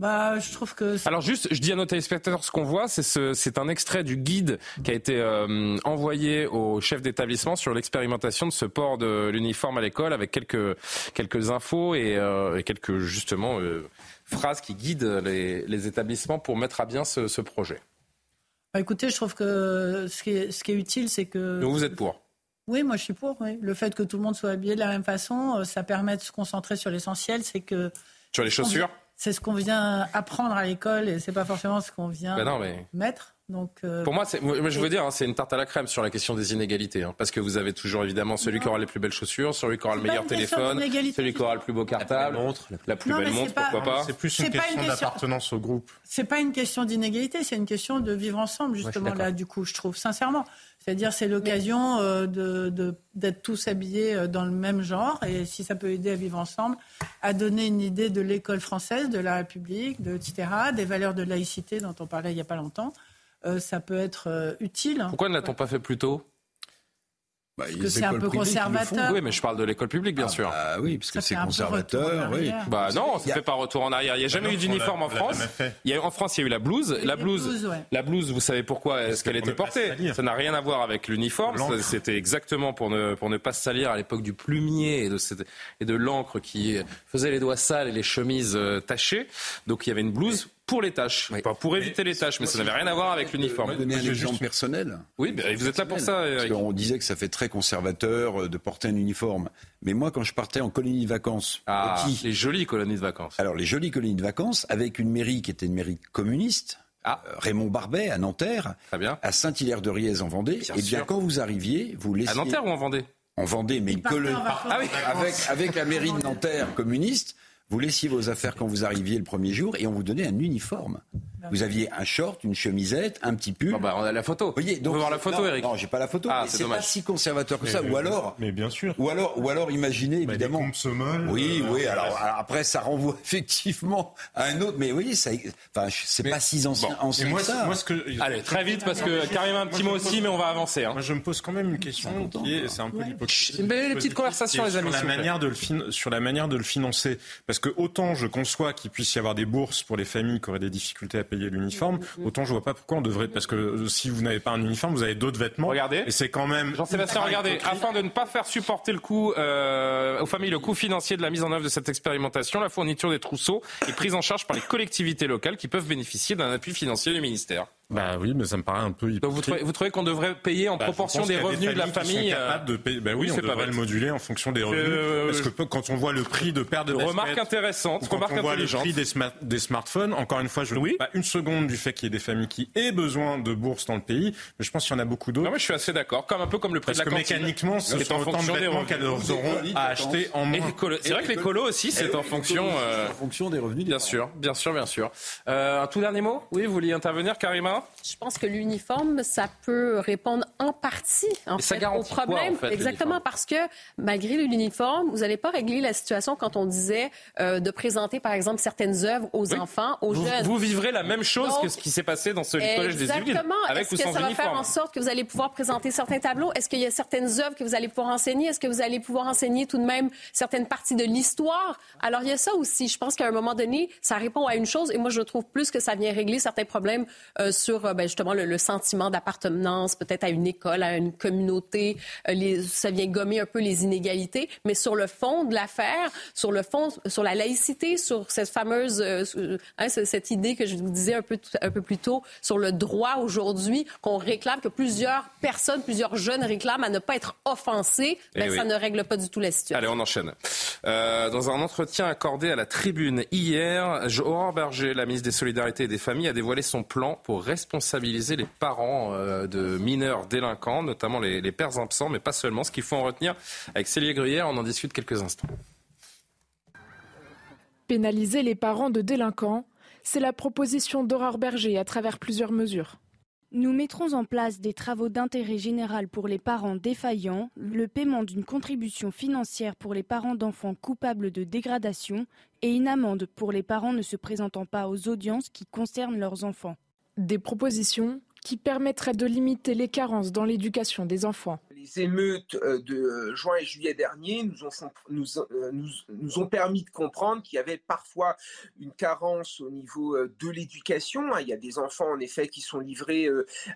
Bah, je trouve que. Alors juste, je dis à nos téléspectateurs ce qu'on voit, c'est ce, c'est un extrait du guide qui a été euh, envoyé au chef d'établissement sur l'expérimentation de ce port de l'uniforme à l'école avec quelques quelques infos et, euh, et quelques justement euh, phrases qui guident les, les établissements pour mettre à bien ce, ce projet. Bah, écoutez, je trouve que ce qui est, ce qui est utile, c'est que. Donc vous êtes pour Oui, moi je suis pour. Oui. Le fait que tout le monde soit habillé de la même façon, ça permet de se concentrer sur l'essentiel. C'est que. Sur les chaussures C'est ce qu'on vient apprendre à l'école et c'est pas forcément ce qu'on vient Ben non, mais- mettre. Donc, euh, Pour moi, je veux dire, hein, c'est une tarte à la crème sur la question des inégalités, hein, parce que vous avez toujours évidemment celui qui aura les plus belles chaussures, celui qui aura le meilleur téléphone, celui qui aura le plus beau cartable, la plus Non, belle mais c'est montre, pas- pourquoi pas? C'est plus une question d'appartenance au groupe. c'est pas une question d'inégalité, c'est une question de vivre ensemble, justement, là, du coup, je trouve, sincèrement. C'est-à-dire, c'est l'occasion euh, de, de- d'être tous habillés euh, dans le même genre, et si ça peut aider à vivre ensemble, à donner une idée de l'école française, de la République, de, etc., des valeurs de laïcité dont on parlait il y a pas longtemps, ça peut être euh, utile. Pourquoi ne l'a-t-on pas fait plus tôt? Bah, Parce que c'est un peu conservateur. Oui, mais je parle de l'école publique, bien sûr. Ah oui, parce que c'est conservateur. Oui. Bah non, ça a- fait pas retour en arrière. Il n'y a jamais non, eu d'uniforme en France. jamais fait. Il y a, en France, il y a eu la blouse. La blouse, blouses, ouais. la blouse, vous savez pourquoi est-ce que qu'elle était portée? Ça n'a rien à voir avec l'uniforme. C'était exactement pour ne pour ne pas se salir à l'époque du plumier et de cette- et de l'encre qui faisait les doigts sales et les chemises euh, tachées. Donc il y avait une blouse pour les tâches, Oui. Enfin, pour éviter les tâches, mais ça n'avait rien à voir avec l'uniforme. donner un exemple juste- personnel. Oui, vous êtes là pour ça, Parce qu'on disait que ça fait très conservateur euh, de porter un uniforme. Mais moi, quand je partais en colonie de vacances, Ah, petit, les jolies colonies de vacances. alors les jolies colonies de vacances, avec une mairie qui était une mairie communiste, Ah. euh, Raymond Barbet à Nanterre, Très bien. à Saint-Hilaire-de-Riez en Vendée, Bien et bien sûr. quand vous arriviez, vous laissiez... À Nanterre ou en Vendée? En Vendée, mais une colonie... Ah avec, avec la mairie de Nanterre communiste, vous laissiez vos affaires quand vous arriviez le premier jour et on vous donnait un uniforme. Vous aviez un short, une chemisette, un petit pull. bah, on a la photo. Vous voyez, on voir la photo, non, Eric. Non, j'ai pas la photo. Ah, c'est pas si conservateur que Mais- ça. mais- ou alors, mais bien sûr. Ou alors, ou alors, imaginez évidemment. Des Compsomol, Oui, euh, oui. euh, Alors, alors après, ça renvoie [LAUGHS] effectivement à un autre. Mais oui, ça, enfin, c'est pas si ancien, Bon. ancien moi, que ça. moi, ce que, Allez, très vite, parce que Karim a un petit mot aussi, mais on va avancer. hein. Moi, je me pose quand même une question qui est, c'est un peu l'hypocrisie. Une belle petite conversation, les amis, Sur la, s'il vous plaît. manière de le fin- sur la manière de le financer. Parce que autant je conçois qu'il puisse y avoir des bourses pour les familles qui auraient des difficultés à payer l'uniforme, autant je vois pas pourquoi on devrait, parce que euh, si vous n'avez pas un uniforme, vous avez d'autres vêtements. Regardez. Et c'est quand même. Jean-Sébastien, regardez, afin de ne pas faire supporter le coût euh, aux familles le coût financier de la mise en œuvre de cette expérimentation, la fourniture des trousseaux est prise en charge par les collectivités locales qui peuvent bénéficier d'un appui financier du ministère. Bah oui, mais ça me paraît un peu hypocrite. Donc vous trouvez, vous trouvez qu'on devrait payer en Bah, proportion des revenus de la qui sont famille euh, capables de payer. Bah oui, oui, on c'est pas devrait bête. le moduler en fonction des revenus. Euh, Parce que quand on voit le prix de paire de Remarque intéressante, quand remarque on voit le prix des, sma- des smartphones, encore une fois, je ne doute pas une seconde du fait qu'il y ait des familles qui aient besoin de bourses dans le pays, mais je pense qu'il y en a beaucoup d'autres. Non, mais je suis assez d'accord, comme un peu comme le prix Parce de la que cantine, mécaniquement, ce qui est sont en autant de fonction des revenus. qu'elles auront à acheter en moins. C'est vrai que les colos aussi, c'est en fonction. euh, en fonction des revenus. Bien sûr, bien sûr, bien sûr. Euh, un tout dernier mot? Oui, vous vouliez intervenir, Karima? Je pense que l'uniforme, ça peut répondre en partie en Mais ça fait, garantit au quoi, problème. en fait, Exactement, parce que malgré l'uniforme, vous n'allez pas régler la situation quand on disait euh, de présenter, par exemple, certaines œuvres aux Oui. enfants, aux vous, jeunes. vous vivrez la même chose Donc, que ce qui s'est passé dans ce collège des Yvelines, Exactement. Est-ce que ça va faire en sorte que vous allez pouvoir présenter certains tableaux? Est-ce qu'il y a certaines œuvres que vous allez pouvoir enseigner? Est-ce que vous allez pouvoir enseigner tout de même certaines parties de l'histoire? Alors, il y a ça aussi. Je pense qu'à un moment donné, ça répond à une chose et moi, je trouve plus que ça vient régler certains problèmes euh, sur euh, ben, justement le, le sentiment d'appartenance, peut-être à une école, à une communauté. Euh, les, ça vient gommer un peu les inégalités. Mais sur le fond de l'affaire, sur le fond, sur la laïcité, sur cette fameuse, euh, hein, cette idée que je vous disais un peu, un peu plus tôt, sur le droit aujourd'hui qu'on réclame, que plusieurs personnes, plusieurs jeunes réclament à ne pas être offensés, Eh ben, oui. ça ne règle pas du tout la situation. Allez, on enchaîne. Euh, dans un entretien accordé à la tribune hier, Aurore Berger, la ministre des Solidarités et des Familles, a dévoilé son plan pour responsabiliser les parents euh, de mineurs délinquants, notamment les, les pères absents, mais pas seulement. Ce qu'il faut en retenir avec Célie Gruyère, on en discute quelques instants. Pénaliser les parents de délinquants, c'est la proposition d'Aurore Berger à travers plusieurs mesures. Nous mettrons en place des travaux d'intérêt général pour les parents défaillants, le paiement d'une contribution financière pour les parents d'enfants coupables de dégradation et une amende pour les parents ne se présentant pas aux audiences qui concernent leurs enfants. Des propositions qui permettraient de limiter les carences dans l'éducation des enfants. Les émeutes euh, de euh, juin et juillet dernier nous ont, nous, euh, nous- nous ont permis de comprendre qu'il y avait parfois une carence au niveau de l'éducation. hein. Il y a des enfants, en effet, qui sont livrés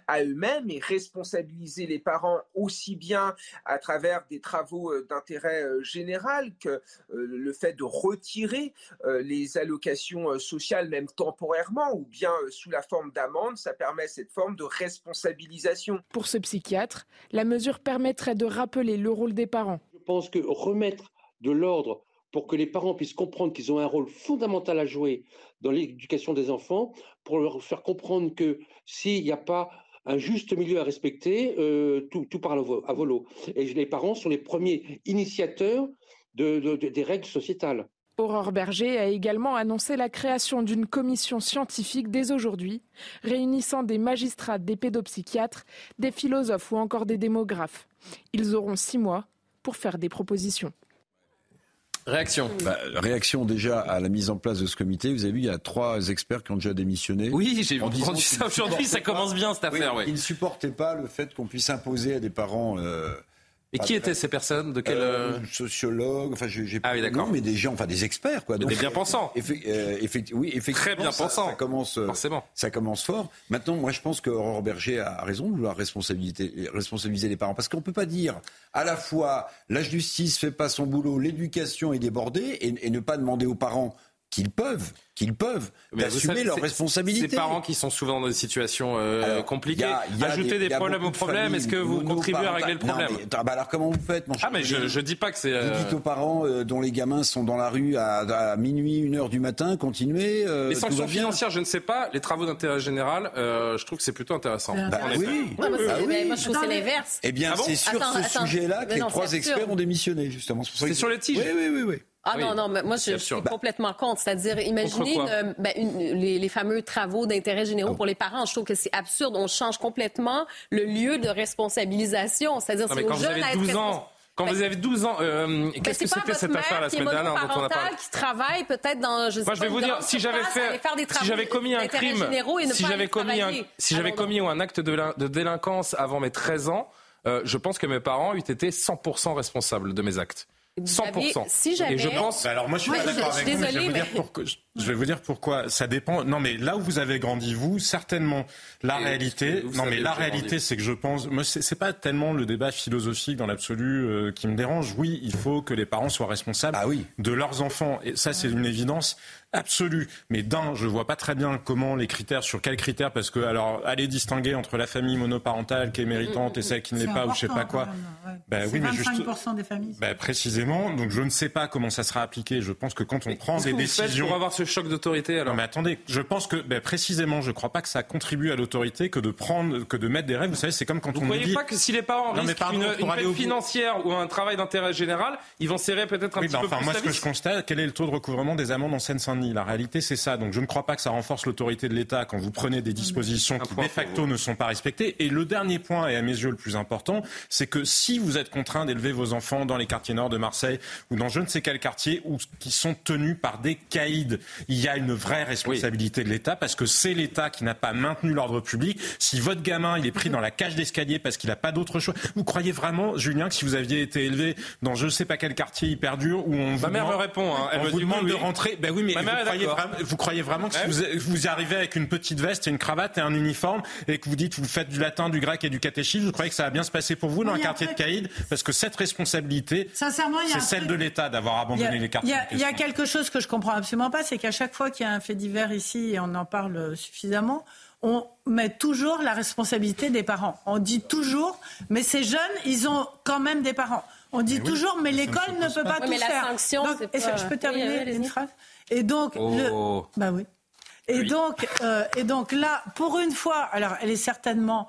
à eux-mêmes et responsabiliser les parents aussi bien à travers des travaux d'intérêt général que le fait de retirer les allocations sociales, même temporairement, ou bien sous la forme d'amende, ça permet cette forme de responsabilisation. Pour ce psychiatre, la mesure permettrait de rappeler le rôle des parents. Je pense que remettre de l'ordre pour que les parents puissent comprendre qu'ils ont un rôle fondamental à jouer dans l'éducation des enfants, pour leur faire comprendre que s'il n'y a pas un juste milieu à respecter, euh, tout, tout part à vo- à volo. Et les parents sont les premiers initiateurs de- de- de- des règles sociétales. Aurore Berger a également annoncé la création d'une commission scientifique dès aujourd'hui, réunissant des magistrats, des pédopsychiatres, des philosophes ou encore des démographes. Ils auront six mois pour faire des propositions. Réaction. Bah, réaction déjà à la mise en place de ce comité. Vous avez vu, il y a trois experts qui ont déjà démissionné. Oui, j'ai entendu ça aujourd'hui, ça commence bien cette affaire. Oui, oui. Ils ne supportaient pas le fait qu'on puisse imposer à des parents. euh, Et qui étaient ces personnes De quel euh, euh, sociologues, enfin j'ai pas Ah oui, d'accord. mais des gens, enfin des experts quoi. Des bien-pensants. Effe- euh, effecti- oui, effectivement. Très bien ça- pensants. Ça commence, euh, Forcément. ça commence fort. Maintenant, moi je pense que Aurore Berger a raison de vouloir responsabiliser, responsabiliser les parents, parce qu'on peut pas dire à la fois la justice fait pas son boulot, l'éducation est débordée, et, et ne pas demander aux parents qu'ils peuvent, qu'ils peuvent Mais d'assumer savez, leurs c'est- responsabilités. Ces parents qui sont souvent dans des situations euh, Alors, compliquées. il y a- il y a Ajouter des, problèmes au problème, est-ce que vous contribuez à régler le problème Non, mais, ah bah alors comment vous faites, mon cher Ah, mais je, dis pas que c'est. Vous euh, dites aux parents euh, dont les gamins sont dans la rue à, à minuit, une heure du matin, continuez. euh, Les sanctions financières, je ne sais pas. Les travaux d'intérêt général, euh, je trouve que c'est plutôt intéressant. Bah oui. Ah, moi, c'est- Ah oui. ben, moi, je trouve que c'est l'inverse. Eh bien, Ah bon c'est sur Attends, ce sujet-là que Mais les trois experts ont démissionné, justement. C'est sur les tiges Oui, oui, oui. Oui. Ah non, non, mais moi, je, suis complètement contre. C'est-à-dire, imaginez ben, les, fameux travaux d'intérêt généraux pour les parents. Je trouve que c'est absurde. On change complètement le lieu de responsabilisation. C'est-à-dire, c'est aux jeunes à être ans. Quand vous avez 12 ans, euh, qu'est-ce que c'était cette affaire la semaine dernière dont on a parlé? qui travaille peut-être dans je sais Moi, je vais vous dire si j'avais fait si j'avais commis un crime, si j'avais commis un si j'avais commis un acte de délinquance avant mes 13 ans, euh, je pense que mes parents eût été 100% responsables de mes actes. 100%. si j'avais... Et je pense. Bah alors moi je suis d'accord avec vous. Je vais, vous dire pourquoi, je vais vous dire pourquoi. Ça dépend. Non mais là où vous avez grandi vous, certainement. La réalité. Non mais la réalité, c'est que je pense. Moi c'est pas tellement le débat philosophique dans l'absolu euh, qui me dérange. Oui, il faut que les parents soient responsables ah oui. de leurs enfants. Et ça c'est une évidence absolue. Mais d'un, je vois pas très bien comment les critères, sur quels critères, parce que alors aller distinguer entre la famille monoparentale qui est méritante et celle qui ne l'est pas ou je sais pas quoi. Ben oui, mais juste. des familles. Ben précisément. Donc je ne sais pas comment ça sera appliqué. Je pense que quand on prend des décisions, pour avoir ce choc d'autorité. Alors, non, mais attendez, je pense que ben, précisément, je crois pas que ça contribue à l'autorité que de prendre, que de mettre des règles. Vous savez, c'est comme quand vous on ne dit. pas que si les parents non, risquent une, une financière ou un travail d'intérêt général, ils vont serrer peut-être un oui, petit ben, peu enfin, plus Moi, ce que je constate, quel est le taux de recouvrement des amendes en Seine-Saint-Denis? La réalité, c'est ça. Donc je ne crois pas que ça renforce l'autorité de l'État quand vous prenez des dispositions qui de facto ne sont pas respectées. Et le dernier point, et à mes yeux le plus important, c'est que si vous êtes contraint d'élever vos enfants dans les quartiers nord de Marseille ou dans je ne sais quel quartier où, qui sont tenus par des caïds, il y a une vraie responsabilité de l'État parce que c'est l'État qui n'a pas maintenu l'ordre public. Si votre gamin il est pris dans la cage d'escalier parce qu'il n'a pas d'autre choix, vous croyez vraiment, Julien, que si vous aviez été élevé dans je ne sais pas quel quartier hyper dur où on Ma mère me répond, hein. elle me vous demande de rentrer, ben oui, mais vous croyez, vraiment, vous croyez, vraiment, que si vous, vous, y arrivez avec une petite veste et une cravate et un uniforme et que vous dites vous faites du latin, du grec et du catéchisme, vous croyez que ça va bien se passer pour vous dans un quartier de caïd? Parce que cette responsabilité, c'est celle de l'État d'avoir abandonné les quartiers. Il y, a quelque chose que je comprends absolument pas, c'est qu'à chaque fois qu'il y a un fait divers ici et on en parle suffisamment, on met toujours la responsabilité des parents. On dit toujours, mais ces jeunes, ils ont quand même des parents. On dit toujours, mais l'école ne peut pas, tout mais faire. La sanction, donc, Je peux terminer une phrase? Et donc, oh. bah oui. Et donc, euh, et donc là, pour une fois, alors elle est certainement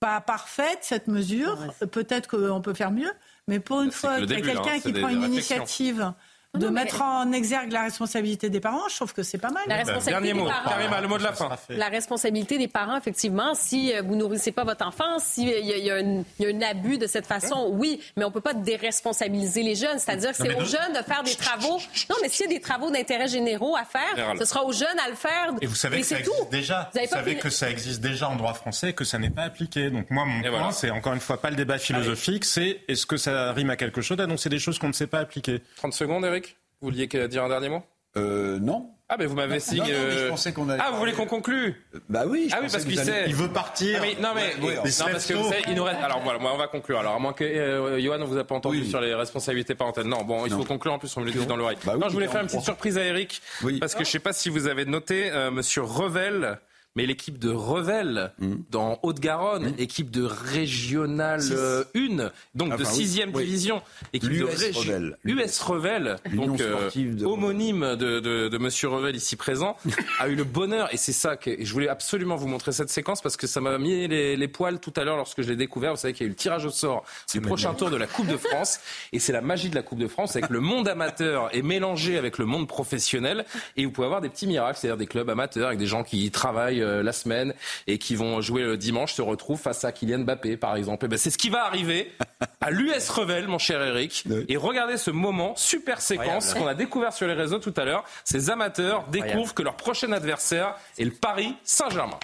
pas parfaite cette mesure. Peut-être qu'on peut faire mieux, mais pour une fois, il y a quelqu'un hein, qui prend une initiative de mettre en exergue la responsabilité des parents, je trouve que c'est pas mal. La responsabilité Dernier mot, parents, le mot de la fin. La responsabilité des parents, effectivement, si euh, vous nourrissez pas votre enfant, s'il y, y, a un abus de cette façon, oui, mais on peut pas déresponsabiliser les jeunes. C'est-à-dire que c'est aux jeunes de faire des travaux. Non, mais s'il y a des travaux d'intérêt généraux à faire, ce sera aux jeunes à le faire. Et vous savez que ça existe déjà. Vous, savez que ça existe déjà en droit français, que ça n'est pas appliqué. Donc moi, mon point, c'est encore une fois pas le débat philosophique, c'est est-ce que ça rime à quelque chose d'annoncer des choses qu'on ne sait pas appliquer. 30 secondes, Eric. Vous vouliez dire un dernier mot euh, non. Ah, mais vous m'avez signé. Euh, ah, vous voulez qu'on conclue Bah oui. ah oui, parce qu'il sait. Il veut partir. Ah, mais, non, mais, non, parce que vous savez, il nous reste. Alors voilà, moi, on va conclure. Alors, à moins que euh, Johan, on vous a pas entendu sur les responsabilités parentales. Non, bon, il faut conclure. En plus, on me le dit dans l'oreille. Bah non, je voulais faire une petite surprise à Eric. Parce que je sais pas si vous avez noté, euh, Monsieur Revel mais l'équipe de Revel mm. dans Haute-Garonne, mm. équipe de régionale 1, euh, donc de 6e division, équipe de Revel. US Revel, donc euh, homonyme de, de, de, Monsieur Revel ici présent, [LAUGHS] a eu le bonheur, et c'est ça que je voulais absolument vous montrer cette séquence parce que ça m'a mis les, les, poils tout à l'heure lorsque je l'ai découvert. Vous savez qu'il y a eu le tirage au sort du prochain tour de la Coupe de France, [LAUGHS] et c'est la magie de la Coupe de France, c'est que le monde amateur est mélangé avec le monde professionnel, et vous pouvez avoir des petits miracles, c'est-à-dire des clubs amateurs avec des gens qui travaillent euh, la semaine et qui vont jouer le dimanche se retrouvent face à Kylian Mbappé, par exemple. Eh ben, c'est ce qui va arriver à l'US Revel, mon cher Eric. Et regardez ce moment, super séquence qu'on a découvert sur les réseaux tout à l'heure. Ces amateurs découvrent que leur prochain adversaire est le Paris Saint-Germain.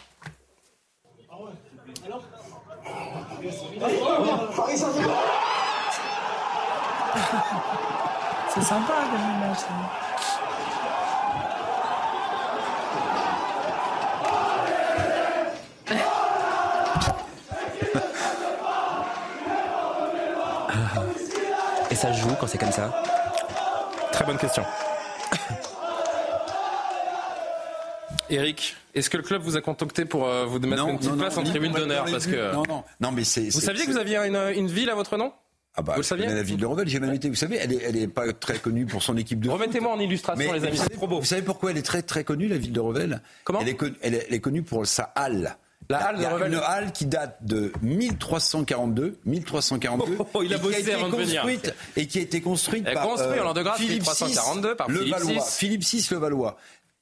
C'est sympa comme image. Ça joue quand c'est comme ça Très bonne question. [COUGHS] Eric, est-ce que le club vous a contacté pour euh, vous mettre une petite place en tribune d'honneur parce que non non non mais c'est vous saviez que vous aviez une, une, ville à votre nom? Ah bah, vous le saviez la ville de Revel, j'ai même été. Vous savez, elle est, elle est pas très connue pour son équipe de. Remettez-moi en illustration, les amis. Vous savez, vous savez pourquoi elle est très très connue, la ville de Revel Comment? Elle est, elle, est, elle est, connue pour sa halle. La halle Il y a une halle qui date de 1342, 1342, [LAUGHS] Oh, il a et qui bossé été construite et qui a été construite Elle par construite en l'an de grâce Philippe 1342 VI par le Philippe Valois. VI. Philippe VI le Valois.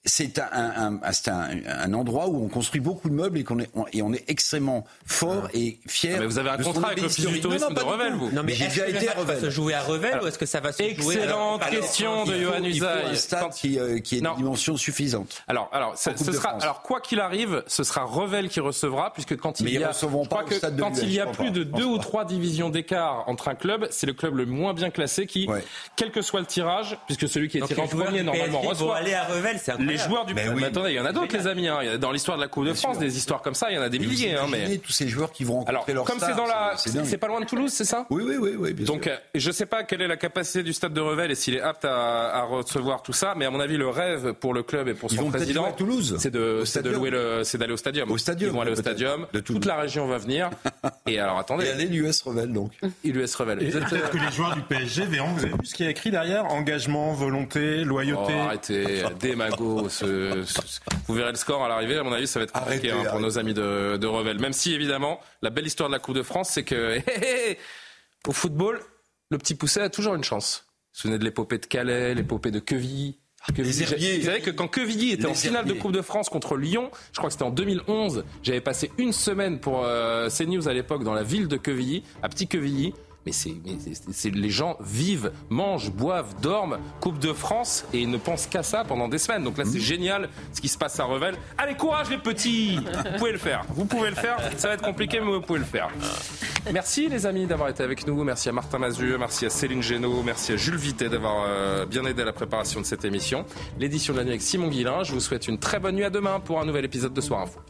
C'est un, un- un- c'est un- un endroit où on construit beaucoup de meubles et qu'on est, on, et on est extrêmement fort et fier. Ah, mais vous avez un contrat avec l'Office du tourisme Non, non, de Revel, vous. Non, mais j'ai est-ce déjà été à Revel se jouer à Revel ou est-ce que ça va se jouer Excellente question de Johan il faut Usaï. un stade qui, euh, qui ait une dimension suffisante. Alors, alors, ça- ce sera, alors quoi qu'il arrive, ce sera Revel qui recevra, puisque quand il Mais y a, recevront je pas crois au que stade de quand l'US, il y a je plus de deux ou trois divisions d'écart entre un club, c'est le club le moins bien classé qui, quel que soit le tirage, puisque celui qui est tiré en premier normalement reçoit. aller à Revel, c'est Les joueurs du oui. Mais attendez, il y en a d'autres, les amis. hein. Dans l'histoire de la Coupe de France, des histoires comme ça, il y en a des Et vous milliers. hein, imaginez mais tous ces joueurs qui vont rencontrer alors, leur comme c'est dans la, c'est- pas loin de Toulouse, c'est ça? Oui, oui, oui, oui, bien Donc, sûr. euh, je sais pas quelle est la capacité du stade de Revel et s'il est apte à, à recevoir tout ça, mais à mon avis, le rêve pour le club et pour Ils son vont président, à Toulouse. c'est de, c'est de louer le, c'est d'aller au stadium. Au stadium, Ils vont aller au stadium. Toute la région va venir. [LAUGHS] Et alors, attendez. Et aller l'US Revel, donc. Et l'US Revel. Peut-être que les joueurs du PSG verront, vous avez vu ce qu'il y a écrit derrière? Engagement, volonté, Oh, loyauté. arrêtez, [LAUGHS] démago. Ce- ce- vous verrez le score à l'arrivée. À mon avis, ça va être compliqué Arrêtez, hein, pour arrêtez. nos amis de, de Revel. Même si, évidemment, la belle histoire de la Coupe de France, c'est que [LAUGHS] au football, le petit poussé a toujours une chance. Vous vous souvenez de l'épopée de Calais, l'épopée de Quevilly? Quevilly, Les Herbiers. Vous savez que quand Quevilly était Les en finale de. Coupe de France contre Lyon, je crois que c'était en 2011, j'avais passé une semaine pour euh, CNews à l'époque dans la ville de Quevilly, à Petit Quevilly. Mais c'est, les gens vivent, mangent, boivent, dorment, Coupe de France et ne pensent qu'à ça pendant des semaines. Donc là, c'est génial ce qui se passe à Revel. Allez, courage les petits Vous pouvez le faire. Vous pouvez le faire. Ça va être compliqué, mais vous pouvez le faire. Merci les amis d'avoir été avec nous. Merci à Martin Mazur, merci à Céline Génaud, merci à Jules Vité d'avoir euh, bien aidé à la préparation de cette émission. L'édition de la nuit avec Simon Guillain. Je vous souhaite une très bonne nuit à demain pour un nouvel épisode de Soir Info.